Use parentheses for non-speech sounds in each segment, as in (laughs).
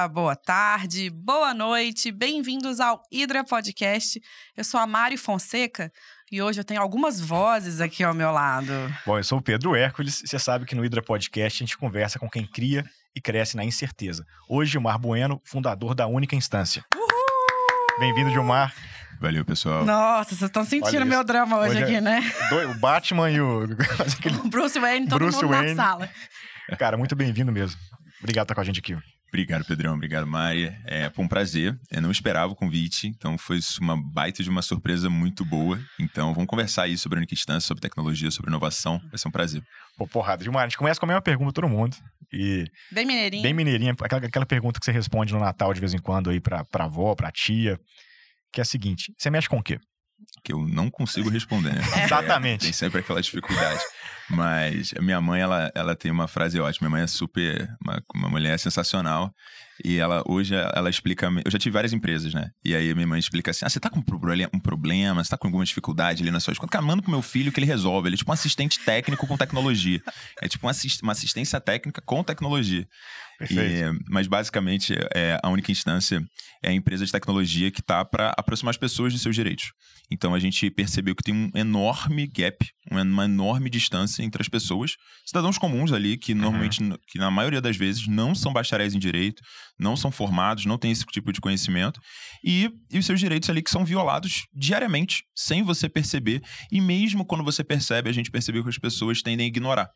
dia, boa tarde, boa noite, bem-vindos ao Hidra Podcast. Eu sou a Mari Fonseca e hoje eu tenho algumas vozes aqui ao meu lado. Bom, eu sou o Pedro Hércules. Você sabe que no Hidra Podcast a gente conversa com quem cria e cresce na incerteza. Hoje, Gilmar Bueno, fundador da Única Instância. Bem-vindo, Gilmar. Valeu, pessoal. Nossa, vocês estão sentindo meu drama hoje, hoje é aqui, é... né? O Batman e o. (laughs) o Bruce Wayne, todo Bruce mundo Wayne. na sala. Cara, muito bem-vindo mesmo. Obrigado por estar com a gente aqui. Obrigado, Pedrão. Obrigado, Mari. É, foi um prazer. Eu não esperava o convite, então foi uma baita de uma surpresa muito boa. Então, vamos conversar aí sobre a única instância, sobre tecnologia, sobre inovação. Vai ser um prazer. Pô, porrada. Gilmar, a gente começa com a mesma pergunta todo mundo. E bem mineirinha. Bem mineirinha. Aquela, aquela pergunta que você responde no Natal de vez em quando aí pra, pra avó, pra tia. Que é a seguinte: você mexe com o quê? Que eu não consigo responder, né? (laughs) Exatamente. É, tem sempre aquela dificuldade. Mas a minha mãe, ela, ela tem uma frase ótima. Minha mãe é super. Uma, uma mulher sensacional. E ela, hoje, ela explica. Eu já tive várias empresas, né? E aí a minha mãe explica assim: ah, você tá com um problema, você tá com alguma dificuldade ali nas suas contas? Cara, manda pro meu filho que ele resolve. Ele é tipo um assistente técnico com tecnologia. É tipo uma, assist, uma assistência técnica com tecnologia. E, mas basicamente, é, a única instância é a empresa de tecnologia que está para aproximar as pessoas de seus direitos. Então a gente percebeu que tem um enorme gap, uma enorme distância entre as pessoas, cidadãos comuns ali, que uhum. normalmente, uhum. que na maioria das vezes não são bacharéis em direito, não são formados, não têm esse tipo de conhecimento, e, e os seus direitos ali que são violados diariamente, sem você perceber. E mesmo quando você percebe, a gente percebeu que as pessoas tendem a ignorar.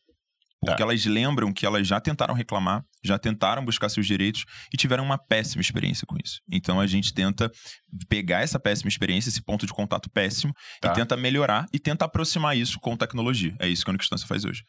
Porque tá. elas lembram que elas já tentaram reclamar, já tentaram buscar seus direitos e tiveram uma péssima experiência com isso. Então a gente tenta pegar essa péssima experiência, esse ponto de contato péssimo, tá. e tenta melhorar e tenta aproximar isso com tecnologia. É isso que a Unicstância faz hoje.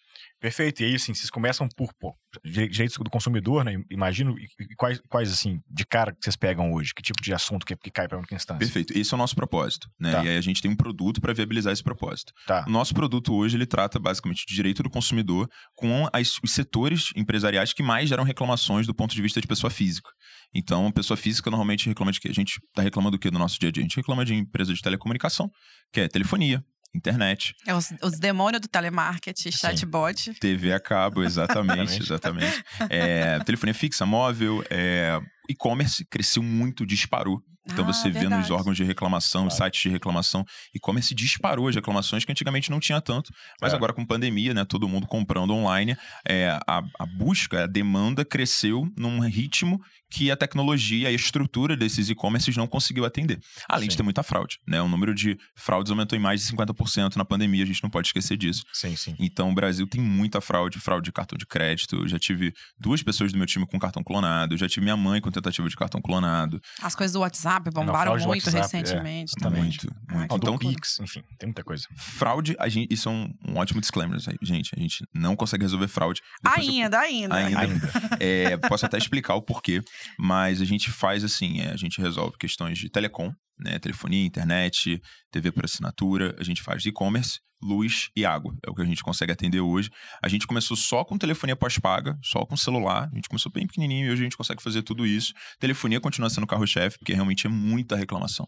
Perfeito. E aí, assim, vocês começam por pô, direitos do consumidor, né? Imagino. E quais, quais, assim, de cara que vocês pegam hoje? Que tipo de assunto que, que cai para única instância? Perfeito. Esse é o nosso propósito, né? Tá. E aí a gente tem um produto para viabilizar esse propósito. Tá. O nosso produto hoje, ele trata basicamente de direito do consumidor com as, os setores empresariais que mais geram reclamações do ponto de vista de pessoa física. Então, pessoa física normalmente reclama de quê? A gente está reclamando do quê no nosso dia a dia? A gente reclama de empresa de telecomunicação, que é telefonia, internet. É os, os demônios do telemarketing, chatbot. TV a cabo, exatamente, (laughs) exatamente. É, telefonia fixa, móvel, é, e-commerce cresceu muito, disparou. Então ah, você verdade. vê nos órgãos de reclamação, claro. sites de reclamação, e-commerce disparou as reclamações que antigamente não tinha tanto, mas é. agora com pandemia, né, todo mundo comprando online, é, a, a busca, a demanda cresceu num ritmo que a tecnologia a estrutura desses e-commerces não conseguiu atender. Além sim. de ter muita fraude, né? O número de fraudes aumentou em mais de 50% na pandemia, a gente não pode esquecer disso. Sim, sim. Então o Brasil tem muita fraude, fraude de cartão de crédito. Eu já tive duas pessoas do meu time com cartão clonado, já tive minha mãe com tentativa de cartão clonado. As coisas do WhatsApp bombaram não, muito WhatsApp, recentemente é, também. Muito, muito. Ah, então, Pix, enfim, tem muita coisa. Fraude, a gente, isso é um, um ótimo disclaimer, gente. A gente não consegue resolver fraude. ainda, eu, ainda. Ainda. ainda. é, posso até explicar o porquê, mas a gente faz assim, é, a gente resolve questões de telecom, né, telefonia, internet, TV por assinatura, a gente faz e-commerce, luz e água. É o que a gente consegue atender hoje. A gente começou só com telefonia pós-paga, só com celular. A gente começou bem pequenininho e hoje a gente consegue fazer tudo isso. Telefonia continua sendo carro-chefe, porque realmente é muita reclamação.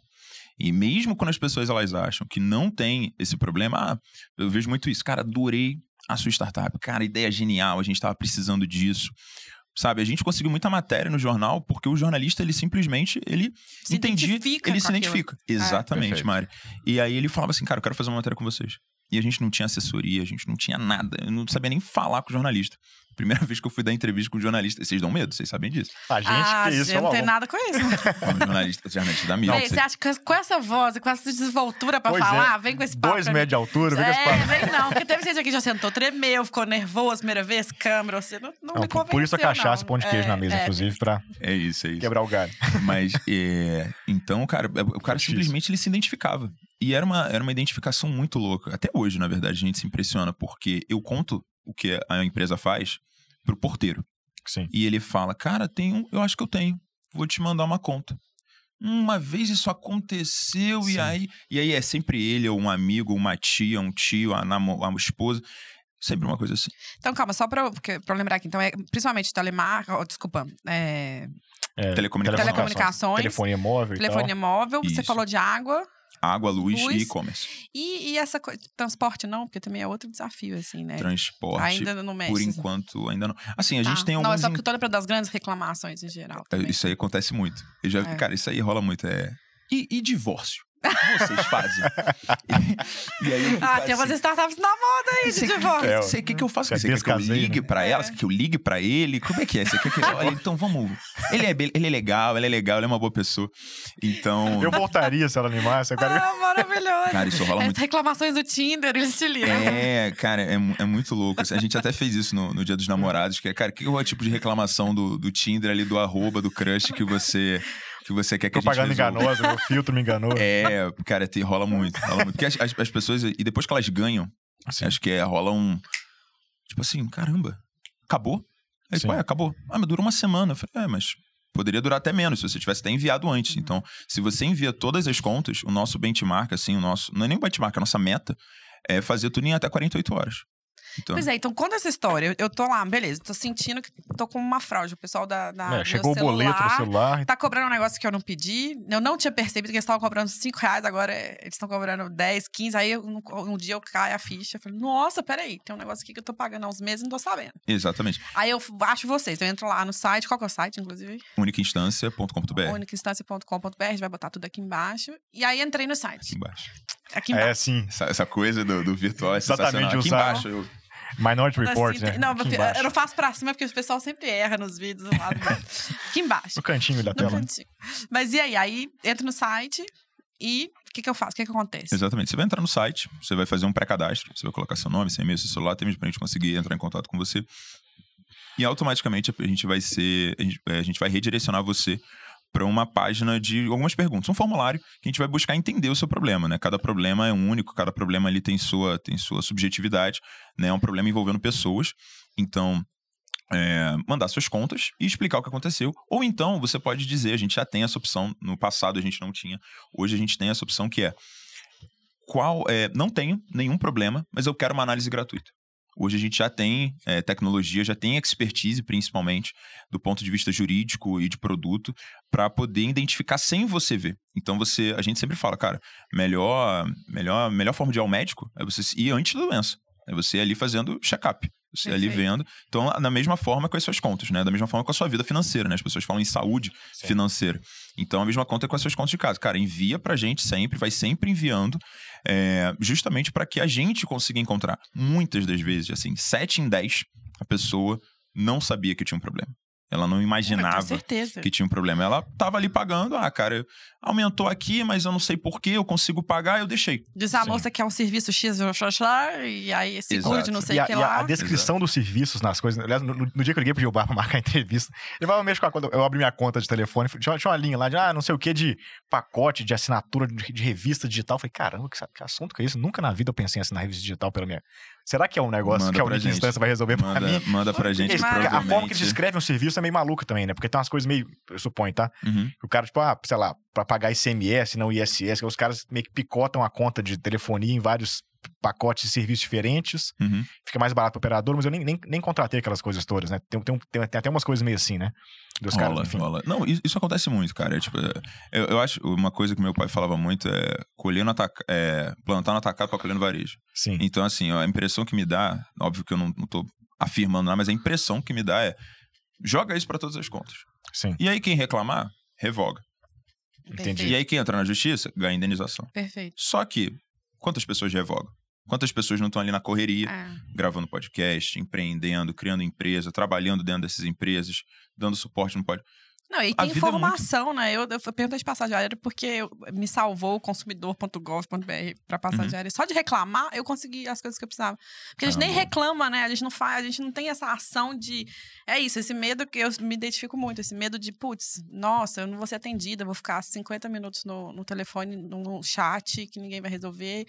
E mesmo quando as pessoas elas acham que não tem esse problema, ah, eu vejo muito isso. Cara, adorei a sua startup. Cara, ideia genial, a gente estava precisando disso sabe? A gente conseguiu muita matéria no jornal porque o jornalista, ele simplesmente, ele se entendia, ele se identifica. É. Exatamente, é, Mari. E aí ele falava assim, cara, eu quero fazer uma matéria com vocês. E a gente não tinha assessoria, a gente não tinha nada. Eu não sabia nem falar com o jornalista. Primeira (laughs) vez que eu fui dar entrevista com o jornalista. Vocês dão medo, vocês sabem disso. A gente, ah, que isso, eu não tenho nada com isso. (laughs) Como jornalista, jornalista dá medo. Você acha que com essa voz, com essa desenvoltura pra pois falar, é. vem com esse papo. Dois metros de altura, vem é, com esse papo. vem não, porque teve gente aqui que já sentou, tremeu, ficou nervoso a primeira vez, câmera, você não, não, não me Por isso a cachaça e pão de queijo é, na mesa, é, inclusive, pra é isso, é isso. quebrar o galho. Mas, é, então, cara, o cara simplesmente ele se identificava. E era uma, era uma identificação muito louca. Até hoje, na verdade, a gente se impressiona, porque eu conto o que a empresa faz pro porteiro. Sim. E ele fala: Cara, tem um, eu acho que eu tenho. Vou te mandar uma conta. Uma vez isso aconteceu, Sim. e aí. E aí é sempre ele, ou um amigo, uma tia, um tio, a, namo, a esposa. Sempre uma coisa assim. Então, calma, só pra, pra lembrar aqui. Então, é principalmente telemar... Oh, desculpa. É... É, telecomunicações. telecomunicações. Telefonia móvel. Telefonia móvel. Isso. Você falou de água. Água, luz, Luz. e e-commerce. E, e essa coisa, transporte não, porque também é outro desafio, assim, né? Transporte, Ainda não mexe. por assim. enquanto, ainda não. Assim, a Tá. gente tem Não, é alguns... só porque eu tô lembrando das grandes reclamações em geral. também. Isso aí acontece muito. Eu já, É. Cara, isso aí rola muito. É... E, e divórcio? O que vocês fazem? e, (laughs) e aí eu Ah, tem umas assim, startups na moda aí de divórcio. É, Você quer que eu faça? é Você quer que eu ligue né? pra ela? É. Você quer que eu ligue pra ele? Como é que é? Você quer que... (laughs) Olha, então vamos... Ele é, ele é legal, ele é legal, ele é uma boa pessoa. Então... Eu voltaria se ela animasse. Agora... Ah, maravilhoso. Cara, isso rola As muito. reclamações do Tinder, eles te ligam. É, cara, é, é muito louco. assim. A gente até fez isso no, no Dia dos Namorados, que é, cara, que é o tipo de reclamação do, do Tinder ali, do arroba, do crush que você, que você quer que a gente Propaganda resolva. enganosa, meu filtro me enganou. (laughs) É, cara, te, rola muito. Rola muito. Porque as, as, as pessoas, e depois que elas ganham, Sim. acho que é, rola um. Tipo assim, caramba, acabou? Aí, Sim. pô, é, acabou. Ah, mas durou uma semana. Eu falei, é, mas poderia durar até menos se você tivesse até enviado antes. Então, se você envia todas as contas, o nosso benchmark, assim, o nosso. Não é nem o benchmark, a nossa meta é fazer tudo em até 48 horas. Então, Pois é, então conta essa história. Eu, tô lá, beleza, tô sentindo que tô com uma fraude. O pessoal da, da É, meu chegou o boleto no celular celular. Tá cobrando um negócio que eu não pedi. Eu não tinha percebido que eles estavam cobrando 5 reais, agora eles estão cobrando 10, 15. Aí um, um dia eu caio a ficha. Eu falei, nossa, peraí, tem um negócio aqui que eu tô pagando há uns meses e não tô sabendo. exatamente. Aí eu acho vocês. Eu entro lá no site, qual que é o site, inclusive? Unicainstância.com.br. Unicainstância.com.br, a gente vai botar tudo aqui embaixo. E aí entrei no Aqui site. embaixo. Aqui embaixo. É, sim. Essa, essa coisa do, do virtual é Exatamente, sensacional. Aqui usar- embaixo, eu, Minority Report, tem- né? Não, Aqui porque eu não faço pra cima porque o pessoal sempre erra nos vídeos do lado. do- (laughs) aqui embaixo. No cantinho da No tela. cantinho. Mas e aí? Aí entro no site e o que, que eu faço? O que, que acontece? Exatamente. Você vai entrar no site, você vai fazer um pré-cadastro, você vai colocar seu nome, seu e-mail, seu celular, mesmo pra gente conseguir entrar em contato com você. E automaticamente a gente vai ser. A gente, é, a gente vai redirecionar você para uma página de algumas perguntas, um formulário que a gente vai buscar entender o seu problema, né? Cada problema é único, cada problema ali tem sua, tem sua subjetividade, né? É um problema envolvendo pessoas. Então, é, mandar suas contas e explicar o que aconteceu. Ou então você pode dizer, a gente já tem essa opção, no passado a gente não tinha, hoje a gente tem essa opção que é qual é, não tenho nenhum problema, mas eu quero uma análise gratuita. Hoje a gente já tem é, tecnologia, já tem expertise, principalmente, do ponto de vista jurídico e de produto, para poder identificar sem você ver. Então você, a gente sempre fala, cara, melhor, melhor, melhor forma de ir ao médico é você ir antes da doença. É você ali fazendo check-up. Você ali Perfeito. vendo. Então, da mesma forma com as suas contas, né? Da mesma forma com a sua vida financeira, né? As pessoas falam em saúde Sim. financeira. Então, a mesma conta com as suas contas de casa. Cara, envia pra gente sempre, vai sempre enviando, é, justamente para que a gente consiga encontrar. Muitas das vezes, assim, 7 em 10, a pessoa não sabia que tinha um problema. Ela não tenho imaginava certeza. que tinha um problema. Ela tava ali pagando, ah, cara, aumentou aqui, mas eu não sei porquê, eu consigo pagar, eu deixei. Diz a Sim. moça que é um serviço X, e aí seguro de Exato. não sei o a, que e a- lá. a descrição dos serviços nas coisas. Aliás, no, no- no dia que eu liguei pro Gilbar pra marcar a entrevista, ele vai mexer com a conta. Eu abri minha conta de telefone, tinha, tinha uma linha lá de ah, não sei o que, de pacote, de assinatura de, de revista digital. Eu falei, caramba, que, que assunto que é isso? Nunca na vida eu pensei em assinar revista digital pela minha. Será que é um negócio Manda que a pra única gente. instância vai resolver pra Manda, mim? manda pra gente, demais. a forma que provavelmente. eles descrevem o serviço é meio maluca também, né? Porque tem umas coisas meio, eu suponho, tá? Uhum. O cara, tipo, ah, sei lá, pra pagar ICMS, não ISS, que os caras meio que picotam a conta de telefonia em vários pacotes de serviços diferentes, Uhum. fica mais barato pro operador, mas eu nem, nem, nem contratei aquelas coisas todas, né? Tem, tem, tem, tem até umas coisas meio assim, né? Dos caras, rola, enfim. rola. Não, isso, isso acontece muito, cara. É, tipo, eu, eu acho uma coisa que meu pai falava muito é colher no ataca, é plantar no atacado para colher no varejo. Sim. Então, assim, ó, a impressão que me dá, óbvio que eu não, não tô afirmando nada, mas a impressão que me dá é joga isso para todas as contas. Sim, E aí quem reclamar, revoga. entendi. E aí quem entrar na justiça, ganha indenização. Perfeito. Só que quantas pessoas revogam? Quantas pessoas não estão ali na correria, É. gravando podcast, empreendendo, criando empresa, trabalhando dentro dessas empresas, dando suporte no podcast? Não, e tem vida é muito- informação, né? Eu, eu perguntei de passagem aérea porque eu- me salvou o consumidor.gov.br para passagem Uhum. Só de reclamar, eu consegui as coisas que eu precisava. Porque a gente nem reclama, né? A gente não faz, a gente não tem essa ação de. É isso, esse medo que eu me identifico muito, esse medo de, putz, nossa, eu não vou ser atendida, vou ficar 50 minutos no, no telefone, no chat, que ninguém vai resolver.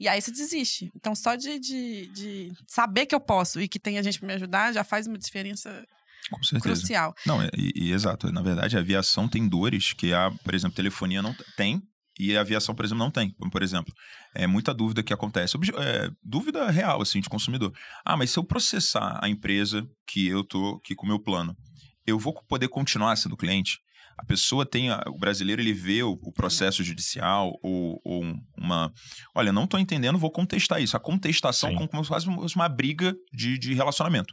E aí você desiste. Então, só de, de, de saber que eu posso e que tem a gente pra me ajudar já faz uma diferença Com certeza. crucial. Não, é- e, e exato. Na verdade, a aviação tem dores que a, por exemplo, telefonia não tem e a aviação, por exemplo, não tem. Por exemplo, é muita dúvida que acontece. É, dúvida real, assim, de consumidor. Ah, mas se eu processar a empresa que eu tô aqui com o meu plano, eu vou poder continuar sendo cliente? A pessoa tem. A, o brasileiro ele vê o, o processo judicial ou, ou um- uma. Olha, não tô entendendo, vou contestar isso. A contestação Sim. como, como se fosse uma- briga de, de relacionamento.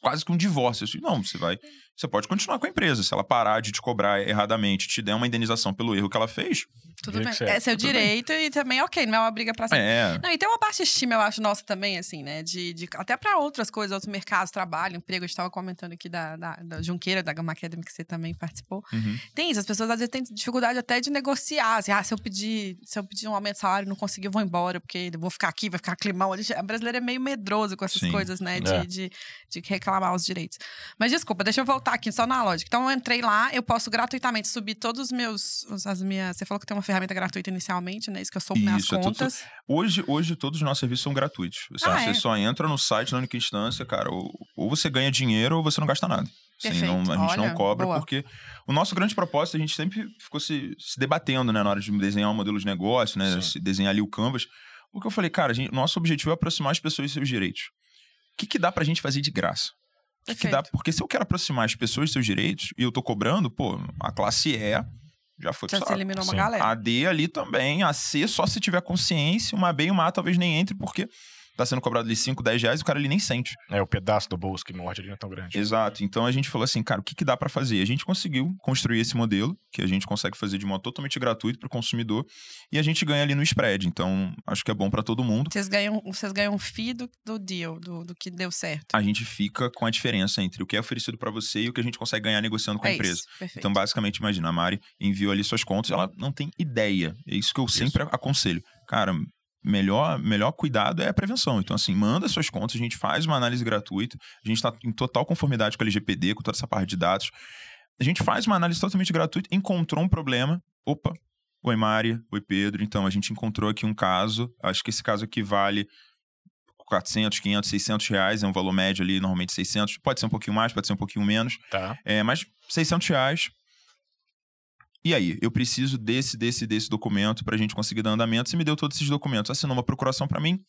Quase que um divórcio. Assim, Não, você vai. Você pode continuar com a empresa. Se ela parar de te cobrar erradamente, te der uma indenização pelo erro que ela fez, Tudo bem. É seu Tudo bem. direito e também, ok, não é uma briga pra sempre. é. Não, e tem uma baixa estima, eu acho, nossa também, assim, né? De, de- até pra outras coisas, outros mercados, trabalho, emprego. A gente tava comentando aqui da, da, da Junqueira, da Gama Academy, que você também participou. Uhum. Tem isso, as pessoas às vezes têm dificuldade até de negociar. Assim, ah, se eu pedir, se eu pedir um aumento de salário e não conseguir, eu vou embora, porque eu vou ficar aqui, vai ficar climão. A gente- A brasileira é meio medroso com essas Sim. coisas, né? De, É. de, de reclamar os direitos. Mas desculpa, deixa eu voltar aqui só na lógica. Então, eu entrei lá, eu posso gratuitamente subir todos os meus. As minhas. Você falou que tem uma ferramenta gratuita inicialmente, né? Isso que eu soube minhas Isso, é tudo- contas. Hoje, hoje todos os nossos serviços são gratuitos. Você, Ah, você é? só entra no site na única instância, cara. Ou, ou você ganha dinheiro ou você não gasta nada. Assim, não- a gente Olha, não cobra boa. porque o nosso grande propósito, a gente sempre ficou se, se debatendo, né, na hora de desenhar um modelo de negócio, né, Sim. se desenhar ali o canvas. Porque eu falei, cara, a gente- nosso objetivo é aproximar as pessoas dos seus direitos. O que, que dá pra gente fazer de graça? O que, que dá? Perfeito. Porque se eu quero aproximar as pessoas dos seus direitos e eu tô cobrando, pô, a classe E já foi Já se eliminou uma Sim. galera. A D ali também, a C só se tiver consciência, uma B e uma A talvez nem entre, porque tá sendo cobrado ali 5, 10 reais o cara ali nem sente. É, o pedaço do bolso que morde ali não é tão grande. Exato. Então a gente falou assim, cara, o que, que dá pra fazer? A gente conseguiu construir esse modelo, que a gente consegue fazer de modo totalmente gratuito pro consumidor, e a gente ganha ali no spread. Então, acho que é bom pra todo mundo. Vocês ganham, vocês ganham um fee do, do deal, do, do que deu certo. A gente fica com a diferença entre o que é oferecido pra você e o que a gente consegue ganhar negociando com a é empresa. isso. Perfeito. Então, basicamente, imagina, a Mari enviou ali suas contas, ela não tem ideia. É isso que eu sempre aconselho. Cara, melhor, melhor cuidado é a prevenção. Então, assim, manda suas contas, a gente faz uma análise gratuita, a gente está em total conformidade com a LGPD, com toda essa parte de dados. A gente faz uma análise totalmente gratuita, encontrou um problema. Opa, oi Mari, oi Pedro. Então, a gente encontrou aqui um caso, acho que esse caso aqui vale 400, 500, 600 reais, é um valor médio ali, normalmente 600. Pode ser um pouquinho mais, pode ser um pouquinho menos. Tá. É, mas 600 reais. E aí, eu preciso desse, desse, desse documento pra gente conseguir dar andamento. Você me deu todos esses documentos, assinou uma procuração pra mim.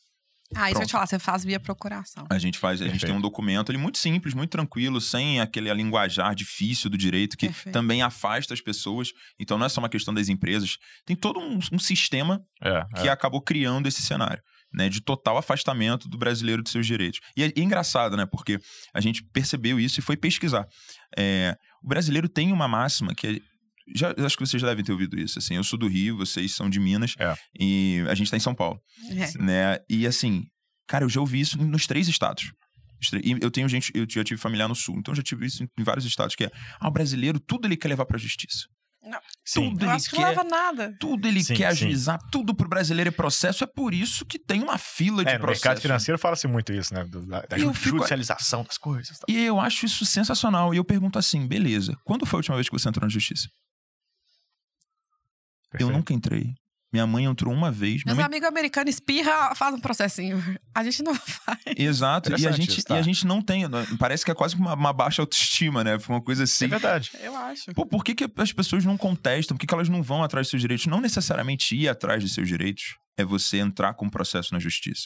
Ah, isso eu Pronto. te falar, você faz via procuração. A gente faz, a gente tem Perfeito. um documento ali muito simples, muito tranquilo, sem aquele linguajar difícil do direito que Perfeito. também afasta as pessoas. Então não é só uma questão das empresas, tem todo um, um sistema É, que é. acabou criando esse cenário. Né, de total afastamento do brasileiro de seus direitos. E é, é engraçado, né? Porque a gente percebeu isso e foi pesquisar. É, o brasileiro tem uma máxima que é, já, eu acho que vocês já devem ter ouvido isso. Assim, eu sou do Rio, vocês são de Minas É. e a gente tá em São Paulo, É. né? E assim, cara, eu já ouvi isso nos três estados. E eu tenho gente, eu já tive familiar no sul, então eu já tive isso em vários estados que é, ah, o brasileiro tudo ele quer levar pra justiça. Sim. tudo Eu ele acho que quer não leva nada. tudo ele Sim, quer agilizar, tudo pro brasileiro é processo. É por isso que tem uma fila de É, no processo. mercado financeiro fala-se muito isso, né? do- Da, da E eu ju- fico- judicialização das coisas. tá? E eu acho isso sensacional. E eu pergunto assim, beleza, quando foi a última vez que você entrou na justiça? Eu Perfeito. nunca entrei. Minha mãe entrou uma vez. Meus mãe... amigos americanos espirra, faz um processinho. A gente não (laughs) faz. Exato. E a, gente, isso, tá. e a gente não tem. Parece que é quase uma, uma baixa autoestima, né? Foi uma coisa assim. É verdade. Eu acho. Pô, por que, que as pessoas não contestam? Por que, que elas não vão atrás dos seus direitos? Não necessariamente ir atrás dos seus direitos é você entrar com um processo na justiça.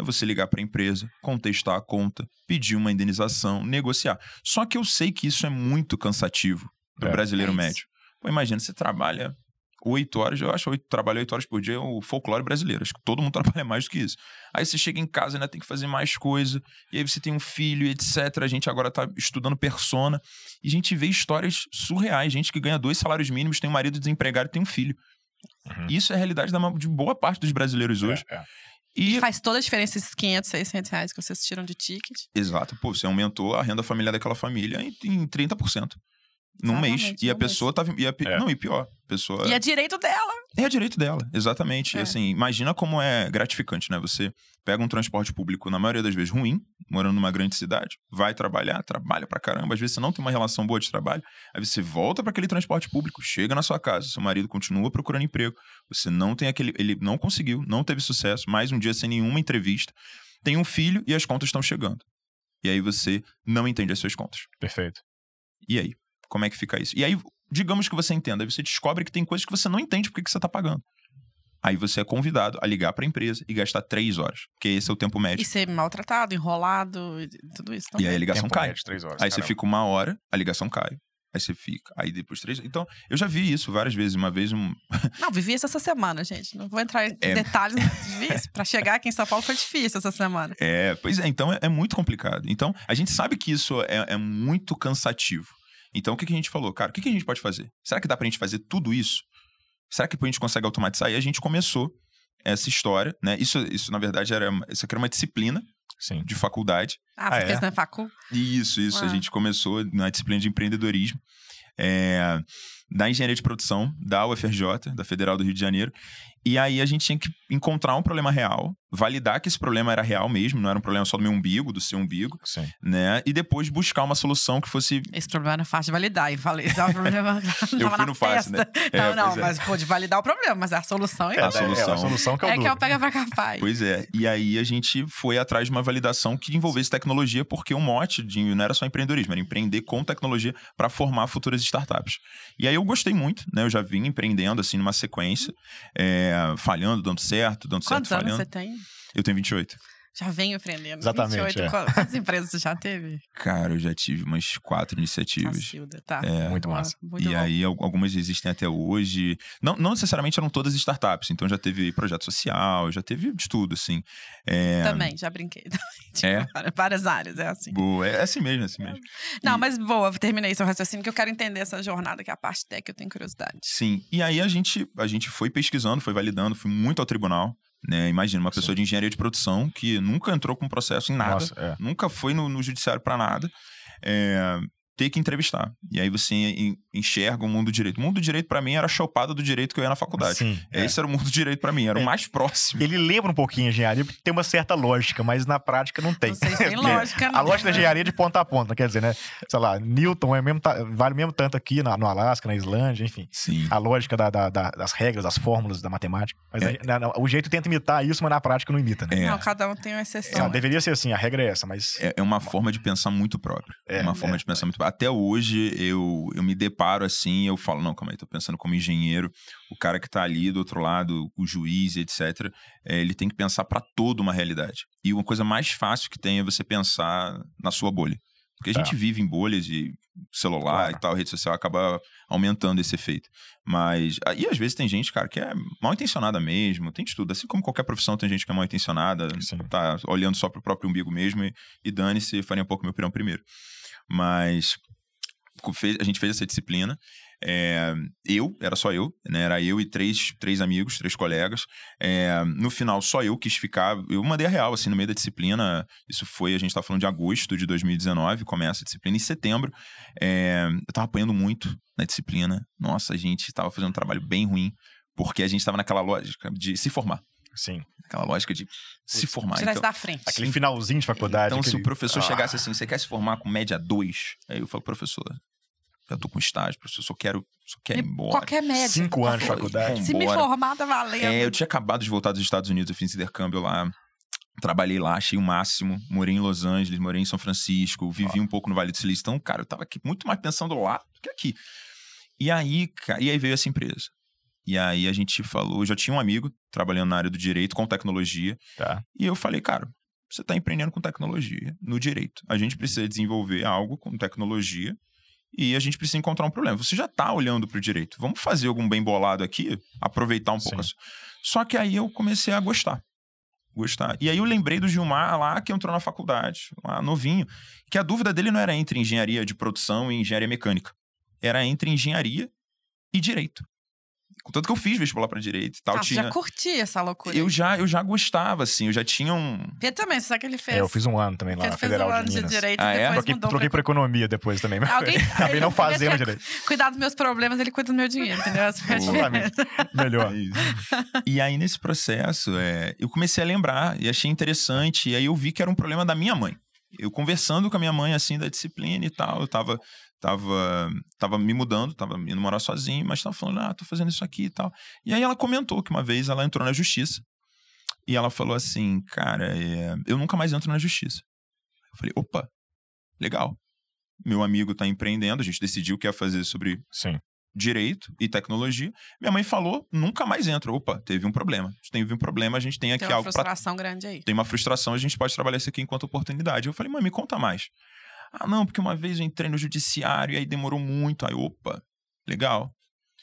É você ligar para a empresa, contestar a conta, pedir uma indenização, negociar. Só que eu sei que isso é muito cansativo do É. brasileiro É médio. Pô, imagina, você trabalha oito horas, eu acho que trabalhar oito horas por dia é o folclore brasileiro. Acho que todo mundo (laughs) trabalha mais do que isso. Aí você chega em casa e ainda tem que fazer mais coisa, e aí você tem um filho, etc. A gente agora tá estudando persona, e a gente vê histórias surreais. Gente que ganha dois salários mínimos, tem um marido desempregado e tem um filho. Uhum. Isso é a realidade da de boa parte dos brasileiros hoje. É, é. E, Faz toda a diferença esses 500, 600 reais que vocês tiram de ticket. exato, pô, você aumentou a renda familiar daquela família em, em 30% num mês. E a pessoa tava. E a, É. Não, e pior. Pessoa. E é direito dela. É direito dela, exatamente. É. Assim, imagina como é gratificante, né? Você pega um transporte público, na maioria das vezes, ruim, morando numa grande cidade, vai trabalhar, trabalha pra caramba, às vezes você não tem uma relação boa de trabalho, aí você volta para aquele transporte público, chega na sua casa, seu marido continua procurando emprego, você não tem aquele. Ele não conseguiu, não teve sucesso, mais um dia sem nenhuma entrevista, tem um filho e as contas estão chegando. E aí você não entende as suas contas. Perfeito. E aí? Como é que fica isso? E aí, digamos que você entenda, aí você descobre que tem coisas que você não entende porque que você tá pagando. Aí você é convidado a ligar para a empresa e gastar três horas, porque esse é o tempo E médio. ser maltratado, enrolado, e tudo isso E, também. aí a ligação Tempo cai. médio, três horas, Aí você caramba. fica uma hora, a ligação cai. Aí você fica. Aí depois três. Então, eu já vi isso várias vezes. Uma vez um. (laughs) Não, vivi isso essa semana, gente. Não vou entrar em É. detalhes, mas vivi isso. Pra chegar aqui em São Paulo foi difícil essa semana. É, pois é, então é, é muito complicado. Então, a gente sabe que isso é, é muito cansativo. Então, o que, que a gente falou? Cara, o que, que a gente pode fazer? Será que dá pra gente fazer tudo isso? Será que a gente consegue automatizar? E a gente começou essa história, né? Isso, isso na verdade, era, isso aqui era uma disciplina Sim. de faculdade. Ah, você Ah, fez é? na facul? Isso, isso. A Ah. gente começou na disciplina de empreendedorismo é, da engenharia de produção da UFRJ, da Federal do Rio de Janeiro. E aí a gente tinha que encontrar um problema real, validar que esse problema era real mesmo, não era um problema só do meu umbigo, do seu umbigo, Sim. né? E depois buscar uma solução que fosse. Esse problema era fácil de validar. E falei, esse é o problema. (laughs) Eu fui na no fácil, né? festa. É, Não, não, é. mas pode validar o problema, mas a solução é, É, A é, solução. É, a solução que é o é que é duro. o pega pra capaz. Pois é. E aí a gente foi atrás de uma validação que envolvesse tecnologia, porque o mote de não era só empreendedorismo, era empreender com tecnologia para formar futuras startups. E aí eu gostei muito, né? Eu já vim empreendendo assim numa sequência, é, falhando, dando certo, dando Quantos certo, anos falhando. você tem? Eu tenho 28. Já venho empreendendo. Exatamente, 28, é. Quantas empresas você já teve? Cara, eu já tive umas quatro iniciativas. Cacilda, tá. Muito Boa, massa. Muito e bom. aí, al- algumas existem até hoje. Não, não necessariamente eram todas startups, então já teve projeto social, já teve de tudo, assim. É, Também, já brinquei. (laughs) também. Tipo, É? várias- áreas, é assim. boa, é assim mesmo, é assim mesmo. Não, E- mas boa, terminei seu raciocínio, que eu quero entender essa jornada, que é a parte tech, eu tenho curiosidade. Sim. E aí a gente, a gente foi pesquisando, foi validando, fui muito ao tribunal. Né? Imagina, uma pessoa de engenharia de produção que nunca entrou com processo em nada, Nossa, é. nunca foi no, no judiciário para nada, é, ter que entrevistar. E aí você en- enxerga o mundo do direito. O mundo do direito, para mim, era a chopada do direito que eu ia na faculdade. Sim. é. Esse era o mundo do (laughs) direito para mim, era É. o mais próximo. Ele lembra um pouquinho a engenharia, porque tem uma certa lógica, mas na prática não tem. Vocês têm (laughs) lógica, A não, lógica da né? engenharia é de ponta a ponta, quer dizer, né? Sei lá, Newton é mesmo, ta- vale mesmo tanto aqui na- no Alasca, na Islândia, enfim. Sim. A lógica da- da- da- das regras, das fórmulas, da matemática. Mas É. a- na- o jeito tenta imitar isso, mas na prática não imita, né? É. Não, cada um tem uma É, exceção. deveria ser assim, a regra é essa, mas. É, é uma forma de pensar muito própria. É, É, uma forma é, de pensar muito Até hoje, eu, eu me deparo assim, eu falo, não, calma aí, tô pensando como engenheiro. O cara que tá ali do outro lado, o juiz, etc., é, ele tem que pensar para toda uma realidade. E uma coisa mais fácil que tem é você pensar na sua bolha. Porque a gente vive em bolhas e celular Claro. e tal, rede social acaba aumentando esse efeito. Mas. E às vezes tem gente, cara, que é mal intencionada mesmo, tem de tudo. Assim como qualquer profissão, tem gente que é mal intencionada, Sim. tá olhando só pro próprio umbigo mesmo e, e dane-se, faria um pouco meu pirão primeiro. Mas a gente fez essa disciplina. é, eu, era só eu, né? Era eu e três, três amigos, três colegas. É, no final, só eu quis ficar. Eu mandei a real, assim, no meio da disciplina. Isso foi, a gente tá falando de agosto de 2019, começa a disciplina em setembro. é, eu tava apanhando muito na disciplina. Nossa, a gente tava fazendo um trabalho bem ruim, porque a gente tava naquela lógica de se formar. Sim. Aquela lógica de se formar. Tirar Então, isso da frente. Aquele finalzinho de faculdade. então, se aquele- o professor Ah, chegasse assim, você quer se formar com média 2? Aí eu falo, professor, já tô com estágio, professor, só quero, só quero ir embora. Qualquer média. Cinco anos de faculdade. Se me formar, tá valendo. É, eu tinha acabado de voltar dos Estados Unidos, eu fiz intercâmbio lá. Trabalhei lá, achei o máximo. Morei em Los Angeles, morei em São Francisco, vivi um pouco no Vale do Silício. Então, cara, eu tava aqui muito mais pensando lá do que aqui. E aí, cara, e aí veio essa empresa. E aí a gente falou, eu já tinha um amigo trabalhando na área do direito com tecnologia. Tá. E eu falei, cara, você está empreendendo com tecnologia no direito. A gente precisa desenvolver algo com tecnologia e a gente precisa encontrar um problema. Você já está olhando para o direito. Vamos fazer algum bem bolado aqui, aproveitar um pouco. Sim. Só que aí eu comecei a gostar. Gostar. E aí eu lembrei do Gilmar lá que entrou na faculdade, lá novinho, que a dúvida dele não era entre engenharia de produção e engenharia mecânica. Era entre engenharia e direito. Contanto que eu fiz vestibular para direito e tal. Ah, tinha... já curti essa loucura. Eu já, eu já gostava, assim, eu já tinha um. Pedro também, você sabe que ele fez? É, eu fiz um ano também lá na fez Federal um ano de de Minas. direito Ah, é? Troquei, mudou troquei pra... pra economia depois também. mas Alguém, (laughs) Acabei não (laughs) fazendo ter direito. Cuidar dos meus problemas, ele cuida do meu dinheiro, entendeu? Essa Exatamente. Melhor. e aí, nesse processo, é, eu comecei a lembrar e achei interessante. E aí eu vi que era um problema da minha mãe. Eu conversando com a minha mãe, assim, da disciplina e tal, eu tava, tava, tava me mudando, tava indo morar sozinho, mas tava falando, ah, tô fazendo isso aqui e tal. E aí ela comentou que uma vez ela entrou na justiça e ela falou assim, cara, é, eu nunca mais entro na justiça. Eu falei, opa, legal. Meu amigo tá empreendendo, a gente decidiu o que ia fazer sobre Sim. direito e tecnologia. Minha mãe falou, nunca mais entra. Opa, teve um problema. Teve um problema, a gente tem aqui Tem uma algo para frustração grande aí. tem uma frustração, a gente pode trabalhar isso aqui enquanto oportunidade. Eu falei, mãe, me conta mais. Ah, não, porque uma vez eu entrei no judiciário e aí demorou muito. Aí, opa, legal.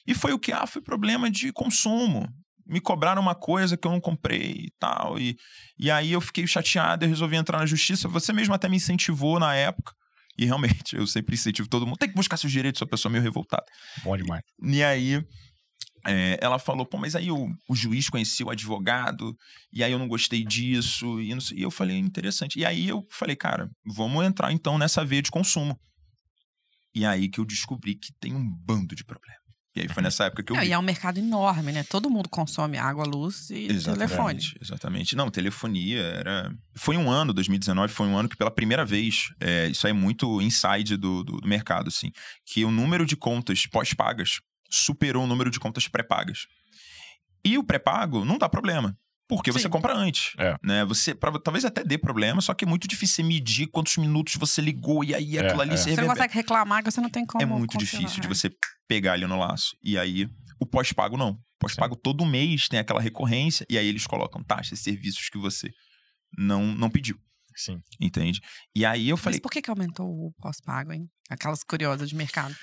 E foi o que? Ah, foi problema de consumo. Me cobraram uma coisa que eu não comprei e tal. E, e aí eu fiquei chateado, eu resolvi entrar na justiça. Você mesmo até me incentivou na época. E realmente, eu sempre incentivo todo mundo. Tem que buscar seus direitos, sou pessoa meio revoltada. Bom demais. E aí, é, ela falou, pô, mas aí o, o, juiz conhecia o advogado, e aí eu não gostei disso, e, sei, e eu falei, interessante. E aí eu falei, cara, vamos entrar então nessa veia de consumo. E aí que eu descobri que tem um bando de problemas. E aí foi nessa época que eu. Não, vi. e é um mercado enorme, né? Todo mundo consome água, luz e exatamente, telefone. Exatamente. Não, telefonia era. Foi um ano, 2019, foi um ano que pela primeira vez, é, isso aí é muito inside do, do, do mercado, assim, que o número de contas pós-pagas superou o número de contas pré-pagas. E o pré-pago não dá problema. Porque Sim. você compra antes, é. né? Você pra, talvez até dê problema, só que é muito difícil medir quantos minutos você ligou e aí aquilo é, ali é. Você não consegue reclamar que você não tem como. É muito difícil de você pegar ali no laço. E aí o pós-pago não. Pós-pago todo mês tem aquela recorrência e aí eles colocam taxas, serviços que você não não pediu. Sim. Entende? E aí eu falei. Mas por que, que aumentou o pós-pago, hein? Aquelas curiosas de mercado.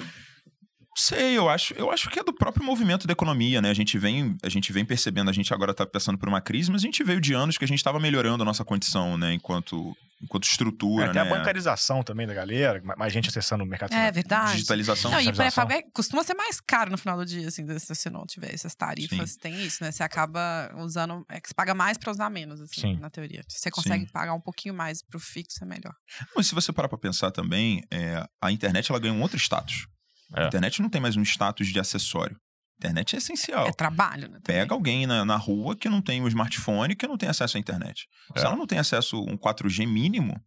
Sei, eu acho, eu acho que é do próprio movimento da economia, né? A gente vem, a gente vem percebendo, a gente agora está passando por uma crise, mas a gente veio de anos que a gente estava melhorando a nossa condição, né? Enquanto, enquanto estrutura, é, né? a bancarização também da galera, mais gente acessando o mercado. É verdade. Digitalização. Não, digitalização. e pré-pago é, costuma ser mais caro no final do dia, assim, se você não tiver essas tarifas. Sim. Tem isso, né? Você acaba usando, é que você paga mais para usar menos, assim, Sim. na teoria. Se você consegue Sim. pagar um pouquinho mais pro fixo, é melhor. Mas se você parar para pensar também, é, a internet ela ganha um outro status. É. A internet não tem mais um status de acessório. A internet é essencial. É trabalho, né? Pega também. alguém na, na, rua que não tem um smartphone, que não tem acesso à internet. É. Se ela não tem acesso a um 4G mínimo,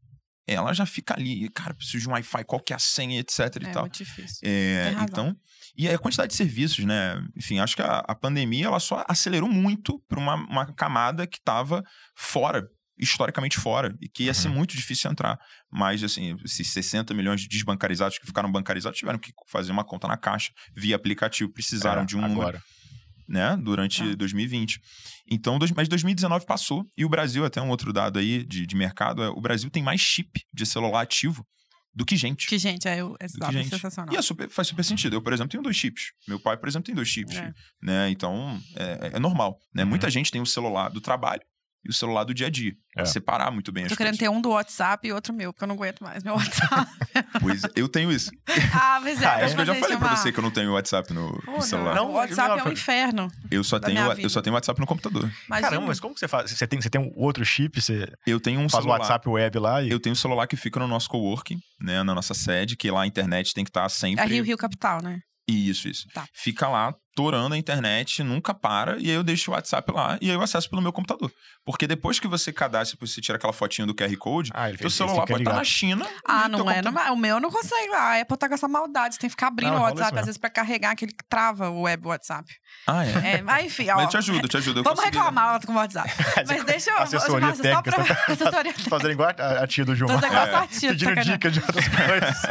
ela já fica ali, cara, preciso de um Wi-Fi, qual que é a senha, etc é e tal. Muito difícil. É, então, e a quantidade de serviços, né? Enfim, acho que a, a pandemia ela só acelerou muito para uma, uma camada que estava fora historicamente fora e que ia ser Uhum. muito difícil entrar. Mas, assim, esses 60 milhões de desbancarizados que ficaram bancarizados tiveram que fazer uma conta na caixa via aplicativo, precisaram É, de um número, agora. né, durante Ah. 2020. Então, dois, mas 2019 passou e o Brasil, até um outro dado aí de, de mercado, é, o Brasil tem mais chip de celular ativo do que gente. Que, gente, é, do que é gente. sensacional. E é super- faz super sentido. Eu, por exemplo, tenho dois chips. Meu pai, por exemplo, tem dois chips. É. Né? Então, é, é normal. Né? Uhum. Muita gente tem o celular do trabalho e o celular do dia a dia. É. Separar muito bem Tô as querendo coisas. ter um do WhatsApp e outro meu, porque eu não aguento mais meu WhatsApp. (laughs) Pois eu tenho isso. (laughs) ah, mas é, Ah, pra é? Acho que eu já falei pra chamar. você que eu não tenho WhatsApp no, no Pô, celular. Não, o WhatsApp não, é um inferno. Eu só tenho eu só tenho WhatsApp no computador. Imagina. Caramba, mas como que você faz? Você tem, você tem um outro chip, você Eu tenho um faz o celular. WhatsApp web lá e. Eu tenho um celular que fica no nosso coworking, né, na nossa sede, que lá a internet tem que estar sempre É Rio Rio Capital, né? Isso, isso. Tá. Fica lá, torando a internet, nunca para, e aí eu deixo o WhatsApp lá e aí eu acesso pelo meu computador. Porque depois que você cadastra, você tira aquela fotinha do QR Code, Ah, ele celular pode estar ligado. na China. Ah, teu não é. Não, o meu não consegue. A Apple tá com essa maldade. Você tem que ficar abrindo Não, o rola WhatsApp, às vezes, pra carregar aquele que trava o web WhatsApp. Ah, é. É, mas enfim, (laughs) ó. Mas eu te ajudo, eu te ajudo. eu Vamos consegui- reclamar com o WhatsApp. (laughs) Mas deixa eu. Assessoria Nossa, só pra... técnica, (laughs) Assessoria Fazendo igual a, a tia do Gilmar. Igual a tia, Pedindo sacanagem. dica de outras coisas.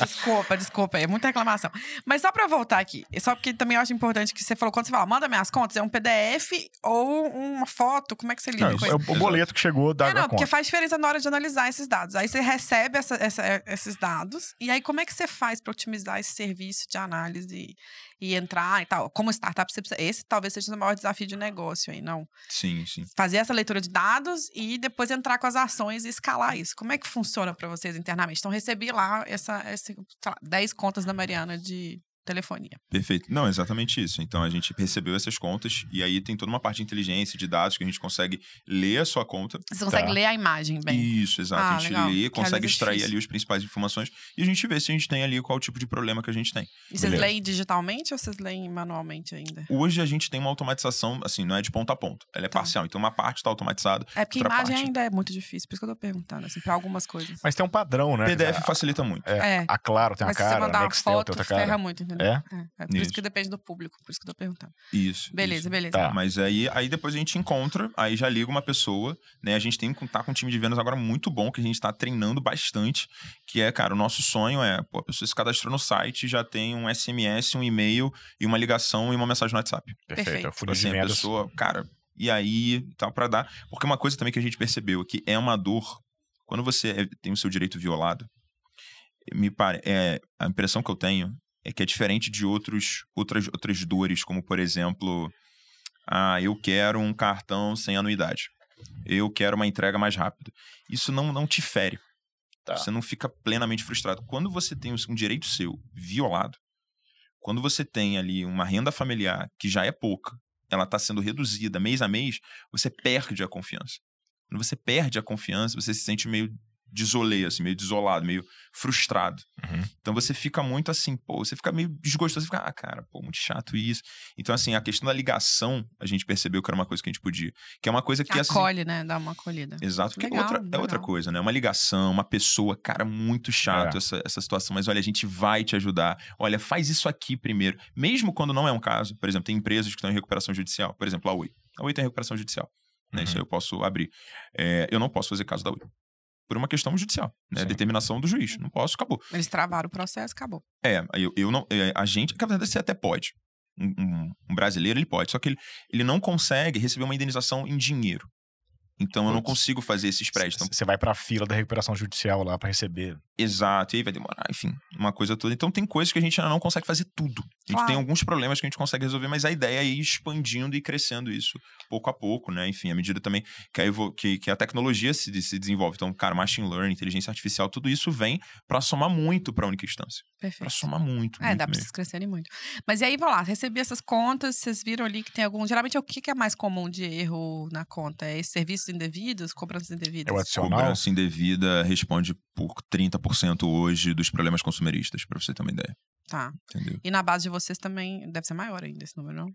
Desculpa, desculpa, é muita reclamação. Mas só pra voltar aqui, só porque também eu acho importante que você falou, quando você fala, manda minhas contas, é um PDF ou uma foto? Como é que você lida Não, com é isso? o, o boleto que chegou da, É, não, porque faz diferença na hora de analisar esses dados. Aí você recebe essa- essa- esses dados, e aí como é que você faz para otimizar esse serviço de análise e, e entrar e tal? Como startup, você precisa, esse talvez seja o maior desafio de negócio aí, não? Sim, sim. Fazer essa leitura de dados e depois entrar com as ações e escalar isso. Como é que funciona para vocês internamente? Então, recebi lá essa, essa lá, 10 contas da Mariana de telefonia. Perfeito. Não, exatamente isso. Então a gente recebeu essas contas e aí tem toda uma parte de inteligência, de dados que a gente consegue ler a sua conta. Você consegue Tá. ler a imagem bem. Isso, exato. Ah, a gente legal. lê, consegue é extrair ali as principais informações e a gente vê se a gente tem ali qual tipo de problema que a gente tem. E vocês leem digitalmente ou vocês leem manualmente ainda? Hoje a gente tem uma automatização, assim, não é de ponta a ponta. Ela é Tá. parcial. Então uma parte está automatizada. É porque outra imagem parte- ainda é muito difícil, por isso que eu tô perguntando, assim, pra algumas coisas. Mas tem um padrão, né? PDF A- facilita muito. É, É. A Claro tem uma Mas se você cara, mandar a uma Nextel tem foto, outra ferra cara. muito, entendeu? É? É, por isso. Isso. que depende do público, por isso que eu tô perguntando. Isso. Beleza, isso. beleza. Tá. Mas aí, aí depois a gente encontra, aí já liga uma pessoa, né? A gente tem que tá com um time de vendas agora muito bom, que a gente tá treinando bastante, que é, cara, o nosso sonho é, pô, a pessoa se cadastrou no site, já tem um SMS, um e-mail e uma ligação e uma mensagem no WhatsApp. Perfeito. Perfeito. O funil de Assim, a pessoa, cara, e aí, tal, pra dar. Porque uma coisa também que a gente percebeu é que é uma dor Quando você é- tem o seu direito violado, me pare, é, a impressão que eu tenho é que é diferente de outros, outras, outras dores, como por exemplo, ah, eu quero um cartão sem anuidade. Eu quero uma entrega mais rápida. Isso não, não te fere. Tá. Você não fica plenamente frustrado. Quando você tem um direito seu violado, quando você tem ali uma renda familiar que já é pouca, ela está sendo reduzida mês a mês, você perde a confiança. Quando você perde a confiança, você se sente meio desolê, assim, meio desolado, meio frustrado. Uhum. Então você fica muito assim, pô, você fica meio desgostoso, você fica, ah, cara, pô, muito chato isso. Então, assim, a questão da ligação, a gente percebeu que era uma coisa que a gente podia. Que é uma coisa que assim, Acolhe, né? Dá uma acolhida. Exato, porque Legal, outra, é outra coisa, né? Uma ligação, uma pessoa, cara, muito chato É. essa, essa situação, mas olha, a gente vai te ajudar. Olha, faz isso aqui primeiro. Mesmo quando não é um caso, por exemplo, tem empresas que estão em recuperação judicial, por exemplo, a Oi. A Oi tem recuperação judicial. Né? Isso Uhum. aí eu posso abrir. É, eu não posso fazer caso da Oi. Por uma questão judicial, né? Sim. Determinação do juiz. Não posso, acabou. Eles travaram o processo, acabou. É, eu, eu não. é, a gente, na verdade você até pode. Um, um- um brasileiro, ele pode. Só que ele, ele não consegue receber uma indenização em dinheiro. Então eu não consigo fazer esses préstamos. Você vai pra fila da recuperação judicial lá pra receber. Exato, e aí vai demorar, enfim, uma coisa toda. Então tem coisas que a gente ainda não consegue fazer tudo. A gente Claro. tem alguns problemas que a gente consegue resolver, mas a ideia é ir expandindo e crescendo isso pouco a pouco, né? Enfim, à medida também que a, evo- que, que a tecnologia se, se desenvolve. Então, cara, machine learning, inteligência artificial, tudo isso vem pra somar muito pra única instância. Pra Perfeito. somar muito. É, muito dá pra mesmo. vocês crescerem muito. Mas e aí, vou lá, recebi essas contas, vocês viram ali que tem algum. Geralmente, o que é mais comum de erro na conta? É esses serviços indevidos, cobranças indevidas? É o adicional. Cobrança indevida responde por 30% hoje dos problemas consumeristas, pra você ter uma ideia. Tá. Entendeu? E na base de vocês também deve ser maior ainda esse número, não?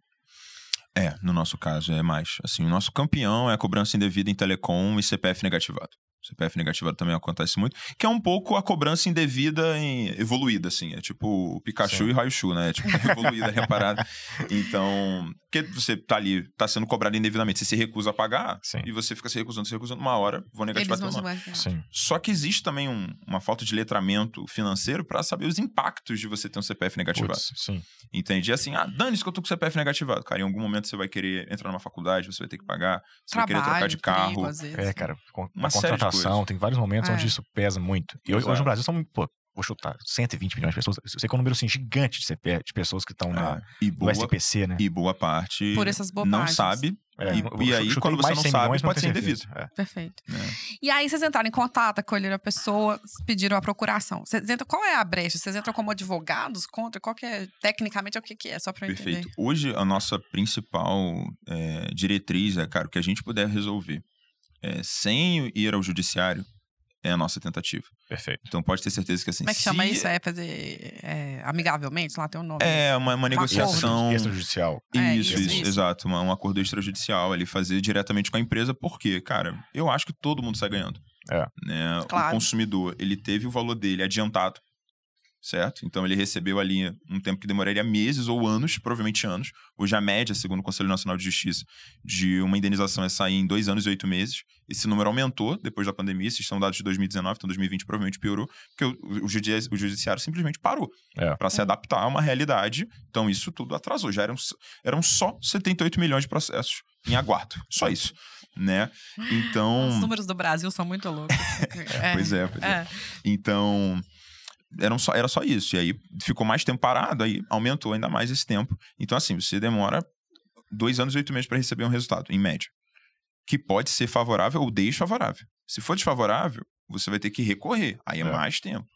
É, no nosso caso é mais. Assim, o nosso campeão é a cobrança indevida em telecom e CPF negativado. CPF negativado também acontece muito, que é um pouco a cobrança indevida em, evoluída, assim. É tipo o Pikachu Sim. e Raichu, né? É tipo (laughs) evoluída, reparada. Então, porque você tá ali, tá sendo cobrado indevidamente, você se recusa a pagar Sim. e você fica se recusando, se recusando, uma hora, vou negativar Eles teu vão nome. Só que existe também um- uma falta de letramento financeiro para saber os impactos de você ter um CPF negativado. Putz, sim. Entende? E assim, ah, dane-se que eu tô com o CPF negativado. Cara, em algum momento você vai querer entrar numa faculdade, você vai ter que pagar, você vai querer trocar Trabalho, de carro. às vezes. É, cara, Uma série de tem vários momentos É. onde isso pesa muito. E hoje, hoje no Brasil são, pô, vou chutar, 120 milhões de pessoas. Eu sei que é um número assim, gigante de, CP, de pessoas que estão na, Ah, e, no boa, SPC, né? e boa parte Por essas não bobagens. sabe. É, e- e aí, quando você não 100 sabe, milhões, pode não ser indevido. É. Perfeito. né? E aí, vocês entraram em contato, acolheram a pessoa, pediram a procuração. Vocês entram, qual é a brecha? Vocês entram como advogados contra? Qual que é, tecnicamente, é o que, que é? Só pra eu Perfeito. entender. Hoje, a nossa principal é, diretriz é, cara, o que a gente puder resolver é, sem ir ao judiciário é a nossa tentativa. Perfeito. Então pode ter certeza que assim. Como é que chama se isso? É fazer é, amigavelmente? Lá tem um nome. É uma, uma negociação. Extrajudicial. É, isso, isso, isso, isso. exato. uma- um acordo extrajudicial ali, fazer diretamente com a empresa, porque, cara, eu acho que todo mundo sai ganhando. É. Né? Claro. O consumidor, ele teve o valor dele adiantado, certo? Então ele recebeu ali um tempo que demoraria meses ou anos, provavelmente anos. Hoje a média, segundo o Conselho Nacional de Justiça, de uma indenização é sair em dois anos e oito meses. Esse número aumentou depois da pandemia, esses são dados de 2019, então 2020 provavelmente piorou, porque o, o judiciário simplesmente parou É. para se adaptar a uma realidade. Então isso tudo atrasou. Já eram, eram só 78 milhões de processos em aguardo. Só isso, né? Então, Os números do Brasil são muito loucos. É, (laughs) pois é, pois é. é. Então, eram só, era só isso. E aí ficou mais tempo parado, aí aumentou ainda mais esse tempo. Então, assim, você demora dois anos e oito meses para receber um resultado, em média. Que pode ser favorável ou desfavorável. Se for desfavorável, você vai ter que recorrer. Aí é, É. mais tempo.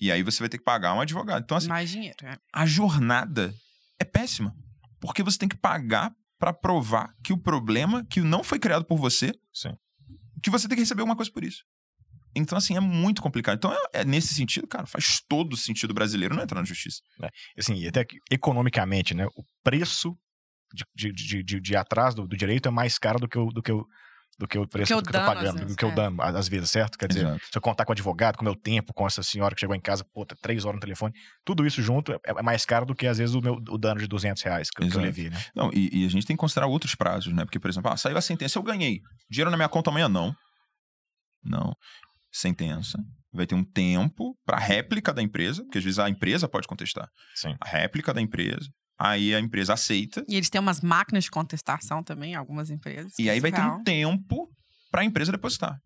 E aí você vai ter que pagar um advogado. Então, assim, Mais dinheiro. é. a jornada é péssima. Porque você tem que pagar para provar que o problema que não foi criado por você, Sim. que você tem que receber alguma coisa por isso. Então, assim, é muito complicado. Então, é, é nesse sentido, cara, faz todo sentido brasileiro não entrar na justiça. Assim, e até que, economicamente, né? O preço de, de, de, de, de ir atrás do, do direito é mais caro do que o, do que o, do que o preço Que o do que eu tô pagando, do que eu é. dano, às vezes, certo? Quer dizer, Exato. se eu contar com o advogado, com o meu tempo, com essa senhora que chegou em casa, puta, três horas no telefone, tudo isso junto é, é mais caro do que, às vezes, o, meu, o dano de 200 reais que, eu- que eu Exato. levei, né? Não, e, e a gente tem que considerar outros prazos, né? Porque, por exemplo, ah, saiu a sentença, eu ganhei. Dinheiro na minha conta amanhã, não. Não. Sentença. Vai ter um tempo para réplica da empresa, porque às vezes a empresa pode contestar. Sim. A réplica da empresa. Aí a empresa aceita. E eles têm umas máquinas de contestação também, algumas empresas. E aí vai ter Surreal. um tempo para a empresa depositar.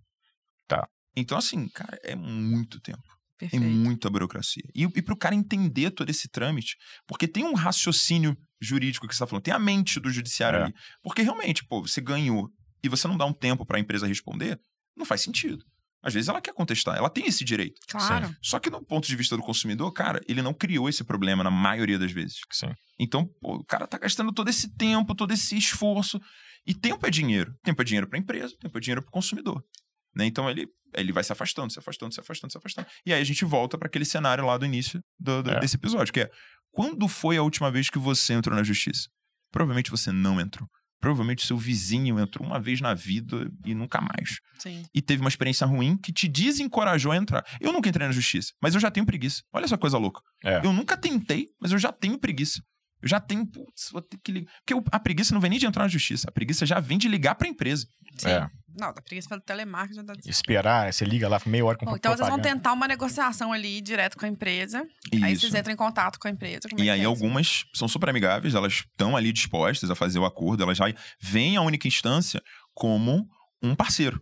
Tá. Então, assim, cara, é muito tempo. É Perfeito. muita burocracia. E, e para o cara entender todo esse trâmite, porque tem um raciocínio jurídico que você está falando, tem a mente do judiciário É. ali. Porque realmente, pô, você ganhou e você não dá um tempo para a empresa responder, não faz sentido. Às vezes ela quer contestar, ela tem esse direito. Claro. Só que do ponto de vista do consumidor, cara, ele não criou esse problema na maioria das vezes. Sim. Então, pô, o cara tá gastando todo esse tempo, todo esse esforço. E tempo é dinheiro. Tempo é dinheiro para a empresa, tempo é dinheiro para o consumidor. Né? Então ele, ele vai se afastando, se afastando, se afastando, se afastando. E aí a gente volta para aquele cenário lá do início do- do- É. desse episódio, que é quando foi a última vez que você entrou na justiça? Provavelmente você não entrou. Provavelmente seu vizinho entrou uma vez na vida e nunca mais. Sim. E teve uma experiência ruim que te desencorajou a entrar. Eu nunca entrei na justiça, mas eu já tenho preguiça. Olha essa coisa louca. É. Eu nunca tentei, mas eu já tenho preguiça. Eu já tenho, putz, vou ter que ligar. Porque a preguiça não vem nem de entrar na justiça. A preguiça já vem de ligar pra empresa. Sim. É. Não, da preguiça pelo telemarketing. Já dá... Esperar, você liga lá meia hora com Bom, então vocês vão tentar uma negociação ali direto com a empresa. Aí Isso. vocês entram em contato com a empresa. como é E que aí é isso? algumas são super amigáveis, elas estão ali dispostas a fazer o acordo, elas já veem a única instância como um parceiro.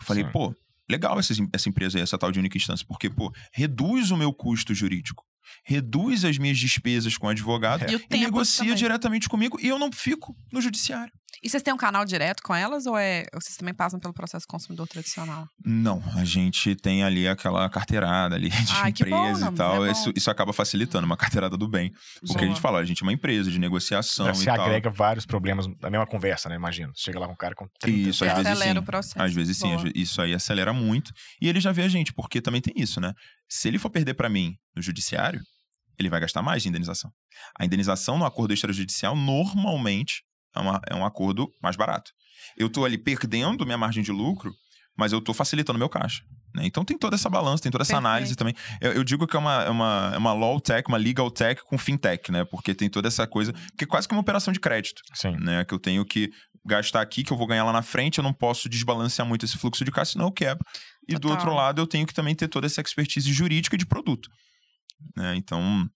Eu falei, Sim. pô, legal essa, essa empresa aí, essa tal de única instância, porque, pô, reduz o meu custo jurídico, reduz as minhas despesas com advogado E o e tempo negocia também. diretamente comigo e eu não fico no judiciário. E vocês têm um canal direto com elas ou é ou vocês também passam pelo processo consumidor tradicional? Não, a gente tem ali aquela carteirada ali (laughs) de Ai, que bom, empresa não, e tal. é bom. isso, isso acaba facilitando uma carteirada do bem. Porque a gente fala, a gente é uma empresa de negociação Você e tal. agrega vários problemas na mesma conversa, né? Imagina. Chega lá com um cara com 30 Isso, às reais. vezes Acelera sim. o processo. Às vezes sim, Boa. ve- isso aí acelera muito. E ele já vê a gente, porque também tem isso, né? Se ele for perder pra mim no judiciário, ele vai gastar mais de indenização. A indenização no acordo extrajudicial normalmente é, uma- é um acordo mais barato. Eu tô ali perdendo minha margem de lucro, mas eu tô facilitando meu caixa. né? Então tem toda essa balança, tem toda essa Perfeito. análise também. Eu, eu digo que é uma, é, uma, é uma law tech, uma legal tech com fintech, né? Porque tem toda essa coisa, que é quase que uma operação de crédito Sim. né? Que eu tenho que gastar aqui, que eu vou ganhar lá na frente, eu não posso desbalancear muito esse fluxo de caixa, senão eu quebro. E do Total. outro lado, eu tenho que também ter toda essa expertise jurídica de produto. né? Então,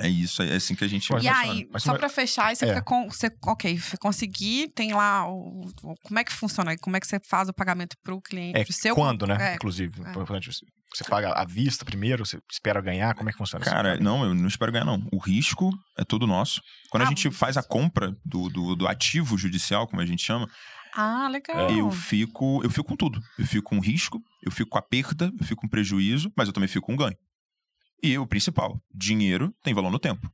é isso, é assim que a gente E funciona. aí, Mas só como é- pra fechar, aí você É. fica com. Você, ok, você conseguir, tem lá o, o- Como é que funciona? Como é que você faz o pagamento pro cliente? É pro seu, quando, né? É, Inclusive. é. Importante, Você paga à vista primeiro, você espera ganhar, como é que funciona isso? Cara, não, eu não espero ganhar, não. O risco é todo nosso. Quando a Ah, gente mas- faz a compra do, do, do ativo judicial, como a gente chama, Ah, legal. eu fico eu fico com tudo. Eu fico com risco, eu fico com a perda, eu fico com prejuízo, mas eu também fico com ganho. E o principal, dinheiro tem valor no tempo.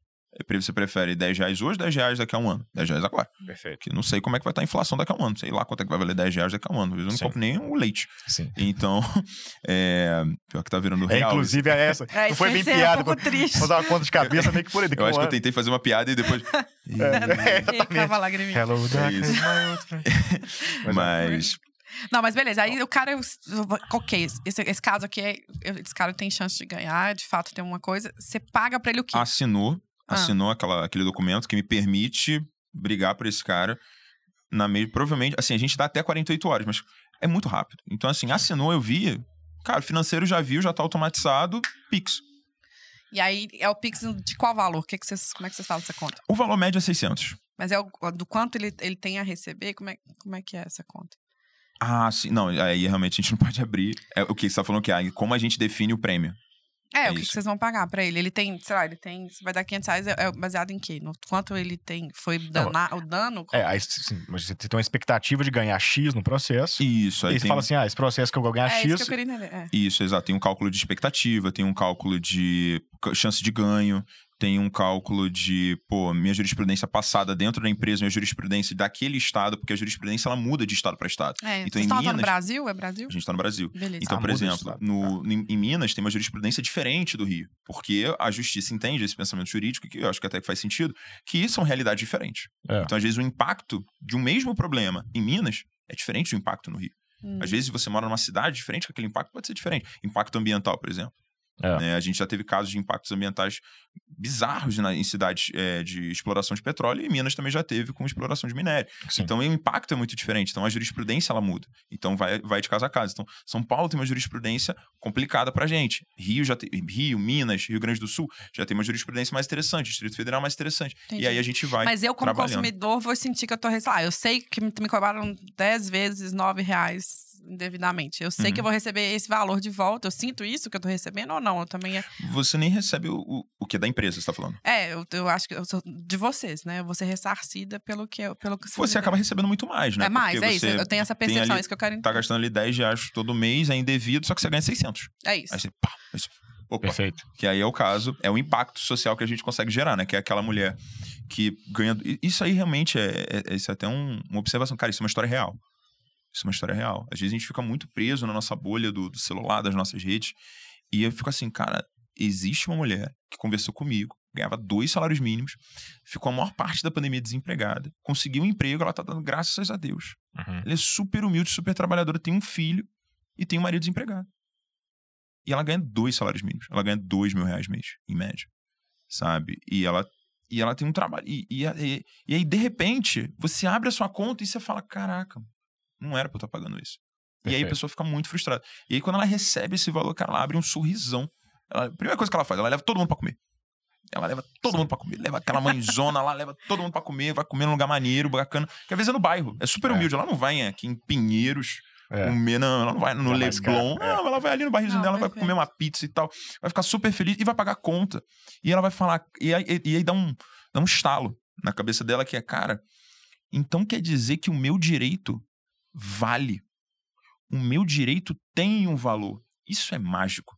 Você prefere 10 reais hoje, 10 reais daqui a um ano? 10 reais agora. Perfeito. Que não sei como é que vai estar a inflação daqui a um ano. Sei lá quanto é que vai valer 10 reais daqui a um ano. Eu não Sim. compro nem o leite. Sim. Então, (laughs) é... Pior que tá virando É, real. inclusive é essa. É, não foi bem piada. um pouco triste. Vou dar uma conta de cabeça meio que por aí. Eu acho que eu tentei fazer uma piada e depois... (laughs) É, tava lagriminha. Hello, darkness, é. (laughs) Mas... Não, mas beleza. Aí o cara. Ok, esse, esse caso aqui, é, esse cara tem chance de ganhar, de fato tem uma coisa. Você paga pra ele o quê? assinou, Ah. assinou aquela, aquele documento que me permite brigar por esse cara na meio, provavelmente, assim, a gente dá até 48 horas, mas é muito rápido. Então, assim, assinou, eu vi, cara, o financeiro já viu, já tá automatizado, Pix. E aí é o Pix de qual valor? Que que vocês, como é que vocês falam essa conta? O valor médio é 600. Mas é o, do quanto ele, ele tem a receber? Como é, como é que é essa conta? Ah, sim, não, aí realmente a gente não pode abrir. É o que você tá falando que é como a gente define o prêmio. É, É o que, que vocês vão pagar pra ele? Ele tem, sei lá, ele tem. Você vai dar 500 reais, é, é baseado em quê? No quanto ele tem? Foi dana, o dano? É, aí, sim, mas você tem uma expectativa de ganhar X no processo. Isso, E aí você tem... fala assim: ah, esse processo que eu vou ganhar é X. isso que eu queria entender. É. Isso, exato. Tem um cálculo de expectativa, tem um cálculo de chance de ganho, tem um cálculo de, pô, minha jurisprudência passada dentro da empresa, minha jurisprudência daquele estado, porque a jurisprudência ela muda de estado para estado. É, Então, em atuando no Minas- Brasil? É Brasil? A gente está no Brasil. Beleza. Então, Ah, por exemplo, no, em, em Minas tem uma jurisprudência diferente do Rio, porque a justiça entende esse pensamento jurídico, que eu acho que até que faz sentido, que são realidades diferentes. É. Então, às vezes, o impacto de um mesmo problema em Minas é diferente do impacto no Rio. Hum. Às vezes você mora numa cidade diferente, que aquele impacto pode ser diferente. Impacto ambiental, por exemplo. É. Né, a gente já teve casos de impactos ambientais bizarros na- em cidades é, de exploração de petróleo e Minas também já teve com exploração de minério. Sim. Então o impacto é muito diferente. Então a jurisprudência ela muda. Então vai, vai de casa a casa. Então São Paulo tem uma jurisprudência complicada pra gente. Rio já Rio, Minas, Rio Grande do Sul já tem uma jurisprudência mais interessante. Distrito Federal mais interessante. Entendi. E aí a gente vai. Mas eu, como consumidor, vou sentir que eu tô. sei lá, eu sei que me me cobraram 10 vezes 9 reais indevidamente. Eu sei que eu Uhum. vou receber esse valor de volta. Eu sinto isso que eu tô recebendo ou não? Eu também. é- Você nem recebe o, o, o que é da empresa, você tá falando. É, eu, eu acho que eu sou de vocês, né? Eu vou ser ressarcida pelo que eu, pelo que Você me acaba recebendo muito mais, né? É mais, Porque é isso. você Eu tenho essa percepção, ali- é isso que eu quero Tá gastando ali 10 reais todo mês, é indevido, só que você ganha 600. É isso. Aí você, pá, aí você- opa, Perfeito. Que aí é o caso, é o impacto social que a gente consegue gerar, né? Que é aquela mulher que ganha. Isso aí realmente é, é- é- isso é até um- uma observação. Cara, isso é uma história real. Isso é uma história real. Às vezes a gente fica muito preso na nossa bolha do, do celular, das nossas redes. E eu fico assim, cara, existe uma mulher que conversou comigo, ganhava dois salários mínimos, ficou a maior parte da pandemia desempregada, conseguiu um emprego, ela tá dando graças a Deus. Uhum. Ela é super humilde, super trabalhadora, tem um filho e tem um marido desempregado. E ela ganha dois salários mínimos. Ela ganha dois mil reais mês, em média. Sabe? E ela, e ela tem um trabalho. E, e, e, e aí, de repente, você abre a sua conta e você fala: caraca, não era pra eu estar pagando isso. E aí a Perfeito. pessoa fica muito frustrada. E aí, quando ela recebe esse valor, cara, ela abre um sorrisão. Ela- a primeira coisa que ela faz, ela leva todo mundo pra comer. Ela leva todo mundo pra comer. Leva aquela mãezona lá, leva todo mundo pra comer, vai comer num lugar maneiro, bacana. Que às vezes é no bairro. É super É. humilde. Ela não vai aqui em Pinheiros É. comer, não, ela não vai no É Leblon. é. Não, ela vai ali no barrilzinho dela, vai perfeito. comer uma pizza e tal. Vai ficar super feliz e vai pagar a conta. E ela vai falar. E aí, e aí dá, um, dá um estalo na cabeça dela que é, cara, então quer dizer que o meu direito vale. O meu direito tem um valor. Isso é mágico.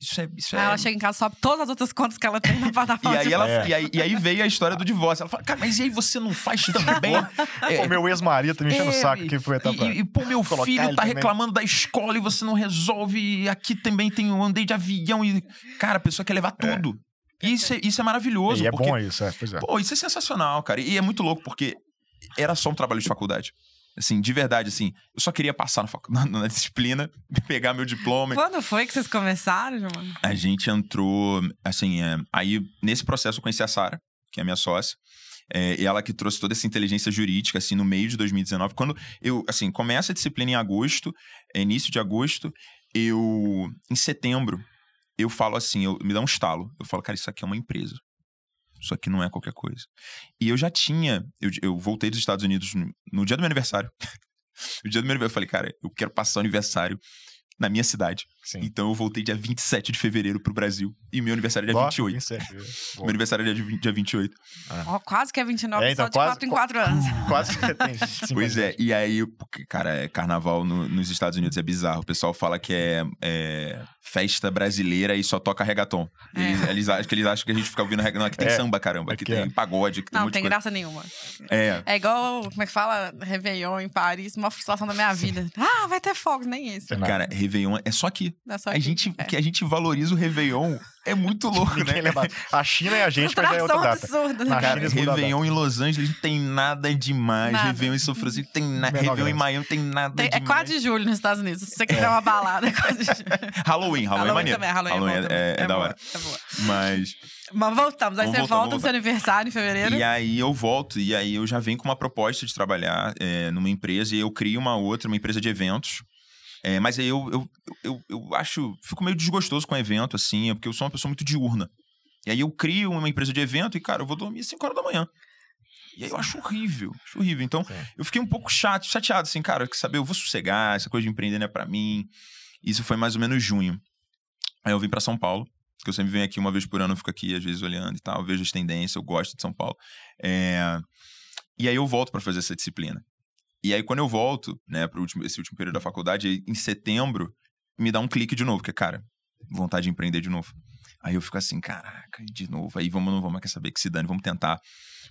Isso é. Isso é... Aí ela chega em casa, sobe todas as outras contas que ela tem na (laughs) E plataforma. aí, de ela, É. e, aí, e aí veio a história do divórcio. Ela fala, cara, mas e aí você não faz também? (laughs) É, O meu ex-marido tá me enchendo o É, saco que foi e, etapa. e, e, pô, meu filho tá também. reclamando da escola e você não resolve. E aqui também tem um andei de avião e. Cara, a pessoa quer levar tudo. E isso é, isso é maravilhoso. E é porque, bom isso, é. Pois é. Pô, isso é sensacional, cara. E é muito louco, porque era só um trabalho de faculdade. Assim, de verdade, assim, eu só queria passar na, (laughs) na, na disciplina, (laughs) pegar meu diploma. Quando foi que vocês começaram, mano? A gente entrou, assim, é, aí nesse processo eu conheci a Sara, que é a minha sócia. É, e ela que trouxe toda essa inteligência jurídica, assim, no meio de 2019. Quando eu, assim, começa a disciplina em agosto, é, início de agosto, eu, em setembro, eu falo assim, eu, me dá um estalo. Eu falo, cara, isso aqui é uma empresa. Isso aqui não é qualquer coisa. E eu já tinha, eu, eu voltei dos Estados Unidos no, no dia do meu aniversário. (laughs) no dia do meu aniversário, eu falei, cara, eu quero passar o aniversário na minha cidade. Sim. Então eu voltei dia 27 de fevereiro pro Brasil. E meu aniversário é dia Ó, 28. 27. Meu Boa. aniversário é dia, 20, dia 28. Ó, quase que é 29, É, então, só de quase- 4 em 4 anos. (laughs) Quase que tem. sim, Pois é, e aí, cara, é carnaval no- nos Estados Unidos é bizarro. O pessoal fala que é, é festa brasileira e só toca reggaeton. É. Eles, eles acham que eles acham que a gente fica ouvindo reggaeton. Aqui tem É, samba, caramba. Aqui aqui tem é. pagode, aqui tem Não, tem coisa. graça nenhuma. É. É igual, como é que fala? Réveillon em Paris, uma frustração da minha vida. Ah, vai ter fogos, nem isso. Nada. Cara, Réveillon é só aqui. É A gente, É. que a gente valoriza o Réveillon é muito (laughs) louco, né? A China e a gente, mas é outra data. absurda, né? Na Cara, China Réveillon em Los Angeles não tem nada demais. Nada. Réveillon em São Francisco tem nada. Réveillon em graça. Miami tem nada Tem- é demais. 4 de julho nos Estados Unidos. Se você quiser uma balada, é 4 de julho. (laughs) Halloween, Halloween, é maneiro. também, Halloween, é, bom é, também. é- é da boa, hora. É boa. Mas. Mas voltamos. Aí Vamos você voltar, volta no seu aniversário em fevereiro. E aí eu volto, e aí eu já venho com uma proposta de trabalhar é, numa empresa, e eu crio uma outra, uma empresa de eventos. É, mas aí eu, eu, eu, eu acho. Fico meio desgostoso com o evento, assim, é porque eu sou uma pessoa muito diurna. E aí eu crio uma empresa de evento e, cara, eu vou dormir às 5 horas da manhã. E aí eu acho horrível, acho horrível. Então, Sim. eu fiquei um pouco chato, chateado, assim, cara, que saber, eu vou sossegar, essa coisa de empreender não é pra mim. Isso foi mais ou menos junho. Aí eu vim pra São Paulo, que eu sempre venho aqui uma vez por ano, eu fico aqui às vezes olhando e tal, vejo as tendências, eu gosto de São Paulo. É, E aí eu volto pra fazer essa disciplina. E aí quando eu volto, né, para esse último período da faculdade, em setembro, me dá um clique de novo, que é, cara, vontade de empreender de novo. Aí eu fico assim, caraca, de novo, aí vamos, não vamos, quer saber que se dane, vamos tentar,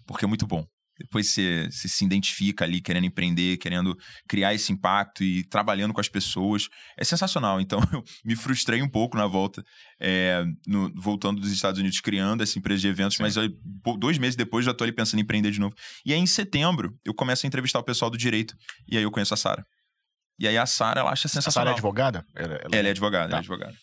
porque é muito bom. Depois você, você se identifica ali querendo empreender, querendo criar esse impacto e trabalhando com as pessoas. É sensacional. Então, (laughs) eu me frustrei um pouco na volta, é, no- voltando dos Estados Unidos, criando essa empresa de eventos, Sim. mas pô, dois meses depois já tô ali pensando em empreender de novo. E aí, em setembro, eu começo a entrevistar o pessoal do direito. E aí eu conheço a Sara. E aí a Sara, ela acha A Sara sensacional. é advogada? Ela, ela- Ela é advogada, ela Tá. é advogada.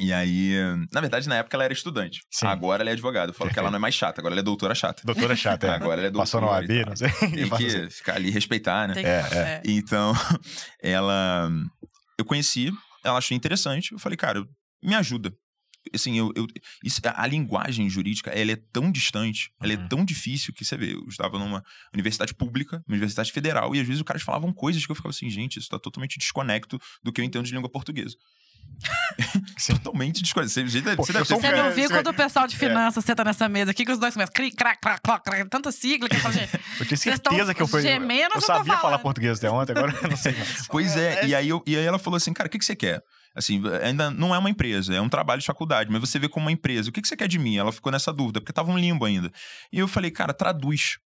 E aí, na verdade, na época ela era estudante. Sim. Agora ela é advogada. Eu falo que ela não é mais chata, agora ela é doutora chata. Doutora chata, é. Agora ela é Passou no doutora e AB, não sei. (laughs) Tem que ficar ali e respeitar, né? Tem É, que- é. é. Então, (laughs) ela. Eu conheci, ela achou interessante. Eu falei, cara, me ajuda. assim, eu, eu isso, a linguagem jurídica, ela é tão distante, ela é Uhum. tão difícil que você vê, eu estava numa universidade pública, uma universidade federal, e às vezes os caras falavam coisas que eu ficava assim, gente, isso tá totalmente desconecto do que eu entendo de língua portuguesa. Sim. (laughs) totalmente desconecto. Você, você deve, Pô, deve um cara- não viu quando o pessoal de É. finanças senta nessa mesa aqui que os dois começam cri, crac, crac, crac, crac, tanta sigla que eu gente, Eu tinha certeza que eu fui. gemendo, eu sabia falar português até ontem, agora eu não sei mais. (laughs) Pois é, e aí, eu- e aí ela falou assim, cara, o que, que você quer? Assim, ainda não é uma empresa, é um trabalho de faculdade, mas você vê como uma empresa. O que, que você quer de mim? Ela ficou nessa dúvida, porque tava um limbo ainda. E eu falei, cara, traduz.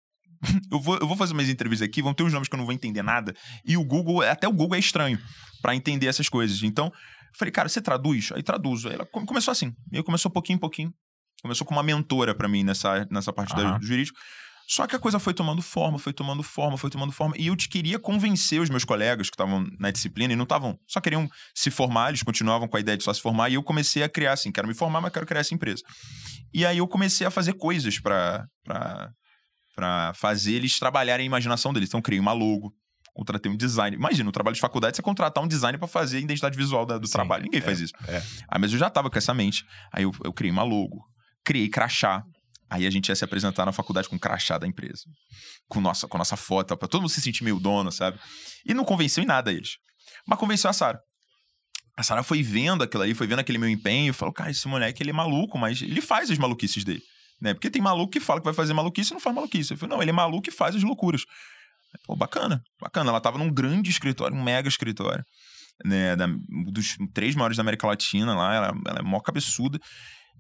(laughs) Eu vou, eu vou fazer umas entrevistas aqui, vão ter uns nomes que eu não vou entender nada. E o Google, até o Google é estranho pra entender essas coisas. Então, falei, cara, você traduz? Aí traduzo. Aí ela come- começou assim. E começou pouquinho em pouquinho. Começou com uma mentora pra mim nessa, nessa parte da- Aham. do jurídico. Só que a coisa foi tomando forma, foi tomando forma, foi tomando forma. E eu te queria convencer os meus colegas que estavam na disciplina e não estavam, só queriam se formar, eles continuavam com a ideia de só se formar. E eu comecei a criar assim: quero me formar, mas quero criar essa empresa. E aí eu comecei a fazer coisas pra fazer eles trabalharem a imaginação deles. Então, eu criei uma logo, contratei um design. Imagina, no trabalho de faculdade, você contratar um design pra fazer a identidade visual da- do Sim, trabalho. Ninguém é, faz isso. é. Ah, mas eu já tava com essa mente. Aí eu, eu criei uma logo, criei crachá. Aí a gente ia se apresentar na faculdade com o crachá da empresa. Com nossa, com nossa foto, pra todo mundo se sentir meio dono, sabe? E não convenceu em nada eles. Mas convenceu a Sara. A Sara foi vendo aquilo ali, foi vendo aquele meu empenho falou: Cara, esse moleque ele é maluco, mas ele faz as maluquices dele. Né? Porque tem maluco que fala que vai fazer maluquice e não faz maluquice. Eu falei: Não, ele é maluco e faz as loucuras. Pô, bacana, bacana. Ela tava num grande escritório, um mega escritório. Né, da- dos três maiores da América Latina lá, ela, ela é mó cabeçuda.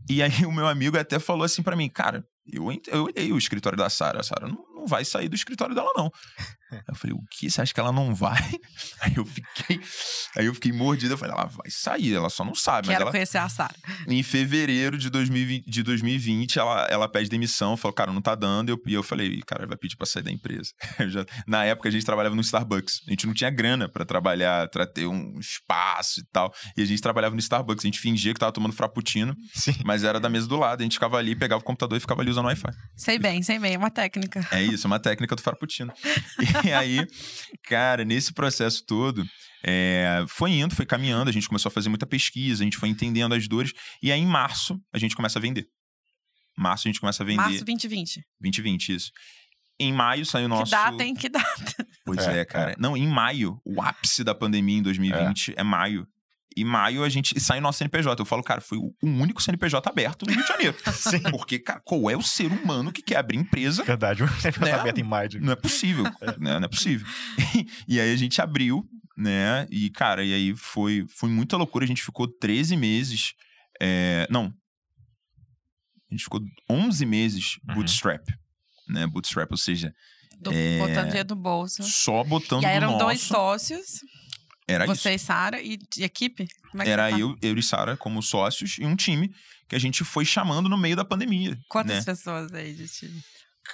E aí o meu amigo até falou assim pra mim, cara, eu, eu olhei o escritório da Sara, a Sara não, não vai sair do escritório dela, não. Aí eu falei, o que? Você acha que ela não vai? (laughs) Aí eu fiquei, aí eu fiquei mordido, eu falei, ela vai sair, ela só não sabe. Mas quero ela, conhecer a Sara. em fevereiro de 2020, de 2020 ela, ela pede demissão, falou, cara, não tá dando. E eu, e eu falei, cara, vai pedir pra sair da empresa. (laughs) Eu já- na época a gente trabalhava no Starbucks. A gente não tinha grana pra trabalhar, pra ter um espaço e tal. E a gente trabalhava no Starbucks. A gente fingia que tava tomando frappuccino, Sim. mas era da mesa do lado. A gente ficava ali, pegava o computador e ficava ali usando o Wi-Fi. Sei bem, sei bem, é uma técnica. É isso, é uma técnica do frappuccino. (laughs) E aí, cara, nesse processo todo, é, foi indo, foi caminhando, a gente começou a fazer muita pesquisa, a gente foi entendendo as dores, e aí em março a gente começa a vender. Março a gente começa a vender. Março 2020. 2020, isso. Em maio saiu o nosso. Que data, hein? Que data. Pois É, é, cara. Não, em maio, o ápice da pandemia em 2020 é, maio. Em maio a gente e saiu nosso CNPJ. Eu falo, cara, foi o o único CNPJ aberto no Rio de Janeiro. (laughs) Sim. Porque, cara, qual é o ser humano que quer abrir empresa Verdade, eu sempre Né? aberto em maio. de- não é possível. (laughs) né? Não é possível. e aí a gente abriu, né? E, cara, e aí foi, foi muita loucura. A gente ficou 13 meses. é, Não. A gente ficou 11 meses Uhum. bootstrap. Né? Bootstrap, ou seja, Do, É. Botando dinheiro do bolso. só botando E aí eram nosso. dois sócios, Era você isso. e Sara, e, e equipe? Como é que Era tá? eu, eu e Sara como sócios e um time que a gente foi chamando no meio da pandemia. Quantas né? pessoas aí de time?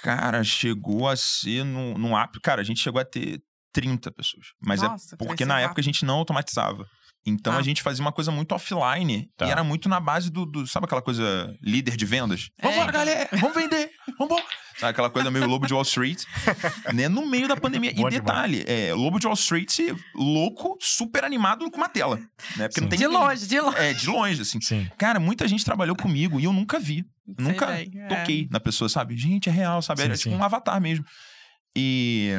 Cara, chegou a ser no, no app. Cara, a gente chegou a ter 30 pessoas. Mas Nossa, é porque cresceu na época rápido. a gente não automatizava. Então Ah. a gente fazia uma coisa muito offline. Tá. E era muito na base do, do- Sabe aquela coisa líder de vendas? É. Vambora, galera! Vamos vender! Vambora! Sabe aquela coisa meio lobo de Wall Street? (laughs) né? No meio da pandemia. Bom e detalhe, é, lobo de Wall Street, louco, super animado com uma tela. Né? Porque não tem De ninguém. longe, de longe. É, de longe, assim. Sim. Cara, muita gente trabalhou comigo e eu nunca vi. Sei Nunca bem, é. toquei na pessoa, sabe? Gente, é real, sabe? Sim, Era tipo um avatar mesmo. E,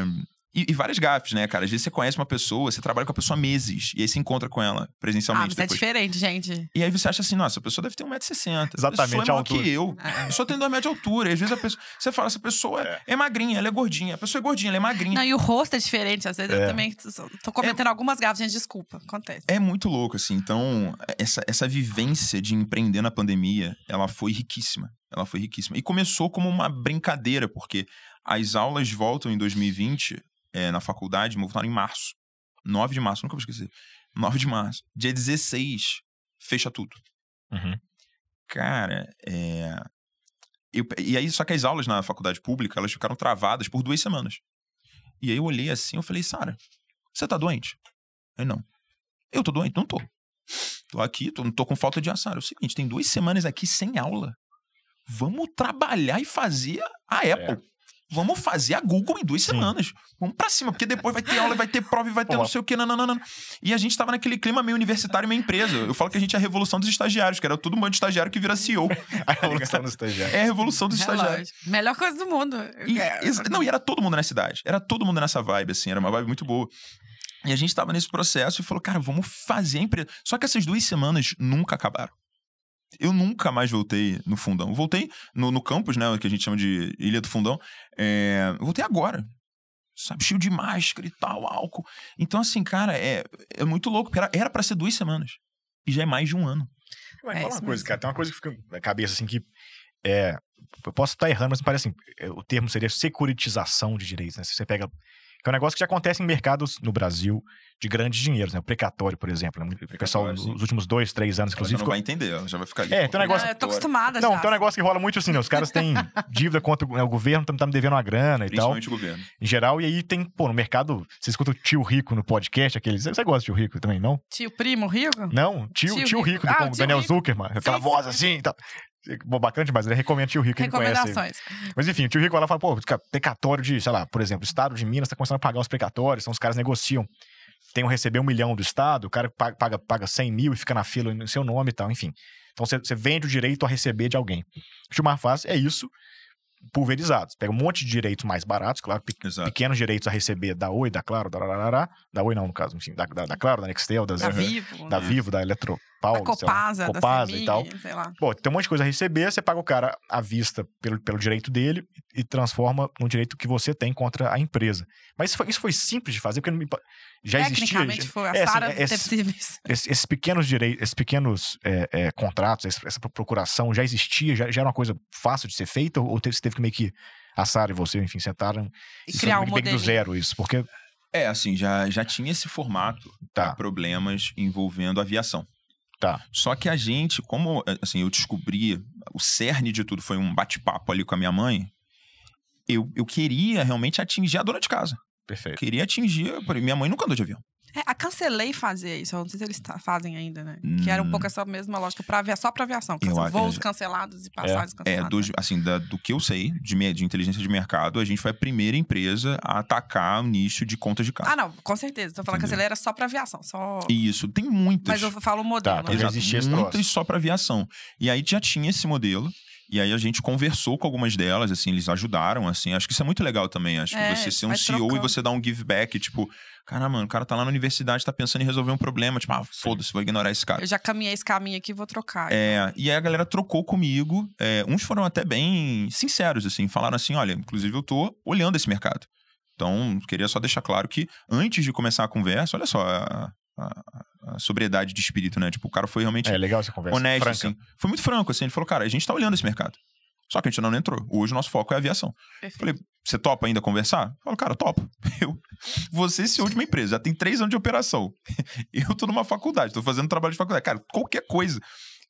e, e várias gafes, né, cara? Às vezes você conhece uma pessoa, você trabalha com a pessoa há meses, e aí você encontra com ela Ah, presencialmente mas é diferente, gente. E aí você acha assim, nossa, a pessoa deve ter 1,60m. Exatamente, a pessoa é a altura. que eu. É. A pessoa tem 2 metros de altura. E às vezes a pessoa. Você fala, essa pessoa é, é magrinha, ela é gordinha. A pessoa é gordinha, ela é magrinha. Não, e o rosto é diferente. Às vezes eu É. também t- tô cometendo algumas gafas, gente. Desculpa, acontece. É muito louco, assim. Então, essa, essa vivência de empreender na pandemia, ela foi riquíssima. Ela foi riquíssima. E começou como uma brincadeira, porque as aulas voltam em 2020, é, na faculdade, voltaram em março. 9 de março, nunca vou esquecer. 9 de março. Dia 16, fecha tudo. Uhum. Cara, é... eu- e aí, só que as aulas na faculdade pública, elas ficaram travadas por duas semanas. E aí eu olhei assim, eu falei, Sara, você tá doente? Aí, não. Eu tô doente? Não tô. Tô aqui, tô, tô com falta de ar. Sara, é o seguinte, tem duas semanas aqui sem aula. Vamos trabalhar e fazer a Apple. Vamos fazer a Google em duas Sim. semanas. Vamos pra cima, porque depois vai ter aula, vai ter prova e vai ter Pô, não sei o que, nananana. E a gente tava naquele clima meio universitário, meio empresa. Eu falo que a gente é a revolução dos estagiários, que era todo mundo de estagiário que vira CEO. (laughs) A revolução do estagiário. É a revolução dos É estagiários. lógico. Melhor coisa do mundo. E, É, não, e era todo mundo na cidade. Era todo mundo nessa vibe, assim. Era uma vibe muito boa. E a gente tava nesse processo e falou, cara, vamos fazer a empresa. Só que essas duas semanas nunca acabaram. Eu nunca mais voltei no fundão. Voltei no, no campus, né? Que a gente chama de Ilha do Fundão. É, eu voltei agora. Sabe, cheio de máscara e tal, álcool. Então, assim, cara, é, é muito louco. Era, pra ser duas semanas. E já é mais de um ano. Mas É fala isso uma coisa, mesmo. cara. Tem uma coisa que fica na cabeça, assim, que é. Eu posso estar errando, mas me parece assim. é, O termo seria securitização de direitos, né? Se você pega. Que é um negócio que já acontece em mercados no Brasil de grandes dinheiros, né? O precatório, por exemplo. né? O pessoal, sim. nos últimos dois, três anos, Ela já inclusive. não ficou- vai entender, ela já vai ficar ali. É, tem um negócio- Ah, eu tô acostumada Não, já. tem um negócio que rola muito assim, né? Os caras têm (laughs) dívida contra o, né, governo, tá, tá me devendo uma grana e tal, Principalmente o governo. em geral. E aí tem, pô, no mercado, você escuta o tio rico no podcast, aqueles. Você gosta de tio rico também, não? Tio primo rico? Não, tio, tio, Tio rico, Rico. do Ah, Daniel Rico. Zuckerman, aquela Sim, voz sim, assim e tal. Bom, bacana demais, ele recomenda tio rico, conhece. Recomendações. Mas enfim, o tio rico lá fala, pô, ca- precatório de, sei lá, por exemplo, o estado de Minas tá começando a pagar os precatórios, então os caras negociam. Tem um receber um milhão do estado, o cara paga, paga, paga 100 mil e fica na fila no seu nome e tal, enfim. Então você, vende o direito a receber de alguém. O que o Mar faz é isso, pulverizado. Você pega um monte de direitos mais baratos, claro, pe- Exato. pequenos direitos a receber da Oi, da Claro, da Rarará, da Oi não, no caso, enfim, da, da, da Claro, da Nextel, das, Da Uhum. Vivo. da né? Vivo, da Eletropau, Da sei lá, Copasa, da Copasa CEMIG, e tal. sei lá. Bom, tem um monte de coisa a receber, você paga o cara à vista pelo, pelo direito dele e transforma num direito que você tem contra a empresa. Mas isso foi, isso foi simples de fazer, porque não me já existia. Tecnicamente foi. A é, assim, Sara é- esses, (laughs) esses pequenos direitos, esses pequenos é, é, contratos, essa, essa procuração já existia, já, já era uma coisa fácil de ser feita, ou teve, você teve que meio que a Sara e você, enfim, sentaram E criar um que do modelo. zero isso, porque É, assim, já, já tinha esse formato Tá. problemas envolvendo aviação. Tá. Só que a gente, como assim, eu descobri, o cerne de tudo foi um bate-papo ali com a minha mãe, eu, eu queria realmente atingir a dona de casa. perfeito. Queria atingir. Minha mãe nunca andou de avião. É, a Cancelei fazia isso. Eu não sei se eles fazem ainda, né? Que era um Hum. pouco essa mesma lógica pra avia, só pra aviação. Cancel- voos é. cancelados e passagens É, canceladas. dos, assim, da- do que eu sei de, de inteligência de mercado, a gente foi a primeira empresa a atacar o nicho de contas de casa. Ah, não, com certeza. Tô falando? Cancelei era só pra aviação. Só... Isso, tem muitas. Mas eu falo o modelo. Tá, né? Exato, existia muitas troço. só para aviação. E aí já tinha esse modelo. E aí a gente conversou com algumas delas, assim, eles ajudaram, assim. Acho que isso é muito legal também. Acho É, que você ser um CEO trocando. e você dar um give back, tipo, cara, mano, o cara tá lá na universidade, tá pensando em resolver um problema. Tipo, ah, foda-se, vou ignorar esse cara. Eu já caminhei esse caminho aqui, vou trocar. É, e aí a galera trocou comigo. é, uns foram até bem sinceros, assim, falaram assim: olha, inclusive eu tô olhando esse mercado. Então, queria só deixar claro que antes de começar a conversa, olha só a- a sobriedade de espírito, né? Tipo, o cara foi realmente É legal essa conversa. honesto, franca. assim. Foi muito franco, assim. Ele falou, cara, a gente tá olhando esse mercado. Só que a gente ainda não entrou. Hoje o nosso foco é aviação. Perfeito. Falei, você topa ainda conversar? Eu falo, cara, topo. (laughs) Eu, você é CEO de uma empresa, já tem três anos de operação. (laughs) Eu tô numa faculdade, tô fazendo trabalho de faculdade. Cara, qualquer coisa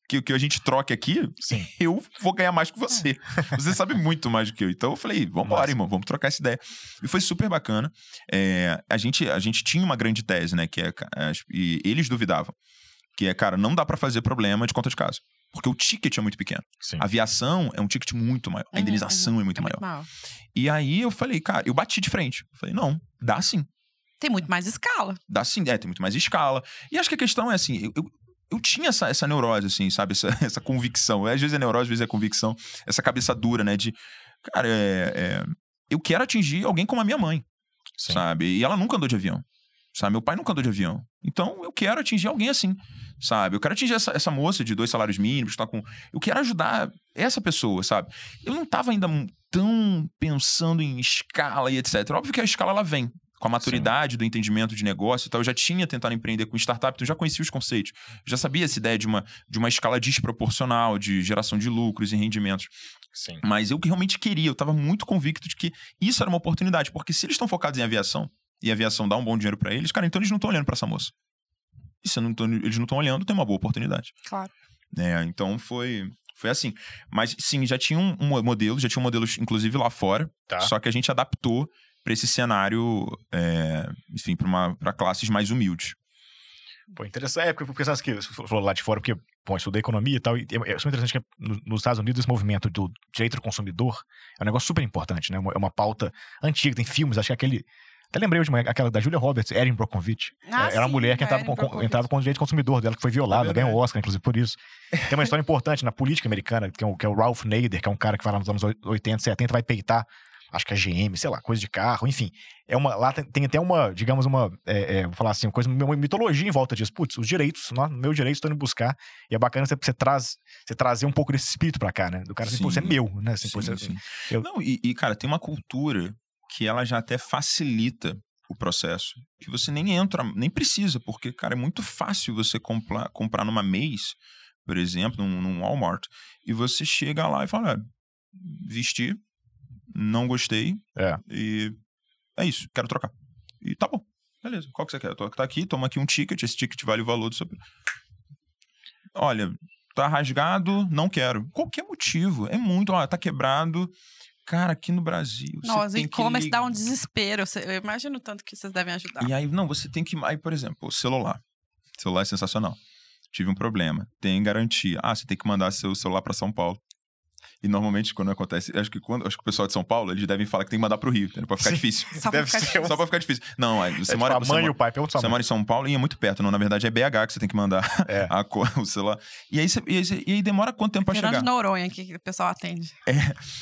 que, que a gente troque aqui, Sim. (laughs) eu vou ganhar mais que você. Você sabe muito mais do que eu. Então eu falei, vambora, Massa. irmão, vamos trocar essa ideia. E foi super bacana. É, a, gente, a gente tinha uma grande tese, né? Que é, as- e eles duvidavam. Que é, cara, não dá pra fazer problema de conta de casa. Porque o ticket é muito pequeno. Sim. A aviação é um ticket muito maior. A Uhum, indenização é muito maior. maior. E aí eu falei, cara, eu bati de frente. Eu falei, não, dá sim. Tem muito mais escala. Dá sim, é, tem muito mais escala. E acho que a questão é assim, eu, eu, eu tinha essa, essa neurose, assim, sabe? Essa, (laughs) essa convicção. Às vezes é neurose, às vezes é convicção. Essa cabeça dura, né? De, cara, é, é, eu quero atingir alguém como a minha mãe, Sim. sabe? E ela nunca andou de avião. Sabe? Meu pai nunca andou de avião. Então eu quero atingir alguém assim. Sabe? Eu quero atingir essa, essa moça de dois salários mínimos, tá com. Eu quero ajudar essa pessoa, sabe? Eu não tava ainda tão pensando em escala e etc. Óbvio que a escala ela vem. Com a maturidade do entendimento de negócio e tal, eu já tinha tentado empreender com startup, então eu já conhecia os conceitos. Eu já sabia essa ideia de uma, de uma escala desproporcional, de geração de lucros e rendimentos. Sim. Mas eu que realmente queria, eu estava muito convicto de que isso era uma oportunidade, porque se eles estão focados em aviação e a aviação dá um bom dinheiro para eles, cara, então eles não estão olhando para essa moça. E se não tão- eles não estão olhando, tem uma boa oportunidade. Claro. É, então foi, foi assim. Mas sim, já tinha um, um modelo, já tinha um modelo, inclusive, lá fora, Tá. só que a gente adaptou para esse cenário, é, enfim, para classes mais humildes. Pô, interessante. É, porque, porque sabe que você falou lá de fora, porque, bom, eu estudei economia e tal, e é, é super interessante que no- nos Estados Unidos esse movimento do direito do consumidor é um negócio super importante, né? É uma- É uma pauta antiga, tem filmes, acho que aquele. Até lembrei hoje de manhã, aquela da Julia Roberts, Erin Brockovich. Ah, É, era uma sim, mulher que entrava com, entrava com o direito do consumidor dela, que foi violada, É ganhou o. Oscar, inclusive, por isso. Tem uma história importante na política americana, que é o, que é o Ralph Nader, que é um cara que vai lá nos anos 80, 70, vai peitar, acho que a GM, sei lá, coisa de carro, enfim. É uma, lá tem, até uma, digamos, uma, é, é, vou falar assim, uma coisa, uma mitologia em volta disso. Putz, os direitos, nó, meu direito estou indo buscar. E é bacana você, você, traz, você trazer um pouco desse espírito pra cá, né? Do cara assim, pô, isso é meu, né? Assim, Sim, isso é- sim. eu- Não, e, e, cara, tem uma cultura que ela já até facilita o processo. Que você nem entra, nem precisa, porque, cara, é muito fácil você comprar, comprar numa mês, por exemplo, num, num Walmart, e você chega lá e fala: "Olha, vesti, não gostei, É. e é isso, quero trocar. E tá bom. Beleza, qual que você quer? Tá aqui, toma aqui um ticket, esse ticket vale o valor do seu. Olha, tá rasgado, não quero. Qualquer motivo. É muito, ó, tá quebrado. Cara, aqui no Brasil. você Nossa, tem e que e-commerce dá um desespero. Eu imagino tanto que vocês devem ajudar. E aí, não, você tem que. Aí, por exemplo, o celular. O celular é sensacional. Tive um problema. Tem garantia. Ah, você tem que mandar seu celular para São Paulo. E normalmente, quando acontece. Acho que quando acho que o pessoal de São Paulo, eles devem falar que tem que mandar pro Rio, entendeu? Pra ficar Sim. difícil. Só pra ficar difícil. Só pra ficar difícil. Não, é você tipo mora. a você mãe e mora- o pai, pergunta Você mora em São Paulo e é muito perto. Não, na verdade é BH que você tem que mandar É. (laughs) a o celular. E aí, você- e, aí, você- e aí demora quanto tempo pra Fernando chegar? de Noronha que o pessoal atende.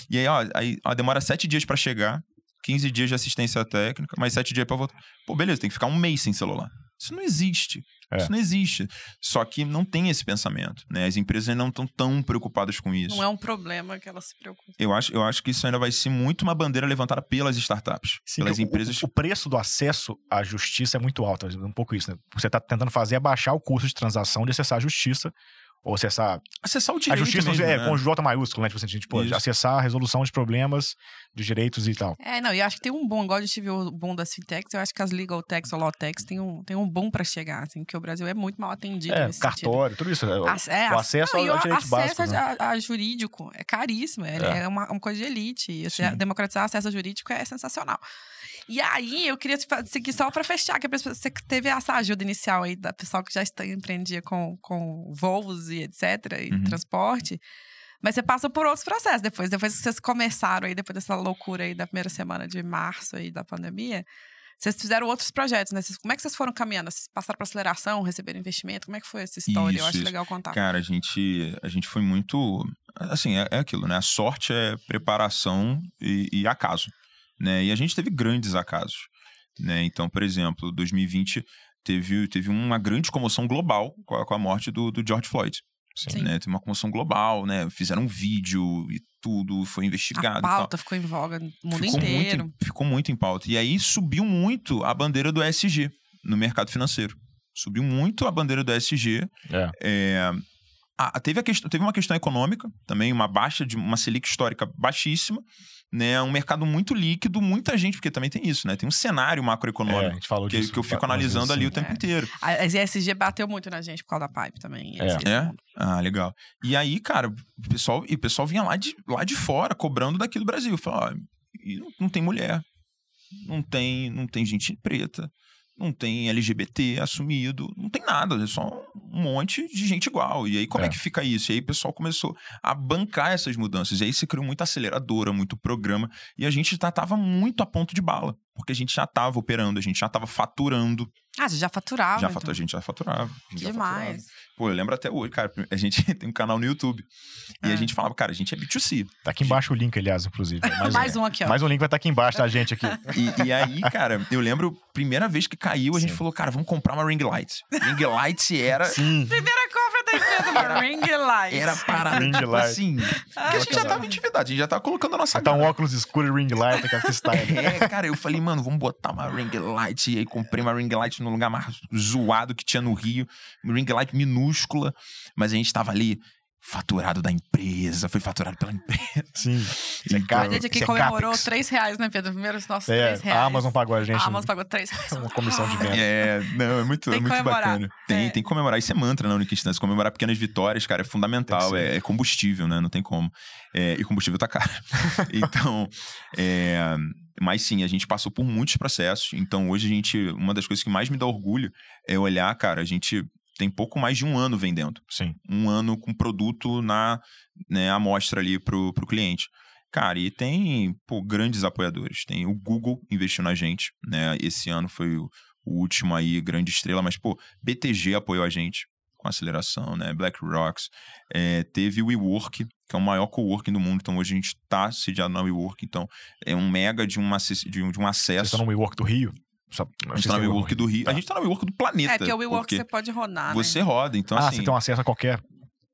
E aí, ó, aí ó, demora sete dias pra chegar, 15 dias de assistência técnica, mais sete dias pra voltar. Pô, beleza, tem que ficar um mês sem celular. Isso não existe. É. Isso não existe. Só que não tem esse pensamento, né? As empresas não estão tão preocupadas com isso. Não é um problema que elas se preocupam. Eu acho, eu acho que isso ainda vai ser muito uma bandeira levantada pelas startups, Sim, pelas o- empresas. O, o preço do acesso à justiça é muito alto. Um pouco isso, né? O que você está tentando fazer é baixar o custo de transação de acessar a justiça. Ou acessar. Acessar o A direito justiça mesmo, é né? com J maiúsculo, né? Tipo assim, a gente pode Isso. acessar a resolução de problemas de direitos e tal. É, não, e eu acho que tem um boom, igual a gente viu o boom das fintechs, eu acho que as legal techs ou law techs tem um, tem um boom pra chegar, assim, porque o Brasil é muito mal atendido É, nesse sentido. cartório, tudo isso. é, Ac- é, o ac- acesso não, ao- ao o direitos acesso básicos, né? a, a jurídico é caríssimo, ele É. é, uma, uma coisa de elite. E você Sim. democratizar acesso ao jurídico é sensacional. E aí, eu queria te seguir só para fechar, que você teve essa ajuda inicial aí da pessoal que já está, empreendia com, com voos e etc, e Uhum. transporte. Mas você passou por outros processos depois. Depois que vocês começaram aí, depois dessa loucura aí da primeira semana de março aí da pandemia, vocês fizeram outros projetos, né? Como é que vocês foram caminhando? Vocês passaram para aceleração, receberam investimento? Como é que foi essa história? eu Isso, acho isso. legal contar. Cara, a gente, a gente foi muito. Assim, é, é aquilo, né? A sorte é preparação e, e acaso. Né? E a gente teve grandes acasos. Né? Então, por exemplo, 2020 teve, teve uma grande comoção global com a, com a morte do, do George Floyd. Sim. Né? Teve uma comoção global, né? Fizeram um vídeo e tudo, foi investigado. A e tal. pauta ficou em voga no mundo ficou inteiro. Muito, em- ficou muito em pauta. E aí subiu muito a bandeira do ESG no mercado financeiro. Subiu muito a bandeira do ESG. É. É, ah, teve, a questão, teve uma questão econômica também, uma baixa de uma Selic histórica baixíssima, né? Um mercado muito líquido, muita gente, porque também tem isso, né? Tem um cenário É, a macroeconômico gente falou que, disso. que eu fico analisando ali sim. o tempo É. inteiro. A ESG bateu muito na gente por causa da Pipe também. É. É? Ah, legal. E aí, cara, o pessoal, e o pessoal vinha lá de, lá de fora, cobrando daqui do Brasil. Falou, ó, e não, não tem mulher, não tem, não tem gente preta, não tem LGBT assumido, não tem nada, é só um monte de gente igual. E aí, como é, É. que fica isso? E aí o pessoal começou a bancar essas mudanças. E aí se criou muita aceleradora, muito programa. E a gente já tava muito a ponto de bala. Porque a gente já tava operando, a gente já tava faturando. Ah, você já faturava. já então. A gente já faturava. gente já faturava. Pô, eu lembro até hoje, cara. (laughs) A gente tem um canal no YouTube. E Ah. a gente falava, cara, a gente é B2C. Tá aqui embaixo o link, aliás, inclusive. (laughs) Mais, Mais um. um aqui, ó. Mais um link vai estar aqui embaixo da gente aqui. (laughs) E, e aí, cara, eu lembro, primeira vez que caiu, a gente Sim. falou, cara, vamos comprar uma ring light. Ring light era. Sim. Primeira compra mano. Ring light. Era parada, Ring tipo light. assim. Porque a gente já tava em atividade, a gente já tava colocando a nossa Tá um óculos escuro e ring light, aquela style. (laughs) É, cara, eu falei, mano, vamos botar uma ring light. E aí comprei uma ring light no lugar mais zoado que tinha no Rio. Ring light minúscula. Mas a gente tava ali, faturado da empresa, foi faturado pela empresa. (laughs) Sim. Isso é caro. A gente aqui é comemorou capex. 3 reais, né, Pedro? Primeiro os nossos É, 3 reais. a Amazon pagou a gente A Amazon pagou 3 reais. uma comissão de venda. (laughs) É, não, é muito, Tem é muito comemorar. bacana. Tem, É. tem que comemorar. Isso é mantra na única instância. Comemorar pequenas vitórias, cara, é fundamental. É, é combustível, né? Não tem como. É, e combustível tá caro. (laughs) então, é, mas sim, a gente passou por muitos processos. Então, hoje a gente. Uma das coisas que mais me dá orgulho é olhar, cara, a gente tem pouco mais de um ano vendendo. Sim. Um ano com produto na né, amostra ali pro, pro cliente. Cara, e tem pô, grandes apoiadores. Tem o Google investiu na gente, né? Esse ano foi o, o último aí, grande estrela, mas, pô, BTG apoiou a gente com aceleração, né? BlackRock. É, teve o WeWork, que é o maior coworking do mundo. Então, hoje a gente tá sediado na WeWork. Então, é um mega de, uma, de, um, de um Vocês acesso. estão no WeWork do Rio? Só, A gente tá no WeWork do Rio. A gente tá no WeWork do planeta. É, porque o WeWork você pode rodar, você né? roda. Então, ah, assim... você tem um acesso a qualquer.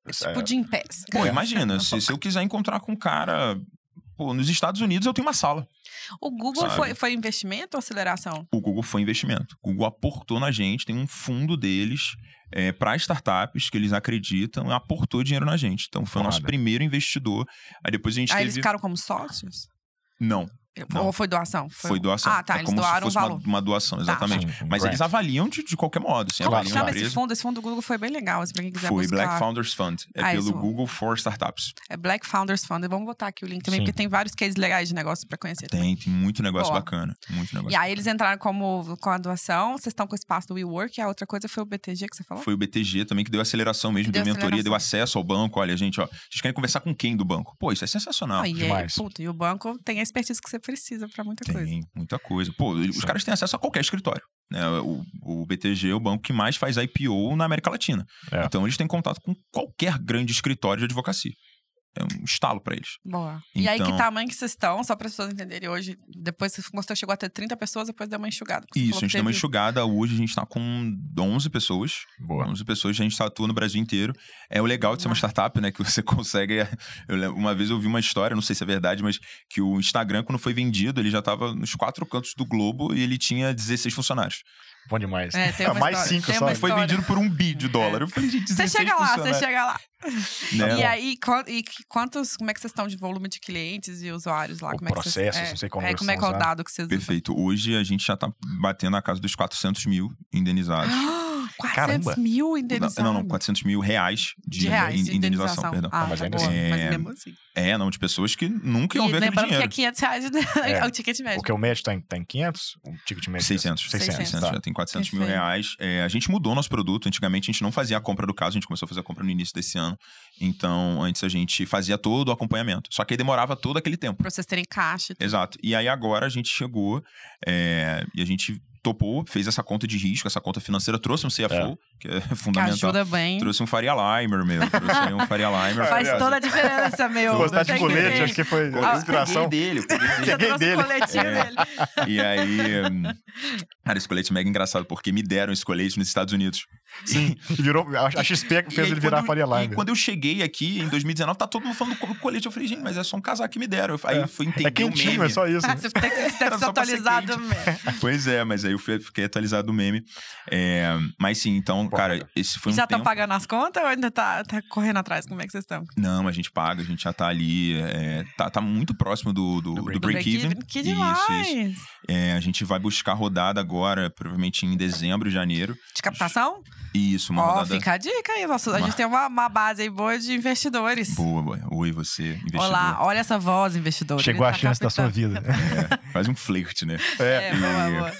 É tipo de pés. Pô, imagina, se, se eu quiser encontrar com um cara. Pô, nos Estados Unidos eu tenho uma sala. O Google Sabe? foi, foi investimento ou aceleração? O Google foi investimento. O Google aportou na gente, tem um fundo deles é, para startups que eles acreditam, aportou dinheiro na gente. Então foi o nosso primeiro investidor. Aí depois a gente Aí teve. eles ficaram como sócios? Não, Não. Ou foi doação? foi, doação. Ah, tá. É eles como doaram um se fosse valor. uma, uma doação, exatamente. Sim, um Mas grant. eles avaliam de, de qualquer modo. Assim, Como avaliam chama esse fundo? Esse fundo do Google foi bem legal, se alguém quiser Foi buscar. Black Founders Fund. É Ah, pelo isso. Google for Startups. É Black Founders Fund. Vamos botar aqui o link também, Sim. porque tem vários cases legais de negócio pra conhecer. também. Tem, tem muito negócio Boa. bacana. Muito negócio E aí eles entraram como, com a doação, vocês estão com o espaço do WeWork, e a outra coisa foi o BTG que você falou? Foi o BTG também que deu aceleração mesmo, Deu deu, mentoria, deu acesso ao banco. Olha, gente, ó, vocês querem conversar com quem do banco? Pô, isso é sensacional. Ah, e, aí, puta, e o banco tem a expertise que você precisa pra muita coisa. Tem, muita coisa. Pô, os Sim. caras têm acesso a qualquer escritório. Né? O, o BTG é o banco que mais faz IPO na América Latina. É. Então eles têm contato com qualquer grande escritório de advocacia. É um estalo pra eles. Boa. E aí, que Então- tamanho que vocês estão? Só para as pessoas entenderem hoje. Depois você mostrou chegou a ter 30 pessoas, depois deu uma enxugada. Isso, a gente deu uma enxugada. Hoje a gente tá com 11 pessoas. Boa. 11 pessoas, a gente atua no Brasil inteiro. É o legal de ser uma startup, né? Que você (laughs) consegue. Eu lembro- uma vez eu ouvi uma história, não sei se é verdade, mas que o Instagram, quando foi vendido, ele já tava nos quatro cantos do globo e ele tinha 16 funcionários. Bom demais. É, tem Ah, mais história, cinco tem só. uma E foi vendido por um bi de dólar. Eu falei, gente, Você 16 chega lá, você funcionários. chega lá. Né? E aí, e quantos, como é que vocês estão de volume de clientes e usuários lá? Ou como é que vocês, processos, é, não sei como é, vocês como é que é o dado que vocês usam? Perfeito. Hoje a gente já tá batendo na casa dos 400 mil indenizados. (gasps) 400 Caramba. mil indenizados. Não, não, 400 mil reais de, de reais de in- indenização, indenização. perdão. Ah, mas ainda boa. assim. Mas É, mesmo assim. É, não, de pessoas que nunca iam E ver aquele lembrando que é dinheiro. 500 reais É. (laughs) é. o ticket médio. Porque o médio tá em, tá em 500, o ticket médio. 600. 600, 600, tá. já tem 400 mil Perfeito. reais. É, a gente mudou nosso produto. Antigamente a gente não fazia a compra do caso, a gente começou a fazer a compra no início desse ano. Então, antes a gente fazia todo o acompanhamento. Só que aí demorava todo aquele tempo. Pra vocês terem caixa. e tudo. Exato. E aí agora a gente chegou é, e a gente topou, fez essa conta de risco, essa conta financeira, trouxe um CFO, que é Que fundamental. ajuda bem. Trouxe um Faria Limer, meu. Trouxe um Faria Limer. (laughs) Faz É, toda a diferença, meu. Gostar de colete, que- acho que foi a inspiração. peguei dele, eu peguei dele. Peguei dele. É. dele. E aí, hum, cara, esse colete é mega engraçado, porque me deram esse colete nos Estados Unidos. Sim. E (laughs) virou. A a XP que E fez ele virar quando- Faria E Live. quando eu cheguei aqui, em 2019, tá todo mundo falando do co- colete. Eu falei, gente, mas é só um casaco que me deram. Eu- Aí É. eu fui entender É quentinho, o meme. é só isso. Ah, Você tem que (laughs) ser atualizado mesmo. (laughs) Pois é, mas aí eu fiquei atualizado do meme. É, mas sim, então, Pô, cara, esse foi um Já tá tempo... pagando as contas ou ainda tá, tá correndo atrás? Como é que vocês estão? Não, a gente paga, a gente já tá ali, é, tá, tá muito próximo do, do, Do do break- break-even. Que Isso, demais! isso. É, a gente vai buscar rodada agora, provavelmente em dezembro, janeiro. De captação? Isso, uma Ó, rodada fica a dica aí. Nossa, a Uma- gente tem uma, uma base aí boa de investidores. boa, boa. Oi, você, investidor. Olá, olha essa voz, investidor. Chegou a Tá chance da sua captando. vida. É, quase um flerte, né? (laughs) É, boa, E- boa.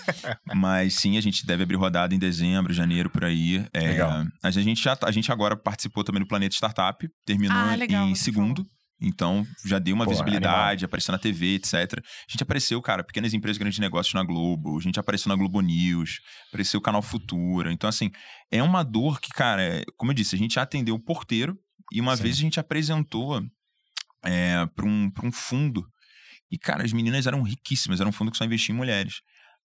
Mas sim, a gente deve abrir rodada em dezembro, janeiro, por aí. É, Legal. A gente, já, a gente agora participou também do Planeta Startup, terminou Ah, legal, em você segundo. Então, já deu uma Pô, visibilidade, apareceu na TV, etc. A gente apareceu, cara, pequenas empresas, grandes negócios na Globo. A gente apareceu na Globo News, apareceu o Canal Futura. Então, assim, é uma dor que, cara, é- como eu disse, a gente já atendeu o porteiro e uma Sim. vez a gente apresentou é, para um, pra um fundo. E, cara, as meninas eram riquíssimas, era um fundo que só investia em mulheres.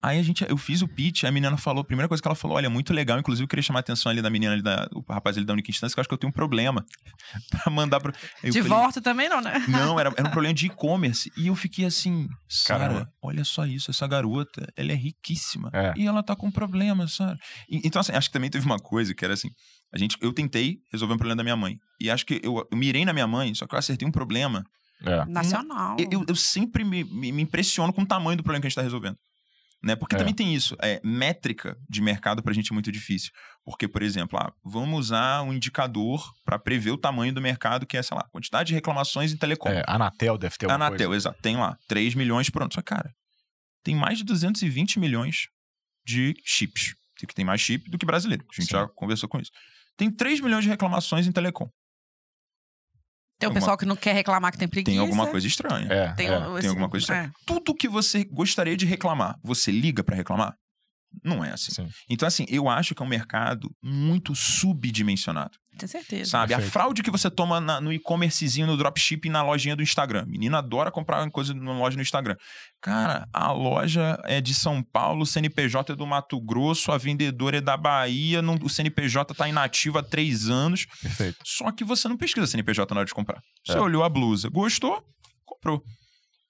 Aí a gente, eu fiz o pitch, a menina falou, a primeira coisa que ela falou, olha, muito legal, inclusive eu queria chamar a atenção ali da menina ali, da, o rapaz ali da única instância, que eu acho que eu tenho um problema (laughs) pra mandar pro... Eu De falei, volta também não, né? Não, era, (laughs) era um problema de e-commerce. E eu fiquei assim, Sara, Caramba. olha só isso, essa garota, ela é riquíssima. É. E ela tá com problema, Sara. E- Então, assim, acho que também teve uma coisa que era assim, a gente, eu tentei resolver um problema da minha mãe. E acho que eu, eu mirei na minha mãe, só que eu acertei um problema. É. Nacional. Eu, eu- eu sempre me, me, me impressiono com o tamanho do problema que a gente tá resolvendo. Né? Porque É. também tem isso. É, métrica de mercado pra gente é muito difícil. Porque, por exemplo, ah, vamos usar um indicador para prever o tamanho do mercado, que é, sei lá, quantidade de reclamações em telecom. É, Anatel deve ter alguma Anatel, coisa. exato. Tem lá 3 milhões pronto. Só cara, tem mais de 220 milhões de chips. Que tem mais chip do que brasileiro. A gente Sim. já conversou com isso. Tem 3 milhões de reclamações em telecom. Tem o pessoal que não quer reclamar que tem preguiça. Tem alguma coisa estranha. É, Tem, é. Tem esse- alguma coisa estranha. é. Tudo que você gostaria de reclamar, você liga pra reclamar? Não é assim. Sim. Então, assim, eu acho que é um mercado muito subdimensionado. Tenho certeza. Sabe? A Perfeito. fraude que você toma na- no e-commercezinho, no dropshipping, na lojinha do Instagram. Menina adora comprar uma coisa na loja no Instagram. Cara, a loja é de São Paulo, o CNPJ é do Mato Grosso, a vendedora é da Bahia, não- o CNPJ tá inativo há três anos. Perfeito. Só que você não pesquisa CNPJ na hora de comprar. Você É. olhou a blusa, gostou, comprou.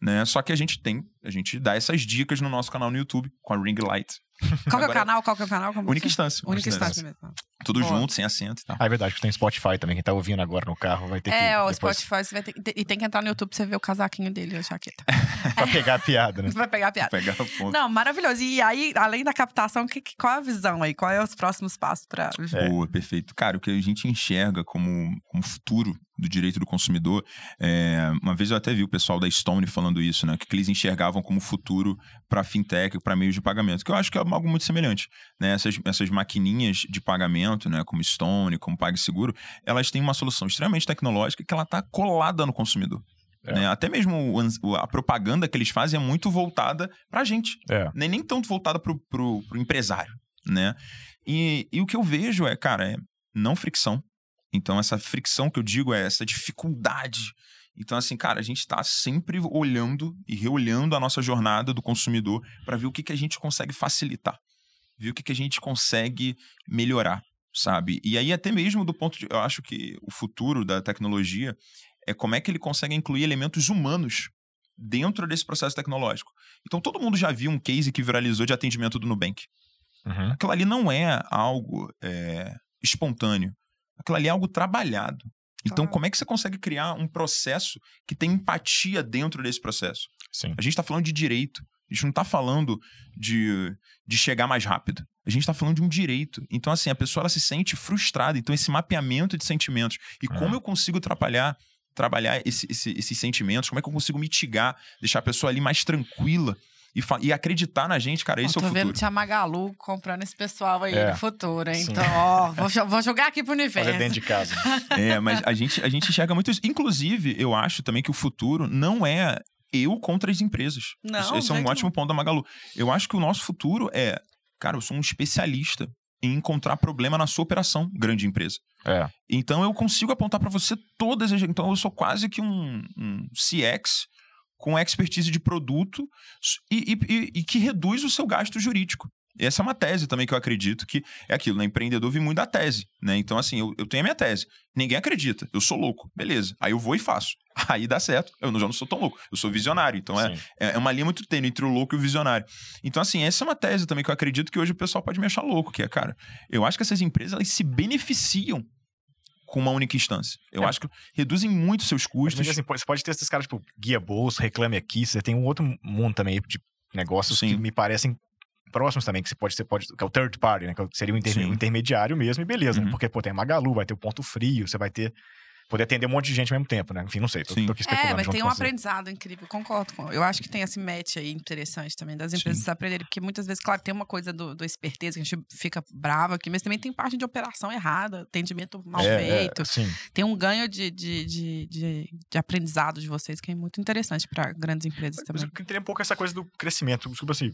Né? Só que a gente tem, a gente dá essas dicas no nosso canal no YouTube, com a Ring Light. Qual que é o Agora- canal? Qual que é o canal? Como Única é? instância. Única instância mesmo. Tudo Boa. junto, sem acento e tal. Ah, é verdade, que tem Spotify também. Quem tá ouvindo agora no carro vai ter que. É, o depois- Spotify, você vai ter, e tem que entrar no YouTube pra você ver o casaquinho dele, a jaqueta. (laughs) pra pegar a piada, né? (laughs) Você vai pegar a piada. Pegar o ponto. Não, maravilhoso. E aí, além da captação, que, que- qual é a visão aí? Qual é os próximos passos pra... É. Boa, perfeito. Cara, o que a gente enxerga como, como futuro do direito do consumidor, é, uma vez eu até vi o pessoal da Stone falando isso, né? Que, que eles enxergavam como futuro para fintech, para meios de pagamento, que eu acho que é algo muito semelhante. Né? Essas, essas maquininhas de pagamento, né? Como Stone, como PagSeguro, elas têm uma solução extremamente tecnológica que ela está colada no consumidor. É. né? Até mesmo o o- a propaganda que eles fazem é muito voltada para a gente É. nem, nem tanto voltada pro, pro empresário, né? E, e o que eu vejo é, cara, é não fricção. Então, essa fricção que eu digo é essa dificuldade. Então, assim, cara, a gente tá sempre olhando e reolhando a nossa jornada do consumidor para ver o que, que a gente consegue facilitar, ver o que, que a gente consegue melhorar, sabe? E aí, até mesmo do ponto de. Eu acho que o futuro da tecnologia é como é que ele consegue incluir elementos humanos dentro desse processo tecnológico. Então, todo mundo já viu um case que viralizou de atendimento do Nubank. Uhum. Aquilo ali não é algo é, espontâneo. Aquilo ali é algo trabalhado. Então, Claro. como é que você consegue criar um processo que tem empatia dentro desse processo? Sim. A gente está falando de direito. A gente não está falando de, de chegar mais rápido. A gente está falando de um direito. Então, assim, a pessoa ela se sente frustrada. Então, esse mapeamento de sentimentos. E como Uhum. eu consigo atrapalhar, trabalhar esse- esse- esses sentimentos? Como é que eu consigo mitigar, deixar a pessoa ali mais tranquila e, e acreditar na gente, cara? Esse é o tô vendo futuro. Tia Magalu comprando esse pessoal aí É. no futuro, hein? Sim. Então, ó, vou, vou jogar aqui pro universo. Fazer dentro de casa. (laughs) É, mas a gente, a gente enxerga muito isso. Inclusive, eu acho também que o futuro não é eu contra as empresas. Não, Isso- Esse é um ótimo ponto da Magalu. Eu acho que o nosso futuro é, cara, eu sou um especialista em encontrar problema na sua operação, grande empresa. É. Então eu consigo apontar para você todas as. Então eu sou quase que um, um CX com expertise de produto e, e- e- que reduz o seu gasto jurídico. Essa é uma tese também que eu acredito que é aquilo, né? Empreendedor vive muito da tese, né? Então, assim, eu, eu tenho a minha tese. Ninguém acredita. Eu sou louco. Beleza. Aí eu vou e faço. (laughs) Aí dá certo. Eu não- já não sou tão louco. Eu sou visionário. Então é, Sim. é é uma linha muito tênue entre o louco e o visionário. Então, assim, essa é uma tese também que eu acredito que hoje o pessoal pode me achar louco, que é, cara, eu acho que essas empresas elas se beneficiam com uma única instância. Eu É. acho que reduzem muito seus Mas, custos. assim, pô, você pode ter esses caras, tipo, guia bolso, reclame aqui. Você tem um outro mundo também de negócios Sim. que me parecem próximos também, que você pode ser, pode, que é o third party, né? Que seria o, inter- Sim. o intermediário mesmo, e beleza, né? Uhum. Porque, pô, tem a Magalu, vai ter o ponto frio, você vai ter. Poder atender um monte de gente ao mesmo tempo, né? Enfim, não sei. Tô, Sim. tô aqui especulando. É, mas tem um você. aprendizado incrível, concordo com. Eu acho que tem esse match aí interessante também das empresas aprenderem, porque muitas vezes, claro, tem uma coisa do, do esperteza que a gente fica brava aqui, mas também tem parte de operação errada, atendimento mal É, feito. É, sim. Tem um ganho de, de, de, de, de aprendizado de vocês que é muito interessante para grandes empresas Mas também. eu queria um pouco essa coisa do crescimento. Desculpa assim.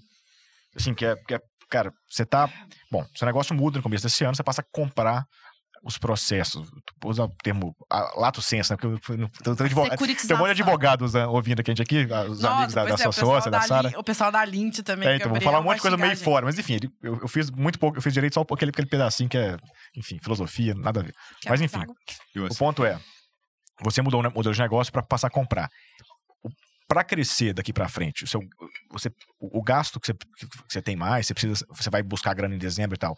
Assim, que é, que é. Cara, você tá. Bom, seu negócio muda no começo desse ano, você passa a comprar os processos, vou usar o termo a, lato senso, né? Porque eu fui no- tem, tem advogado, tem um monte de advogados né, ouvindo aqui a gente aqui, os Nossa, amigos da, da é, sua o pessoal sócia, da da Sara. O pessoal da Lint também. É, então, o vou falar um monte de coisa meio a fora, mas enfim, ele- eu, eu fiz muito pouco, eu fiz direito só aquele, aquele pedacinho que é, enfim, filosofia, nada a ver. gente. Quer mas enfim. Eu, O ponto é, você mudou o modelo de negócio para passar a comprar. Para crescer daqui para frente, o, seu, você, o o gasto que você, que você tem mais, você precisa, você vai buscar grana em dezembro e tal,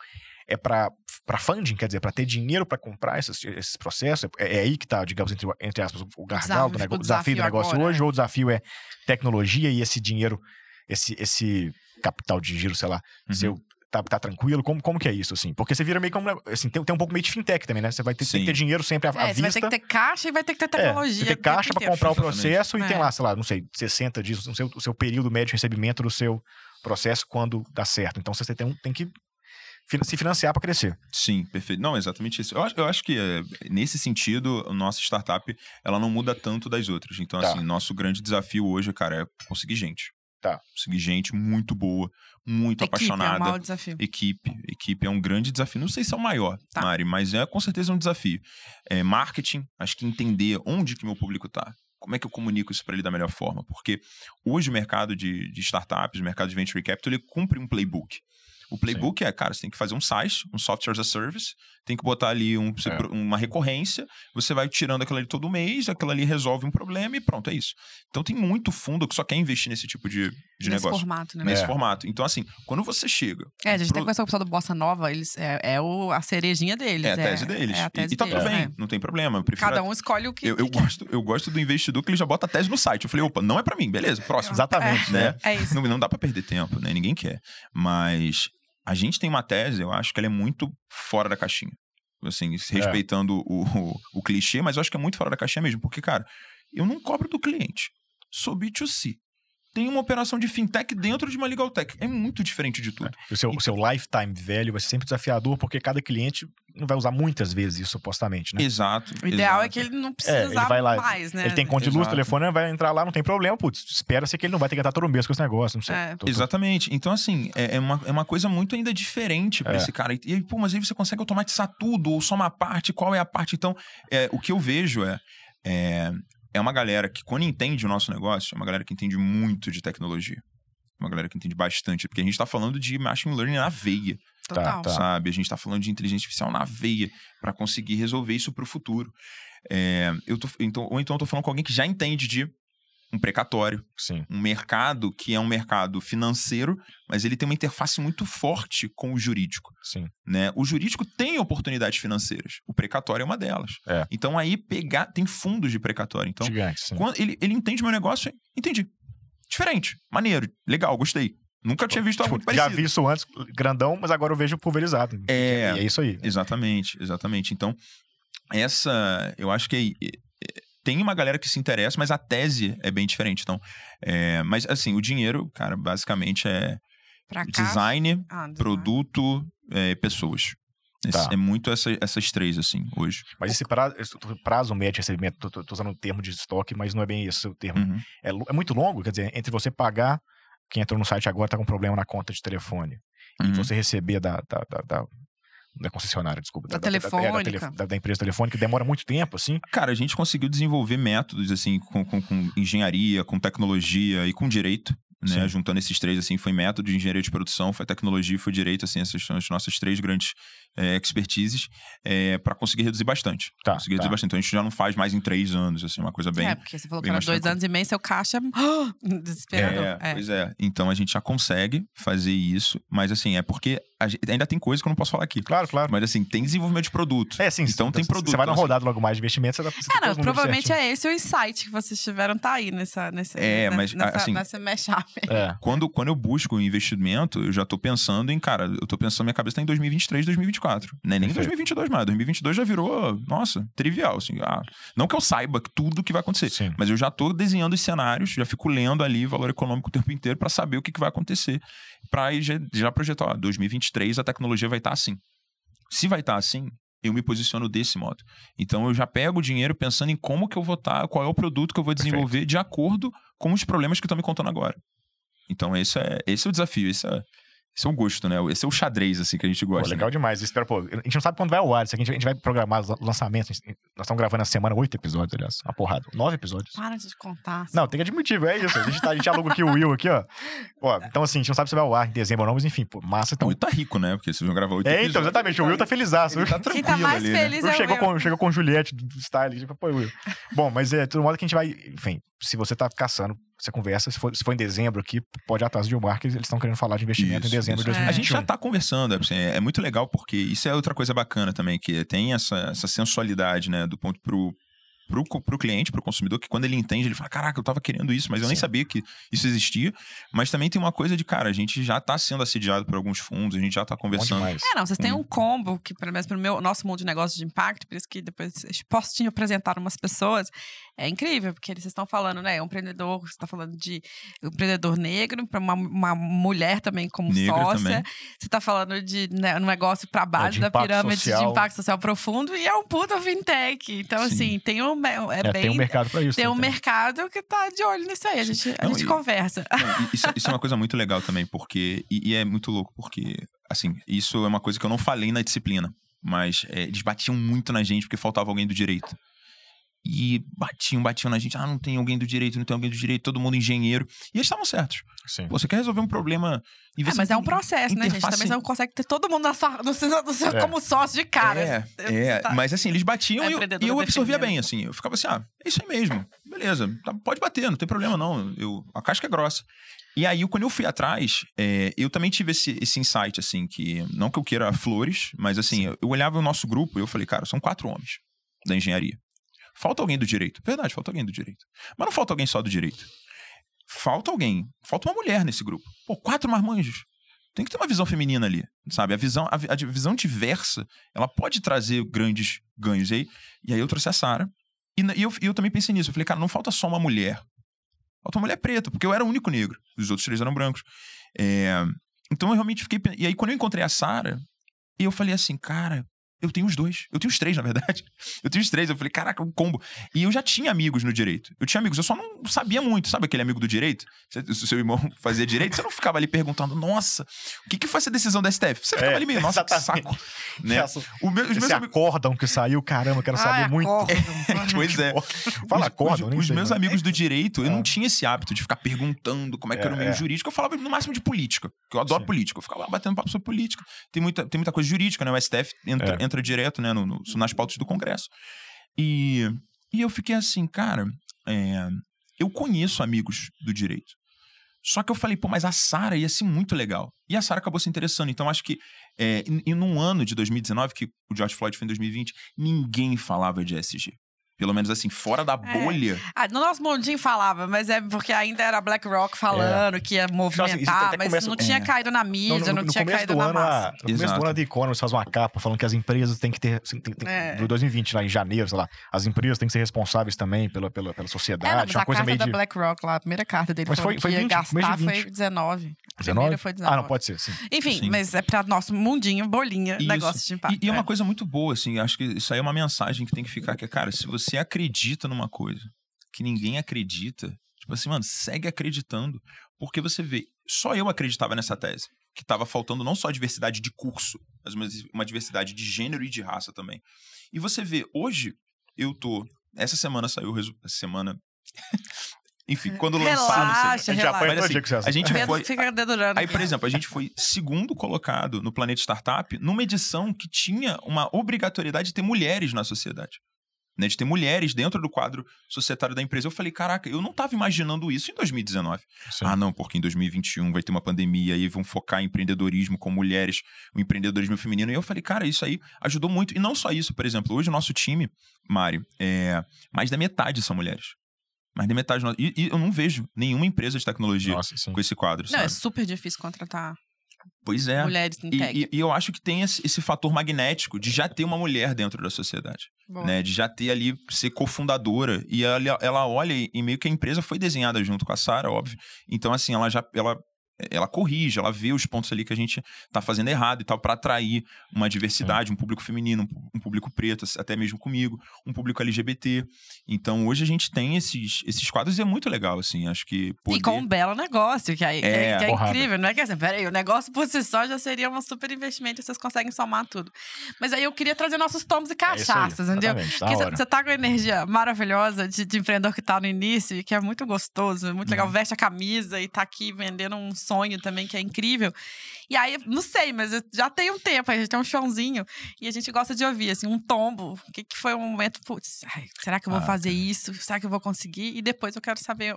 é para funding, quer dizer, para ter dinheiro para comprar esses, esses processos. É, é aí que está, digamos, entre, entre aspas, o gargalo do desafio- negócio, o o desafio do desafio negócio agora, hoje, ou o desafio é tecnologia e esse dinheiro, esse, esse capital de giro, sei lá, Uhum. seu. Tá, tá tranquilo? Como, como que é isso, assim? Porque você vira meio como. Assim, tem, tem um pouco meio de fintech também, né? Você vai ter, tem que ter dinheiro sempre à, à É, você vai vista. ter que ter caixa e vai ter que ter É, tecnologia. você tem o tempo caixa para comprar o Exatamente. processo e tem É. lá, sei lá, não sei, 60 dias, o seu, o seu período médio de recebimento do seu processo quando dá certo. Então você tem, um- tem que se financiar para crescer. Sim, perfeito. Não, exatamente isso. Eu acho, eu acho que, é, nesse sentido, a nossa startup, ela não muda tanto das outras. Então, Tá. assim, nosso grande desafio hoje, cara, é conseguir gente. Tá. Conseguir gente muito boa, muito Equipe é o apaixonada. maior desafio. Equipe. Equipe é um grande desafio. Não sei se é o maior, Tá. Mari, mas é com certeza um desafio. É, marketing, acho que entender onde que meu público está. Como é que eu comunico isso para ele da melhor forma? Porque hoje o mercado de, de startups, o mercado de venture capital, ele cumpre um playbook. O playbook é, cara, você tem que fazer um site, um software as a service, tem que botar ali um- É. uma recorrência, você vai tirando aquilo ali todo mês, aquilo ali resolve um problema e pronto, é isso. Então tem muito fundo que só quer investir nesse tipo de, de Nesse negócio. formato, né? Nesse É. formato. Então, assim, quando você chega. É, a gente pro- até conversou com o pessoal do Bossa Nova, eles, é, é o, a cerejinha deles. É a tese deles. É a E- tese e, tá deles, tudo bem, né? não tem problema. Eu prefiro Cada um escolhe o que. eu, eu gosto, eu gosto do investidor que ele já bota a tese no site. Eu falei, opa, não é pra mim, beleza, próximo. Exatamente, né? né? É isso. Não, não dá pra perder tempo, né? Ninguém quer. Mas a gente tem uma tese, eu acho que ela é muito fora da caixinha. Assim, É. respeitando o, o, o clichê, mas eu acho que é muito fora da caixinha mesmo. Porque, cara, eu não cobro do cliente. Sou B2C. Tem uma operação de fintech dentro de uma legal tech. É muito diferente de tudo. O seu, o seu lifetime velho vai ser sempre desafiador, porque cada cliente não vai usar muitas vezes isso, supostamente, né? Exato. O ideal é exato. que ele não precisa É, ele usar vai lá, mais, né? Ele tem conta de luz, telefone, vai entrar lá, não tem problema, putz, espera-se que ele não vai ter que estar todo mês com esse negócio, não sei. É. Tô- tô- Exatamente. Então, assim, é, é uma, é uma coisa muito ainda diferente pra É. esse cara. E aí, pô, mas aí você consegue automatizar tudo, ou só uma parte, qual é a parte? Então, é, o que eu vejo é, é. É uma galera que, quando entende o nosso negócio, é uma galera que entende muito de tecnologia. Uma galera que entende bastante. Porque a gente tá falando de machine learning na veia, Total. Tá. sabe? A gente tá falando de inteligência artificial na veia para conseguir resolver isso pro futuro. É, eu tô, então, ou então eu tô falando com alguém que já entende de um precatório Sim. um mercado que é um mercado financeiro, mas ele tem uma interface muito forte com o jurídico. Sim. Né? O jurídico tem oportunidades financeiras. O precatório é uma delas. É. Então aí pegar. Tem fundos de precatório. Então, Gigante, quando ele, ele entende meu negócio, entendi. Diferente, maneiro, legal, gostei. Nunca tinha visto algo Tipo, já parecido. vi isso antes, grandão, mas agora eu vejo pulverizado. É. E é isso aí. Exatamente, exatamente. Então, essa, eu acho que é- tem uma galera que se interessa, mas a tese é bem diferente. Então, é, mas assim, o dinheiro, cara, basicamente é design, Ah, produto, é, pessoas. Esse- Tá. É muito essa- essas três, assim, hoje. Mas esse prazo, esse prazo médio de recebimento, tô, tô- tô usando o termo de estoque, mas não é bem esse o termo. Uhum. É, é muito longo, quer dizer, entre você pagar, quem entrou no site agora tá com problema na conta de telefone, e Uhum. você receber da, da, da, da- da concessionária, desculpa. Da é, da, telefônica. da- da empresa telefônica, demora muito tempo, assim. Cara, a gente conseguiu desenvolver métodos, assim, com, com- com engenharia, com tecnologia e com direito. Né? Sim. Juntando esses três, assim, foi método de engenharia de produção, foi tecnologia e foi direito, assim, essas são as nossas três grandes é, expertises, é, para conseguir reduzir bastante. Tá, conseguir tá. reduzir bastante. Então a gente já não faz mais em três anos, assim, uma coisa bem. É, porque você falou que era dois tranquilo. anos e meio, seu caixa. (gasps) Desesperador. É, É. pois é. Então a gente já consegue fazer isso, mas assim, é porque gente- ainda tem coisa que eu não posso falar aqui. Claro, claro. Mas assim, tem desenvolvimento de produto. É, sim. Então tem você- produto, Você vai na então, assim- rodada logo mais de investimento, você, dá, você É, tem não, provavelmente é esse o insight que vocês tiveram, tá aí nessa, nessa, É, nessa, mas, nessa, assim- nessa mashup. É. Quando, quando eu busco um investimento, eu já tô pensando em, cara, eu tô pensando, minha cabeça tá em 2023, 2024. Não é nem Perfeito. 2022 mais. 2022 já virou, nossa, trivial, assim. Ah, não que eu saiba tudo que vai acontecer, Sim. mas eu já tô desenhando os cenários, já fico lendo ali valor econômico o tempo inteiro pra saber o que, que vai acontecer. Pra aí já, já projetar, ó, 2023 a tecnologia vai estar assim. Se vai estar assim, eu me posiciono desse modo. Então eu já pego o dinheiro pensando em como que eu vou estar, qual é o produto que eu vou Perfeito. desenvolver de acordo com os problemas que estão me contando agora. Então esse é, esse é o desafio, esse é, Esse é o gosto, né? Esse é o xadrez, assim, que a gente Pô, gosta. legal né? demais. Espero, pô, a gente não sabe quando vai ao ar. Isso aqui a gente, vai programar os lançamentos. Nós estamos gravando essa semana oito episódios, aliás. Uma porrada. Nove episódios. Para de contar. Não, tem que admitir, é isso. A gente, tá, a gente aluga aqui o Will aqui, ó. ó. Então, assim, a gente não sabe se vai ao ar em dezembro ou não, mas enfim, pô, massa. O Então, Will tá rico, né? Porque vocês vão gravar oito é, então, episódios, exatamente. O Will tá felizaço. Ele tá Quem tranquilo tá mais ali, né? feliz Will é o chegou, Will. com, chegou com Juliette do do style, tipo, pô, Will. Bom, mas é, todo modo que a gente vai, enfim, se você tá caçando, você conversa, se for, se for em dezembro aqui, pode ir atrás de Gilmar, que eles estão querendo falar de investimento Isso, em dezembro de isso. 2021. A gente já tá conversando, é, assim, é, é muito legal porque isso é outra coisa bacana também, que tem essa, essa sensualidade, né, do ponto pro, pro, pro cliente, pro consumidor, que quando ele entende, ele fala, caraca, eu tava querendo isso, mas eu nem Sim. sabia que isso existia. Mas também tem uma coisa de, cara, a gente já tá sendo assediado por alguns fundos, a gente já tá conversando. É, não, vocês têm um combo que, pelo menos pro meu, nosso mundo de negócio de impacto, por isso que depois eu posso te apresentar umas pessoas, é incrível, porque eles estão falando, né, um empreendedor, você está falando de um empreendedor negro, para uma, uma mulher também como Negra sócia, também. você está falando de né, um negócio para base de da pirâmide de social. impacto social profundo e é um puta fintech. Então, Sim. assim, tem um, é, É, bem... tem um mercado pra isso. tem um né? mercado que tá de olho nisso aí. A gente, a Não, gente e- conversa. Não, isso, isso é uma coisa muito legal também, porque. E, e é muito louco, porque, assim, isso é uma coisa que eu não falei na disciplina. Mas é, eles batiam muito na gente porque faltava alguém do direito. E batiam, batiam na gente. Ah, não tem alguém do direito, não tem alguém do direito, todo mundo engenheiro. E eles estavam certos. Sim. Pô, você quer resolver um problema. E É, você mas é um processo, né, gente? interface- Também você não consegue ter todo mundo na sua, no seu, no seu- É. como sócio de cara. É, Você é, tá- mas assim, eles batiam A e eu, e eu absorvia defendendo. bem, assim. Eu ficava assim, ah, é isso aí mesmo. Beleza, tá- pode bater, não tem problema não. Eu, a casca é grossa. E aí, quando eu fui atrás, é, eu também tive esse, esse insight, assim, que não que eu queira flores, mas assim, eu, eu olhava o nosso grupo e eu falei, cara, são quatro homens da engenharia. Falta alguém do direito. Verdade, falta alguém do direito. Mas não falta alguém só do direito. Falta alguém, falta uma mulher nesse grupo. Pô, quatro marmanjos. Tem que ter uma visão feminina ali, sabe? A visão, a, a visão diversa, ela pode trazer grandes ganhos. E aí, e aí eu trouxe a Sara. E, e eu, eu também pensei nisso. Eu falei, cara, não falta só uma mulher. Falta uma mulher preta, porque eu era o único negro. Os outros três eram brancos. É, então eu realmente fiquei. E aí, quando eu encontrei a Sara, eu falei assim, cara, eu tenho os dois. Eu tenho os três, na verdade. (laughs) Eu tenho os três. Eu falei, caraca, um combo. E eu já tinha amigos no direito. Eu tinha amigos, eu só não sabia muito. Sabe aquele amigo do direito? Se se o seu irmão (laughs) fazia direito, você não ficava ali perguntando, nossa, o que, que foi essa decisão da STF? Você ficava É, ali meio, nossa, que saco. (laughs) Né? O meu- os meus amigos. acórdão que saiu, caramba, quero saber Ah, muito. acórdão. Pois é. Fala os, acórdão, os, os sei, meus né? amigos do direito, eu É. não tinha esse hábito de ficar perguntando como é que É, era o meio é. jurídico. Eu falava no máximo de política, que eu adoro Sim. política. Eu ficava lá batendo papo sobre política. Tem muita, tem muita coisa jurídica, né? O STF entra, É. entra direto né, no, no- nas pautas do Congresso. E, e eu fiquei assim, cara, é, eu conheço amigos do direito. Só que eu falei, pô, mas a Sara ia ser muito legal. E a Sara acabou se interessando. Então, acho que é, em, em um ano de 2019, que o George Floyd foi em 2020, ninguém falava de SG. Pelo menos assim, fora da É. bolha. Ah, no nosso mundinho falava, mas é porque ainda era BlackRock falando que ia assim, movimentar, até mas começa- não tinha É. caído na mídia, não, no, no tinha começo caído do na ano, massa. a, no começo do ano a The Economist faz uma capa falando que as empresas têm que ter. Tem, tem, É. Do 2020, lá em janeiro, sei lá. As empresas têm que ser responsáveis também pela, pela, pela É, não, sociedade. mas uma a coisa carta meio da de. BlackRock lá, a primeira carta dele Mas foi- foi que ia 20, mês de gastar 20. foi 19. A 19? primeira foi 19. Ah, não, pode ser, sim. Enfim, Sim. mas é pra nosso mundinho, bolinha, Isso. negócio de impacto. E, e é uma é. coisa muito boa, assim, acho que isso aí é uma mensagem que tem que ficar, que é, cara, se você acredita numa coisa que ninguém acredita, tipo assim, mano, segue acreditando, porque você vê, só eu acreditava nessa tese, que tava faltando não só diversidade de curso, mas uma, uma diversidade de gênero e de raça também. E você vê, hoje, eu tô, essa semana saiu o resultado, essa semana... (laughs) Enfim, quando lançar, não sei. Relaxa, A gente já relaxa. Mas, dia assim, você. a gente foi. Aí, por exemplo, a gente foi segundo colocado no Planeta Startup numa edição que tinha uma obrigatoriedade de ter mulheres na sociedade. Né, de ter mulheres dentro do quadro societário da empresa. Eu falei, caraca, eu não estava imaginando isso em 2019. Sim. Ah, não, porque em 2021 vai ter uma pandemia e vão focar em empreendedorismo com mulheres, o empreendedorismo feminino. E eu falei, cara, isso aí ajudou muito. E não só isso, por exemplo, hoje o nosso time, Mari, é, mais da metade são mulheres. Mais da metade. E, e eu não vejo nenhuma empresa de tecnologia Nossa, com esse quadro. Não, sabe? é super difícil contratar Pois é. mulheres em E, tech. e- e eu acho que tem esse, esse fator magnético de já ter uma mulher dentro da sociedade, né? De já ter ali, ser cofundadora. E ela, ela olha e, e meio que a empresa foi desenhada junto com a Sara, óbvio. Então, assim, ela já ela ela corrige, ela vê os pontos ali que a gente tá fazendo errado e tal, para atrair uma diversidade, um público feminino, um público preto, até mesmo comigo, um público LGBT. Então, hoje a gente tem esses, esses quadros e é muito legal, assim, acho que poder... E com um belo negócio, que, aí, que é, É, que é incrível, não é que assim, peraí, o negócio por si só já seria um super investimento e vocês conseguem somar tudo. Mas aí eu queria trazer nossos tomos e É aí, cachaças, entendeu? exatamente, da Porque você tá com a energia maravilhosa de, de empreendedor que tá no início e que é muito gostoso, muito legal. Veste a camisa e tá aqui vendendo um sonho também que é incrível. E aí, não sei, mas já tem um tempo, a gente tem um chãozinho e a gente gosta de ouvir, assim, um tombo. O que, que foi um momento, putz, ai, será que eu vou Ah, fazer isso? Será que eu vou conseguir? E depois eu quero saber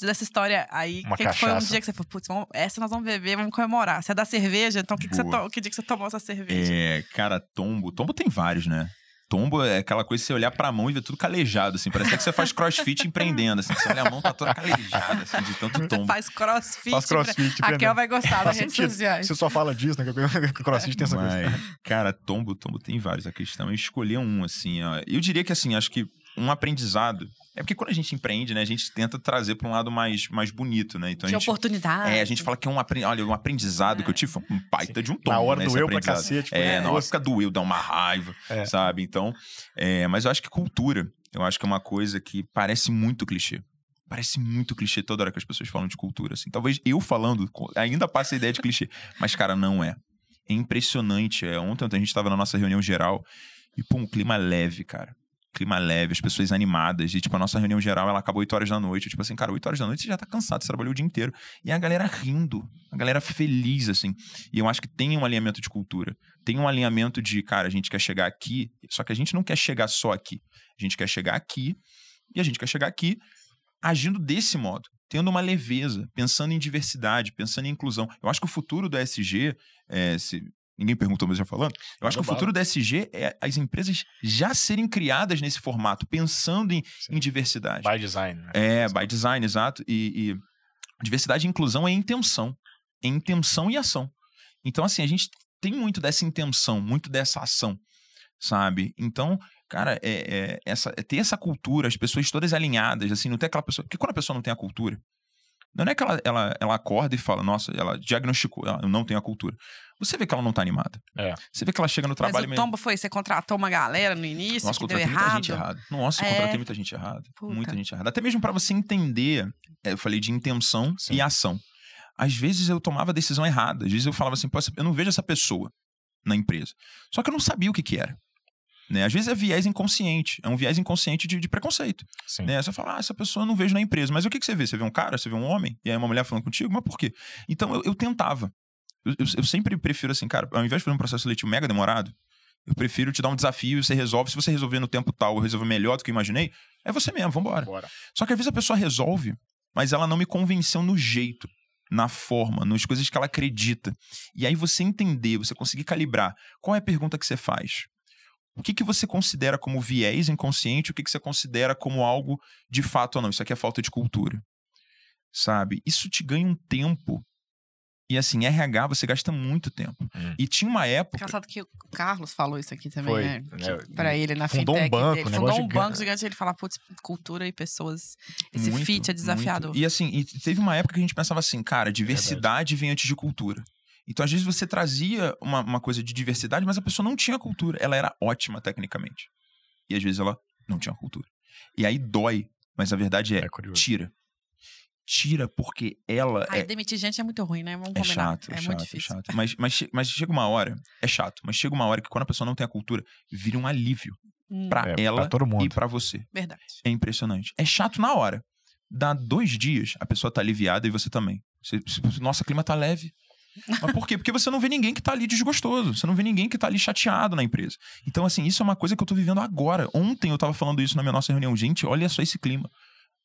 dessa história aí. O que, que foi um dia que você falou, putz, vamos- essa nós vamos beber, vamos comemorar. Você é da cerveja, então que, que, você to- que dia que você tomou essa cerveja? É, cara, tombo. Tombo tem vários, né? Tombo é aquela coisa que você olhar pra mão e ver tudo calejado, assim. Parece que você faz crossfit (laughs) empreendendo, assim. Você olha a mão, tá toda calejada, assim, de tanto tombo. faz crossfit. Faz crossfit, pra... Raquel vai gostar das redes sociais. Você só fala disso, né? Que o CrossFit tem essa coisa. Mas, cara, tombo, tombo tem vários. A questão é escolher um, assim, ó. Eu diria que, assim, acho que um aprendizado... É porque quando a gente empreende, né? A gente tenta trazer pra um lado mais, mais bonito, né? Então De a gente... oportunidade. É, a gente fala que é um, apren- olha, um aprendizado que eu tive foi um baita de um tombo, Na hora né, doeu pra aprendizado. cacete. foi É, um na hora fica doeu, dá uma raiva, É. sabe? Então, é, mas eu acho que cultura, eu acho que é uma coisa que parece muito clichê. Parece muito clichê toda hora que as pessoas falam de cultura, assim. Talvez eu falando ainda passe a ideia de clichê, mas, cara, não é. É impressionante. É, ontem, ontem a gente estava na nossa reunião geral e, pô, um clima leve, cara. Clima leve, as pessoas animadas. E, tipo, a nossa reunião geral, ela acabou 8 horas da noite. Tipo assim, cara, 8 horas da noite você já tá cansado, você trabalhou o dia inteiro. E a galera rindo, a galera feliz, assim. E eu acho que tem um alinhamento de cultura. Tem um alinhamento de, cara, a gente quer chegar aqui, só que a gente não quer chegar só aqui. A gente quer chegar aqui e a gente quer chegar aqui agindo desse modo, tendo uma leveza, pensando em diversidade, pensando em inclusão. Eu acho que o futuro do SG, é, se ninguém perguntou, mas já falando, eu acho que o futuro do SG é as empresas já serem criadas nesse formato, pensando em, em diversidade. By design. Né? É, by design, exato. E, e diversidade e inclusão é intenção. É intenção e ação. Então, assim, a gente tem muito dessa intenção, muito dessa ação, sabe? Então, cara, é, é essa, é ter essa cultura, as pessoas todas alinhadas, assim, não tem aquela pessoa. Porque quando a pessoa não tem a cultura, não é que ela, ela, ela acorda e fala, nossa, ela diagnosticou, ela, eu não tenho a cultura. Você vê que ela não tá animada. É. Você vê que ela chega no Mas trabalho o meio. tombo foi, você contratou uma galera no início Nossa, que deu contratei muita errado. gente errada. Nossa, É. contratei muita gente errada. Puta. Muita gente errada. Até mesmo pra você entender, é, eu falei de intenção Sim. e ação. Às vezes eu tomava a decisão errada. Às vezes eu falava assim, eu não vejo essa pessoa na empresa. Só que eu não sabia o que que era. Né? Às vezes é viés inconsciente. É um viés inconsciente de, de preconceito. Sim. Né? Você fala, ah, essa pessoa eu não vejo na empresa. Mas o que, que você vê? Você vê um cara, você vê um homem, e aí uma mulher falando contigo, mas por quê? Então eu, eu tentava. Eu, eu- eu sempre prefiro assim, cara, ao invés de fazer um processo seletivo mega demorado, eu prefiro te dar um desafio e você resolve. Se você resolver no tempo tal ou resolver melhor do que eu imaginei, é você mesmo, vambora. Bora. Só que às vezes a pessoa resolve, mas ela não me convenceu no jeito, na forma, nas coisas que ela acredita. E aí você entender, você conseguir calibrar qual é a pergunta que você faz. O que, que você considera como viés inconsciente, o que, que você considera como algo de fato ou não. Isso aqui é falta de cultura. Sabe? Isso te ganha um tempo. E assim, RH você gasta muito tempo. Hum. E tinha uma época. Engraçado que o Carlos falou isso aqui também, Foi, né? né? Que Pra ele na Fundou um banco, dele. um Fundou um banco gigante. Ele fala, putz, cultura e pessoas. Esse Muito, fit é desafiador. muito. E assim, e teve uma época que a gente pensava assim, cara, diversidade vem antes de cultura. Então, às vezes, você trazia uma, uma coisa de diversidade, mas a pessoa não tinha cultura. Ela era ótima tecnicamente. E às vezes ela não tinha cultura. E aí dói, mas a verdade é, É tira. Tira porque ela Ai, é, demitir gente é muito ruim, né? Vamos é combinar. chato, é, é chato, muito é difícil. chato. Mas, mas, mas chega uma hora, é chato, mas chega uma hora que quando a pessoa não tem a cultura, vira um alívio Hum, pra É, ela pra todo e mundo. pra você. Verdade. É impressionante. É chato na hora. Dá dois dias, a pessoa tá aliviada e você também. Você- você- nossa, o clima tá leve. Mas por quê? Porque você não vê ninguém que tá ali desgostoso. Você não vê ninguém que tá ali chateado na empresa. Então, assim, isso é uma coisa que eu tô vivendo agora. Ontem eu tava falando isso na minha nossa reunião. Gente, olha só esse clima.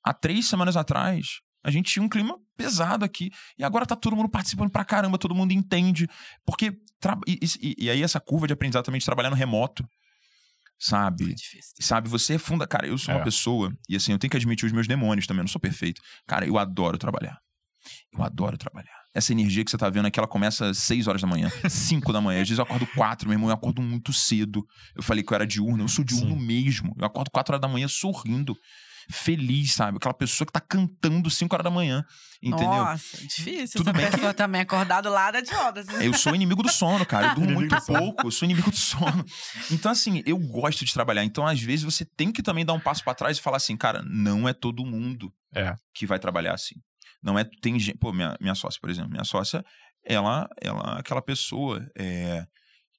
Há três semanas atrás, a gente tinha um clima pesado aqui. E agora tá todo mundo participando pra caramba, todo mundo entende. Porque. tra- E, e- e aí, essa curva de aprendizado também de trabalhar no remoto. Sabe? Difícil. Sabe, você é funda. Cara, eu sou uma É. pessoa, e assim, eu tenho que admitir os meus demônios também, eu não sou perfeito. Cara, eu adoro trabalhar. Eu adoro trabalhar. Essa energia que você tá vendo aqui, ela começa às 6 horas da manhã, (laughs) 5 da manhã. Às vezes eu acordo 4, meu irmão, eu acordo muito cedo. Eu falei que eu era diurno, eu sou diurno mesmo. Eu acordo 4 horas da manhã sorrindo. feliz, sabe? Aquela pessoa que tá cantando 5 horas da manhã, entendeu? Nossa, difícil. Tudo Essa bem que- pessoa também acordado lá da de rodas. (laughs) Eu sou inimigo do sono, cara. Eu (laughs) durmo muito pouco. Eu sou inimigo do sono. Então, assim, eu gosto de trabalhar. Então, às vezes, você tem que também dar um passo pra trás e falar assim, cara, não é todo mundo É. que vai trabalhar assim. Não é. Tem gente. Pô, minha, minha sócia, por exemplo. Minha sócia, ela, ela é aquela pessoa é,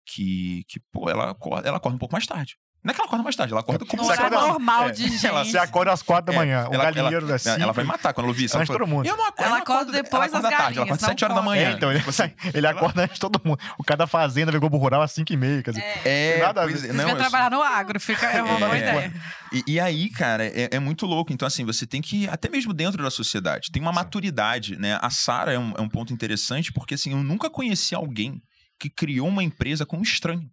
que, que, pô, ela ela acorda um pouco mais tarde. Não é que ela acorda mais tarde, ela acorda como é se acorda- normal é, de gente. Ela se acorda às quatro da É, manhã. o ela- galinheiro ela, é cinco. ela vai matar quando ela ouvir isso. Ela todo mundo. Eu não acordo. Ela acorda depois ela acorda das tarde, Ela acorda galinhas, 7 horas da manhã. É, então, ele, Tipo assim, (laughs) ele acorda antes de todo mundo. O cara da fazenda vê Globo Rural às 5 e meia. Quer dizer, É, Nada pois é, Você não, vai trabalhar no agro, fica é uma boa É. ideia. E, e aí, cara, é, é muito louco. Então, assim, você tem que, até mesmo dentro da sociedade, tem uma Sim. maturidade, né? A Sara é um, é um ponto interessante, porque, assim, eu nunca conheci alguém que criou uma empresa com um estranho.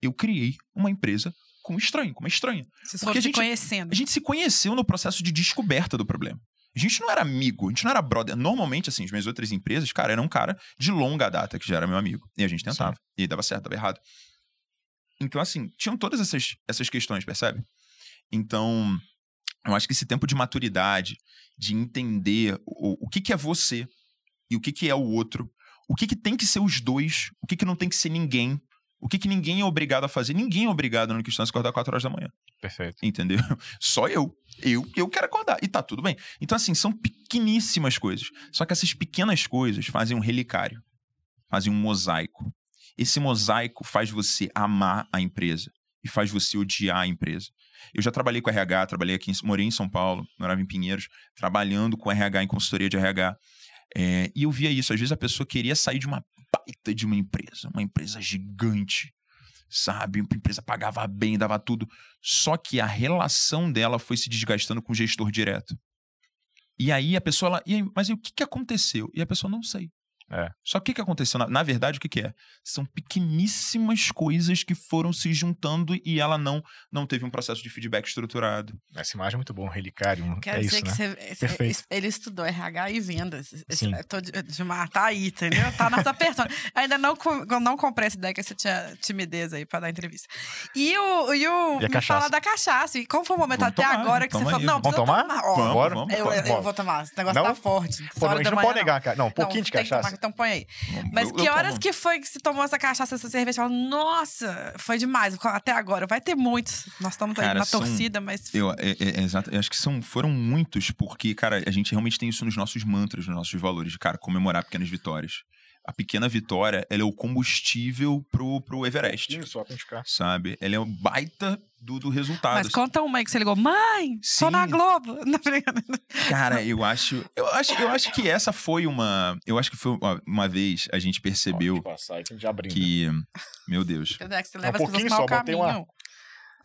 Eu criei uma empresa com um estranho, com uma estranha. Vocês Porque a se gente- conhecendo. A gente se conheceu no processo de descoberta do problema. A gente não era amigo, a gente não era brother. Normalmente, assim, as minhas outras empresas, cara, era um cara de longa data que já era meu amigo. E a gente tentava. E aí dava certo, dava errado. Então, assim, tinham todas essas, essas questões, percebe? Então, eu acho que esse tempo de maturidade, de entender o, o que, que é você e o que, que é o outro, o que, que tem que ser os dois, o que, que não tem que ser ninguém, o que, que ninguém é obrigado a fazer. Ninguém é obrigado no questão de acordar 4 horas da manhã Perfeito. entendeu? (laughs) Só eu. Eu, eu quero acordar. E tá tudo bem. Então, assim, são pequeníssimas coisas. Só que essas pequenas coisas fazem um relicário, fazem um mosaico. Esse mosaico faz você amar a empresa e faz você odiar a empresa. Eu já trabalhei com RH, trabalhei aqui, em, morei em São Paulo, morava em Pinheiros, trabalhando com RH, em consultoria de RH. É, e eu via isso. Às vezes a pessoa queria sair de uma baita de uma empresa, uma empresa gigante, sabe? Uma empresa pagava bem, dava tudo. Só que a relação dela foi se desgastando com o gestor direto. E aí a pessoa, ela, mas o que, que aconteceu? E a pessoa não sei. É. Só que o que, aconteceu? Na, na verdade, o que, que é? São pequeníssimas coisas que foram se juntando e ela não não teve um processo de feedback estruturado. Essa imagem é muito boa, um relicário. Quer é dizer isso, que né? você, Perfeito. você- ele estudou RH e vendas. Sim. Eu tô de, de matar aí, entendeu? Tá nessa persona. (laughs) Ainda não, não comprei essa ideia que você tinha timidez aí pra dar entrevista. E o, e o E me cachaça? fala da cachaça. E como foi o momento Vamos até tomar, agora que você falou, não, vamos precisa tomar? Ó, Vamos, vamos, eu, eu- eu vou tomar. Esse negócio Não? tá forte. Pô, a gente não pode negar, cara. Não, um pouquinho de tomar, cachaça. Então põe aí. Mas Eu- que eu horas tomo. que foi que você tomou essa cachaça, essa cerveja? Fala, Nossa, foi demais. Até agora. Vai ter muitos. Nós estamos aí Cara, na são- torcida, mas. Eu, é, é, é exato, eu acho que são, foram muitos, porque, cara, a gente realmente tem isso nos nossos mantras, nos nossos valores, de, cara, comemorar pequenas vitórias. A pequena vitória, ela é o combustível pro, pro Everest, só gente ficar. sabe? Ela é o baita do, do resultado. Mas conta uma aí que você ligou. Mãe, tô na. Globo. (laughs) Cara, eu acho, eu acho. Eu acho que essa foi uma. Eu acho que foi uma, uma vez a gente percebeu Ó, passar aí que a gente já abrindo. que. Meu Deus. Você Um pouquinho só, botei uma- caminho.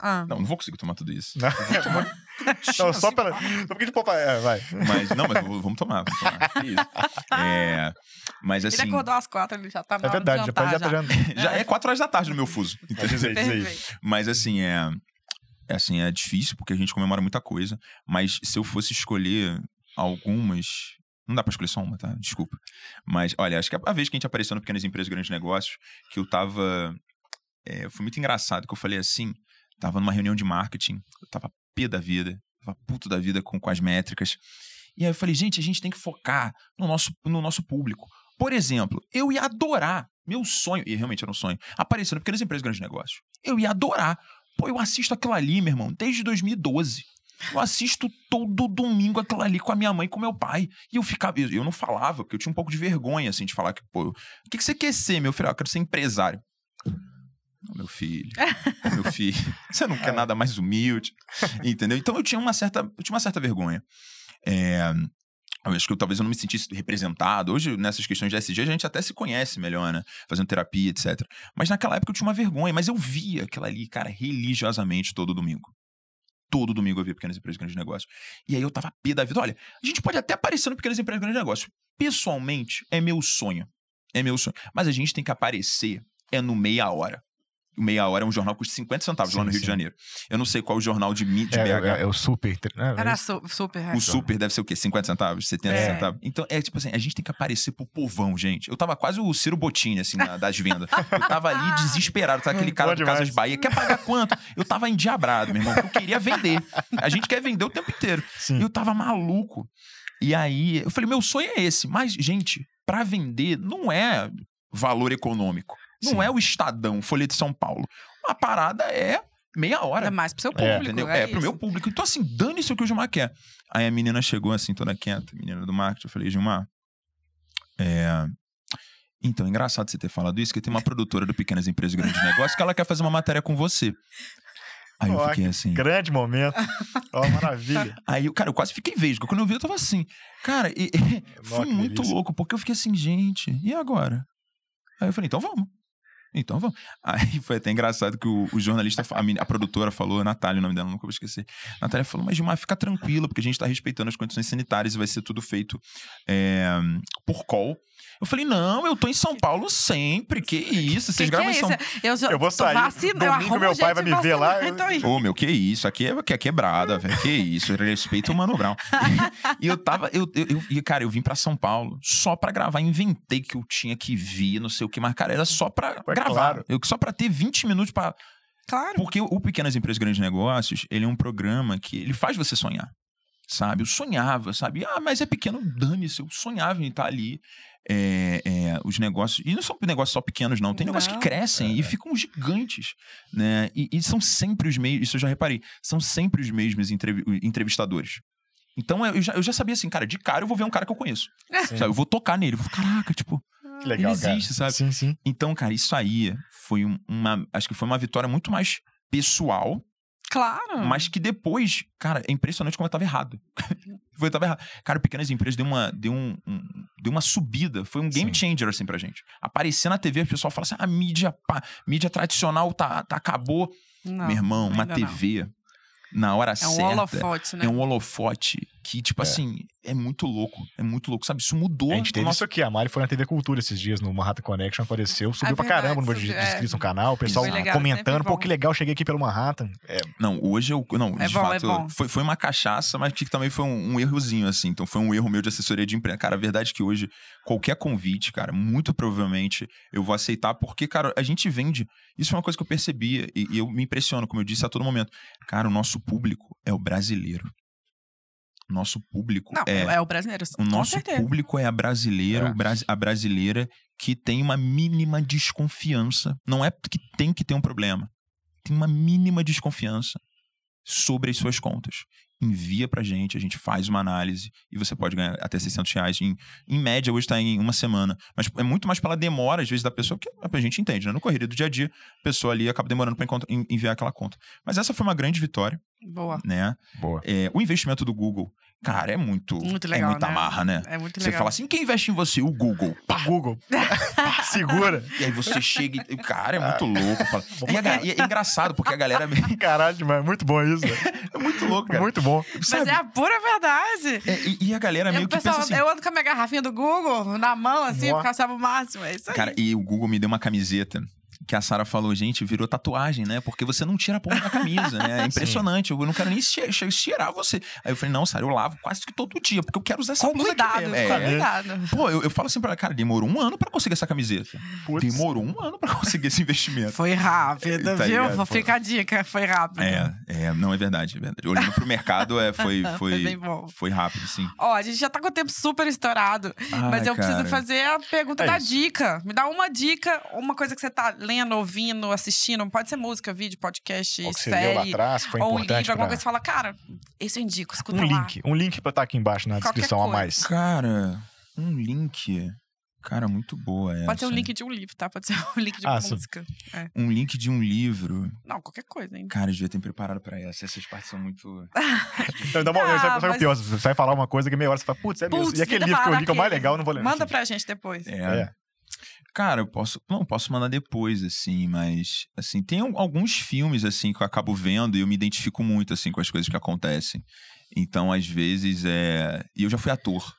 Ah. Não, não vou conseguir tomar tudo isso. Não, é muito- não, só pela. Só de poupa. É, vai. Mas, não, mas vamos tomar, vamos tomar. É, mas assim. Ele acordou às quatro, ele já tá na É hora verdade, de já pode jantar, já já. tá já. Já é 4 horas da tarde no meu fuso. Perfeito. Mas assim, é, é assim, é difícil porque a gente comemora muita coisa, mas se eu fosse escolher algumas, não dá pra escolher só uma, tá? Desculpa. Mas olha, acho que a vez que a gente apareceu no Pequenas Empresas Grandes Negócios, que eu tava é, foi muito engraçado que eu falei assim, tava numa reunião de marketing, eu tava pé da vida, tava puto da vida com, com as métricas. E aí eu falei, gente, a gente tem que focar no nosso, no nosso público. Por exemplo, eu ia adorar, meu sonho, e realmente era um sonho, aparecer Pequenas Empresas Grandes Negócios. Eu ia adorar. Pô, eu assisto aquilo ali, meu irmão, desde 2012. Eu assisto todo domingo aquilo ali com a minha mãe e com meu pai. E eu ficava. Eu não falava, porque eu tinha um pouco de vergonha, assim, de falar que, pô, o que, que você quer ser, meu filho? Ah, eu quero ser empresário. Não, meu filho, (laughs) meu filho, você não quer nada mais humilde, entendeu? Então eu tinha uma certa, eu tinha uma certa vergonha. É, eu acho que eu, talvez eu não me sentisse representado. Hoje, nessas questões de SG, a gente até se conhece melhor, né? Fazendo terapia, etc. Mas naquela época eu tinha uma vergonha, mas eu via aquilo ali, cara, religiosamente todo domingo. Todo domingo eu via Pequenas Empresas Grandes Negócios. E aí eu tava pé da vida. Olha, a gente pode até aparecer no Pequenas Empresas Grandes Negócios. Pessoalmente, é meu sonho. É meu sonho. Mas a gente tem que aparecer é no meia hora. Meia hora, um jornal custa 50 centavos lá Sim, no Rio sim. de Janeiro. Eu não sei qual o jornal de, de É, BH. é, é o super. né? Era su- super. é. O super deve ser o quê? 50 centavos? 70 É. centavos? Então, é tipo assim, a gente tem que aparecer pro povão, gente. Eu tava quase o Ciro Bottini, assim, na- das vendas. Eu tava ali (laughs) desesperado. Tava aquele cara do Casas. Bahia. Quer pagar quanto? Eu tava endiabrado, meu irmão. Eu queria vender. A gente quer vender o tempo inteiro. Sim. E eu tava maluco. E aí, eu falei, meu sonho é esse. Mas, gente, pra vender não é valor econômico. Não Sim. é o Estadão, Folha de São Paulo. A parada é meia hora. É mais pro seu É. público. Entendeu? É, É, pro meu público. Então, assim, dane-se o que o Gilmar quer. Aí a menina chegou assim, toda quieta, a menina do marketing. Eu falei, Gilmar, é... Então, é engraçado você ter falado isso, que tem uma (laughs) produtora do Pequenas Empresas e Grandes Negócios que ela quer fazer uma matéria com você. Aí eu Ó, fiquei assim. Grande momento. Ó, maravilha. (laughs) Aí, eu, cara, eu quase fiquei vesgo. Quando eu vi, eu tava assim. Cara, e, foi que muito delícia. louco, porque eu fiquei assim, gente, e agora? Aí eu falei, então vamos. Então vamos. Aí foi até engraçado que o, o jornalista, a, a produtora falou, a Natália, o nome dela, nunca vou esquecer. A Natália falou, mas Gilmar, fica tranquilo, porque a gente tá respeitando as condições sanitárias e vai ser tudo feito é, por call. Eu falei, não, eu tô em São Paulo sempre. Que isso? Vocês Que que gravam é em São? Eu, já Eu vou sair. vacina- eu Domingo meu pai vai me ver lá, eu- então aí. Ô, meu, que isso? Aqui é, aqui é quebrada, velho. Que isso? Respeita o Mano Brown. (laughs) E, eu tava. Eu, eu, eu- cara, eu vim pra São Paulo só pra gravar. Inventei que eu tinha que vir, não sei o que, mas, cara, era só pra Foi gravar. claro. Eu, só pra ter 20 minutos pra. Claro. Porque o Pequenas Empresas Grandes Negócios, ele é um programa que ele faz você sonhar. Sabe? Eu sonhava, sabe? Ah, mas é pequeno, dane-se. Eu sonhava em estar ali. É, é, os negócios. E não são negócios só pequenos, não. Tem negócios Não. que crescem e ficam gigantes. Né? E, e são sempre os mesmos. Isso eu já reparei. São sempre os mesmos entrevi- entrevistadores. Então eu já, eu já sabia assim, cara, de cara eu vou ver um cara que eu conheço. Eu vou tocar nele. Eu vou, caraca, tipo. Que legal, Ele cara. existe, sabe? Sim, sim. Então, cara, isso aí foi um- uma. Acho que foi uma vitória muito mais pessoal Claro. mas que depois, cara, é impressionante como eu tava errado. (laughs) Foi, eu tava errado. Cara, pequenas empresas deu uma, deu um, um- deu uma subida. Foi um game changer, assim, pra gente. Aparecer na TV, o pessoal fala assim: a mídia, pá, mídia tradicional tá, tá acabou. Não, Meu irmão, uma ainda não. TV, na hora É um certa. holofote, né? É um holofote que, tipo É. assim, é muito louco. É muito louco, sabe? Isso mudou A gente o teve nosso isso aqui. A Mari foi na TV Cultura esses dias, no Manhattan Connection, apareceu, subiu pra É verdade, caramba no número de subiu, é. inscritos no canal, o pessoal legal, comentando, pô, que legal, cheguei aqui pelo Manhattan. É, Não, hoje eu. Não, É de bom, é fato, bom. Foi, foi uma cachaça, mas que também foi um, um errozinho, assim. Então foi um erro meu de assessoria de imprensa. Cara, a verdade é que hoje, qualquer convite, cara, muito provavelmente eu vou aceitar, porque, cara, a gente vende. Isso é uma coisa que eu percebia e, e eu me impressiono, como eu disse a todo momento. Cara, o nosso público é o brasileiro. Nosso público Não, é. é, o brasileiro. O nosso certeza. público é a brasileira, É. a brasileira que tem uma mínima desconfiança. Não é que tem que ter um problema. Tem uma mínima desconfiança sobre as suas contas. Envia pra gente, a gente faz uma análise e você pode ganhar até 600 reais. Em, em média, hoje tá em uma semana. Mas é muito mais pela demora, às vezes, da pessoa, que a gente entende, né? No correria do dia a dia, a pessoa ali acaba demorando en- enviar aquela conta. Mas essa foi uma grande vitória, Boa. né? boa. É, o investimento do Google, cara, é muito. Muito legal, é muita né? marra, né? É muito Você legal. fala assim, quem investe em você? O Google. Pá! Google. (laughs) Segura. E aí você chega e. Cara, é muito louco. Fala. E, e é engraçado, porque a galera. (laughs) Caralho, demais. Muito bom isso. É muito louco, cara. Muito bom. Mas Sabe? é a pura verdade. É, e, e a galera meio Eu, que pessoal, pensa assim. eu ando com a minha garrafinha do Google na mão, assim, Nossa. porque eu achava o máximo. É isso aí. Cara, e o Google me deu uma camiseta que a Sara falou, gente, virou tatuagem, né? Porque você não tira a porra da camisa, né? É (laughs) impressionante. Eu não quero nem che- che- cheirar você. Aí eu falei, não, Sara, eu lavo quase que todo dia, porque eu quero usar essa com blusa aqui cuidado, mesmo. com É. cuidado. Pô, eu, eu falo assim pra ela, cara, demorou um ano pra conseguir essa camiseta. Putz. Demorou um ano pra conseguir esse investimento. Foi rápido, Tá viu? ligado, Vou pô. ficar a dica, foi rápido. É, é, não é verdade, é verdade. Olhando pro mercado, é, foi, (laughs) Foi foi, bem bom. foi rápido, sim. Ó, a gente já tá com o tempo super estourado. mas Ai, eu preciso cara. fazer a pergunta É da isso. dica. Me dá uma dica, uma coisa que você tá lendo, ouvindo, assistindo. Pode ser música, vídeo, podcast, O que você leu lá série. atrás, ou um livro, alguma pra... coisa que você fala, cara, esse eu indico, escuta Um lá. link. Um link pra estar aqui embaixo na Qualquer descrição a coisa. mais. Cara, um link. Cara, muito boa essa. Pode ser um link de um livro, tá? Pode ser um link de Ah, música. É. Um link de um livro. Não, qualquer coisa, hein? Cara, eu devia ter me preparado pra essa. Essas partes são muito. (laughs) Então, dá uma, Ah, sabe, mas- o pior? Você vai falar uma coisa que meia hora você fala, putz, é mesmo. Putz, E aquele livro que eu li que é o mais legal, eu não vou lembrar. Manda pra gente depois. É. É. Cara, eu posso. Não, posso mandar depois, assim, mas. Assim, tem al- alguns filmes, assim, que eu acabo vendo e eu me identifico muito, assim, com as coisas que acontecem. Então, às vezes, é. E eu já fui ator.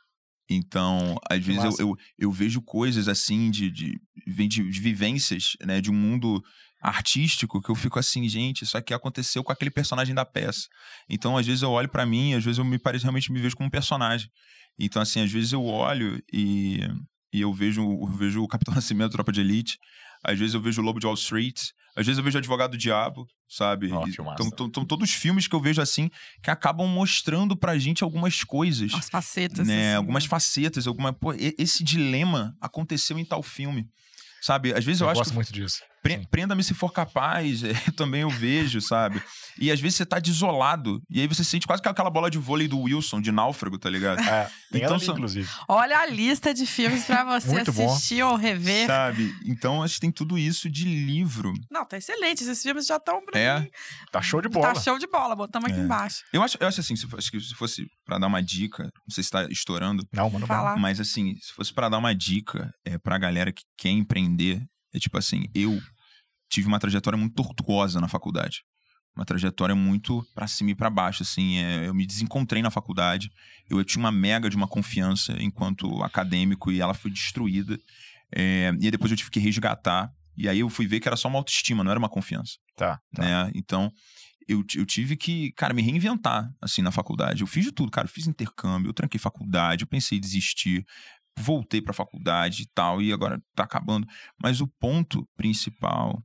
Então, às vezes eu, eu, eu vejo coisas assim de, de. vem de, de vivências, né, de um mundo artístico que eu fico assim, gente, isso aqui aconteceu com aquele personagem da peça. Então, às vezes eu olho pra mim, às vezes eu me pareço realmente me vejo como um personagem. Então, assim, às vezes eu olho e, e eu vejo eu vejo o Capitão (laughs) Nascimento, Tropa de Elite, às vezes eu vejo o Lobo de Wall Street, às vezes eu vejo o Advogado do Diabo, sabe? Então, então, todos os filmes que eu vejo assim que acabam mostrando pra gente algumas coisas As facetas. né, assim, algumas facetas, alguma pô, esse dilema aconteceu em tal filme. Sabe? Às vezes eu, Eu acho gosto que muito disso. Prenda-me se for capaz, (laughs) também eu vejo, sabe? E às vezes você tá desolado e aí você sente quase que aquela bola de vôlei do Wilson de náufrago, tá ligado? É, tem Então ali, são- inclusive. Olha a lista de filmes pra você assistir ou rever. Sabe? Então acho que tem tudo isso de livro. Não, tá excelente. Esses filmes já estão pra É. mim. Tá show de bola. Tá show de bola. Botamos aqui É. embaixo. Eu acho, eu acho assim, se, fo- acho que se fosse pra dar uma dica, não sei se tá estourando, Não, mano, Vai lá. Mas assim, se fosse pra dar uma dica é, pra galera que quer empreender, é tipo assim, eu tive uma trajetória muito tortuosa na faculdade. Uma trajetória muito pra cima e pra baixo, assim. é, eu me desencontrei na faculdade. Eu, tinha uma mega de uma confiança enquanto acadêmico e ela foi destruída. É, e aí depois eu tive que resgatar. E aí eu fui ver que era só uma autoestima, não era uma confiança Tá, tá. né? Então, eu, eu tive que, cara, me reinventar, assim, na faculdade. Eu fiz de tudo, cara. Eu fiz intercâmbio, eu tranquei faculdade, eu pensei em desistir, voltei pra faculdade e tal, e agora tá acabando. Mas o ponto principal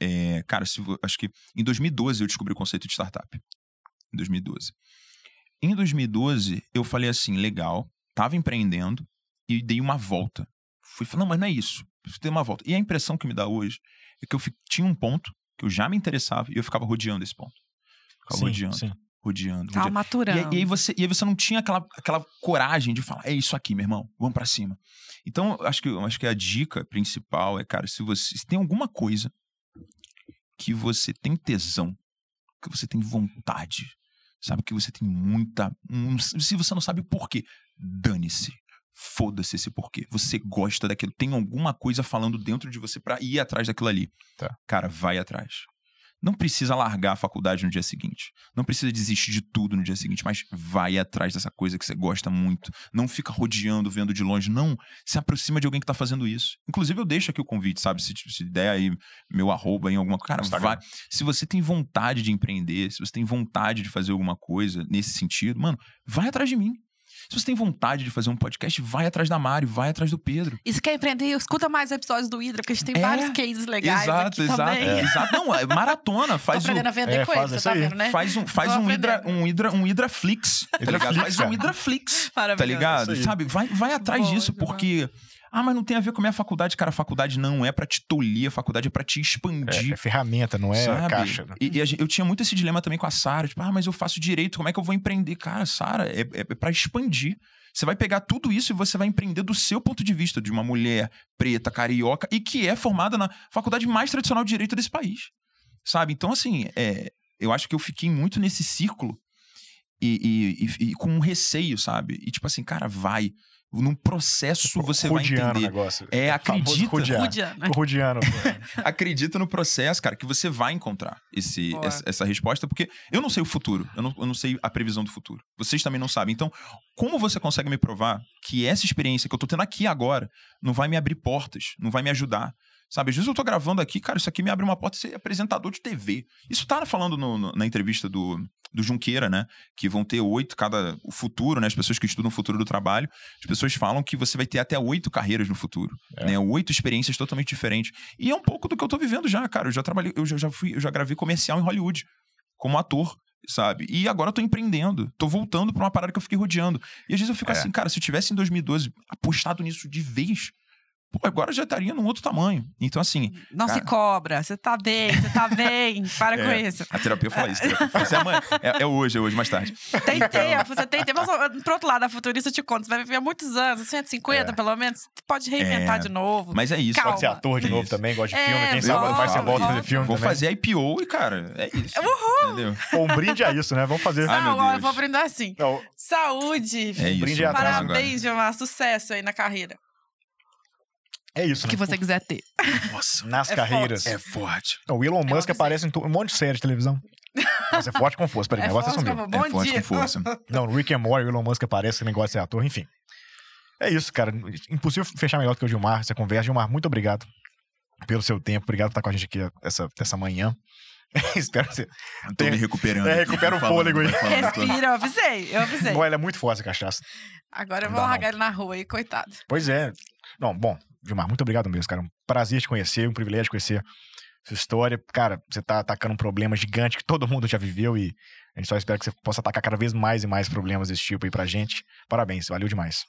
é, cara, se, acho que em 2012 eu descobri o conceito de startup. Em 2012. Em 2012, eu falei assim, legal, tava empreendendo e dei uma volta. Fui falar, não, mas não é isso. Dei uma volta. E a impressão que me dá hoje é que eu fi- tinha um ponto que eu já me interessava e eu ficava rodeando esse ponto. Ficava Sim, rodeando, sim. rodeando, Tava rodeando. E, maturando. aí- e aí você, e aí você não tinha aquela, aquela coragem de falar, é isso aqui, meu irmão, vamos pra cima. Então, acho que, eu acho que a dica principal é, cara, se você se tem alguma coisa que você tem tesão, que você tem vontade, sabe, que você tem muita. um- se você não sabe o porquê, dane-se. Foda-se esse porquê. Você gosta daquilo. Tem alguma coisa falando dentro de você pra ir atrás daquilo ali. Tá. Cara, vai atrás. Não precisa largar a faculdade no dia seguinte. Não precisa desistir de tudo no dia seguinte, mas vai atrás dessa coisa que você gosta muito. Não fica rodeando, vendo de longe. Não, se aproxima de alguém que tá fazendo isso. Inclusive, eu deixo aqui o convite, sabe? Se, se der aí meu arroba em alguma Cara, Instagram. vai. Se você tem vontade de empreender, se você tem vontade de fazer alguma coisa nesse sentido, mano, vai atrás de mim. Se você tem vontade de fazer um podcast, vai atrás da Mari, vai atrás do Pedro. E se quer empreender, escuta mais episódios do Hidra, porque a gente tem É. vários cases legais exato, aqui exato, também. exato. Não, é maratona, Tô faz o, aprendendo a vender é, ele, faz tá vendo, né? Faz um, faz Tô um, hidra, um, hidra, um Hidraflix, tá ligado? Faz um cara. Hidraflix, tá Maravilhoso. ligado? Sabe? Vai, vai atrás Boa, disso, porque... Ah, mas não tem a ver com a minha faculdade. Cara, a faculdade não é pra te tolir, a faculdade é pra te É, expandir. é ferramenta, não é sabe? caixa. né? E, e gente- eu tinha muito esse dilema também com a Sara, tipo, ah, mas eu faço direito, como é que eu vou empreender? Cara, Sara, é, é, é para expandir. Você vai pegar tudo isso e você vai empreender do seu ponto de vista, de uma mulher preta, carioca, e que é formada na faculdade mais tradicional de direito desse país. Sabe? Então, assim, é, eu acho que eu fiquei muito nesse círculo e, e- e- e com um receio, sabe? E tipo assim, cara, vai. Num processo você vai Rodeando o entender. negócio. É, Famoso acredita. rodear. Rudiano. O Rodeando. (laughs) acredita no processo, cara, que você vai encontrar esse, Boa. essa resposta, porque eu não sei o futuro, eu não, eu não sei a previsão do futuro. Vocês também não sabem. Então, como você consegue me provar que essa experiência que eu tô tendo aqui agora não vai me abrir portas, não vai me ajudar? Sabe, às vezes eu tô gravando aqui, cara, isso aqui me abre uma porta de ser apresentador de TV. Isso tá falando no- no- na entrevista do, do Junqueira, né? Que vão ter oito, cada. O futuro, né? As pessoas que estudam o futuro do trabalho, as pessoas falam que você vai ter até oito carreiras no futuro. É. Né? Oito experiências totalmente diferentes. E é um pouco do que eu tô vivendo já, cara. Eu já trabalhei, eu já, já fui, eu já gravei comercial em Hollywood como ator. Sabe? E agora eu tô empreendendo. Tô voltando pra uma parada que eu fiquei rodeando. E às vezes eu fico É. assim, cara, se eu tivesse em 2012 apostado nisso de vez, pô, agora já estaria num outro tamanho. Então, assim, Não se Cara. cobra, você tá bem, você tá bem, (laughs) para com É. isso. a terapia fala isso. terapia fala isso. É, amanhã. É- é hoje, é hoje, mais tarde. Tem Então. tempo, você tem tempo. Mas, pro outro lado, a futurista eu te conta, você vai viver muitos anos, 150 É. pelo menos, você pode reinventar É. de novo. Mas é isso. Calma. Pode ser ator de novo Isso. também, gosta de É, filme. Quem sabe falo, mais você volta a fazer filme Vou também. fazer IPO e, cara, é isso. Uhul! Entendeu? Ou um brinde a isso, né? Vamos fazer. Ai, meu Saúde, eu vou brindar assim. Não, Saúde! É isso. brinde Parabéns, Gilmar. Sucesso aí na carreira. É isso, que né? você quiser ter. Nossa, Nas É carreiras. é forte. O Elon Musk dizer. aparece em um monte de série de televisão. Mas é forte com força. Peraí, (laughs) o É negócio forte é como- Bom é forte dia. com força. Não, no Rick and Morty, o Elon Musk aparece, esse negócio ser ator, enfim. É isso, cara. Impossível fechar melhor do que o Gilmar, essa conversa. Gilmar, muito obrigado. pelo seu tempo. Obrigado por estar com a gente aqui essa, essa manhã. (laughs) Espero que você. Tô Tem- me recuperando. É, recupera o fôlego aí. Respira, eu avisei, eu avisei. Bom, ela é muito forte essa cachaça. Agora eu vou largar ele na rua aí, coitado. Pois é. Não, bom, Gilmar, muito obrigado mesmo, cara. Um prazer te conhecer, um privilégio conhecer sua história. Cara, você tá atacando um problema gigante que todo mundo já viveu e a gente só espera que você possa atacar cada vez mais e mais problemas desse tipo aí pra gente. Parabéns, valeu demais.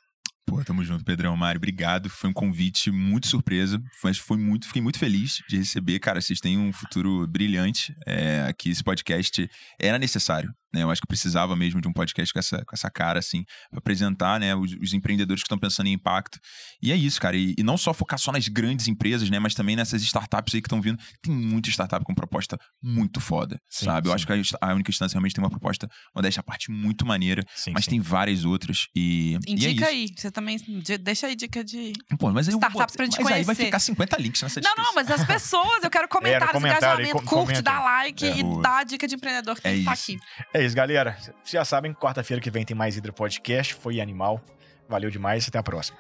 Pô, tamo junto, Pedrão Mário. Obrigado. Foi um convite muito surpresa. Foi, foi muito, fiquei muito feliz de receber. Cara, vocês têm um futuro brilhante. É, aqui esse podcast era necessário. Né? Eu acho que precisava mesmo de um podcast com essa, com essa cara, assim, pra apresentar né, os, os empreendedores que estão pensando em impacto. E é isso, cara. E, e não só focar só nas grandes empresas, né? Mas também nessas startups aí que estão vindo. Tem muita startup com proposta muito foda, Sim, sabe? Eu sim. acho que a, a única instância realmente tem uma proposta, modéstia à parte, muito maneira. Sim, Mas tem várias outras. E, e é Indica aí. Você também. de- Deixa aí dica de. Pô, mas aí, pra gente mas aí vai conhecer. ficar 50 links nessa Não, descrição. não, mas as pessoas, eu quero (laughs) comentários, comentário aí, engajamento, com- curte, comenta. dá like É, e dá a dica de empreendedor que É tem que tá aqui. É isso, galera. Vocês já sabem, quarta-feira que vem tem mais Hidra Podcast. Foi animal. Valeu demais. Até a próxima.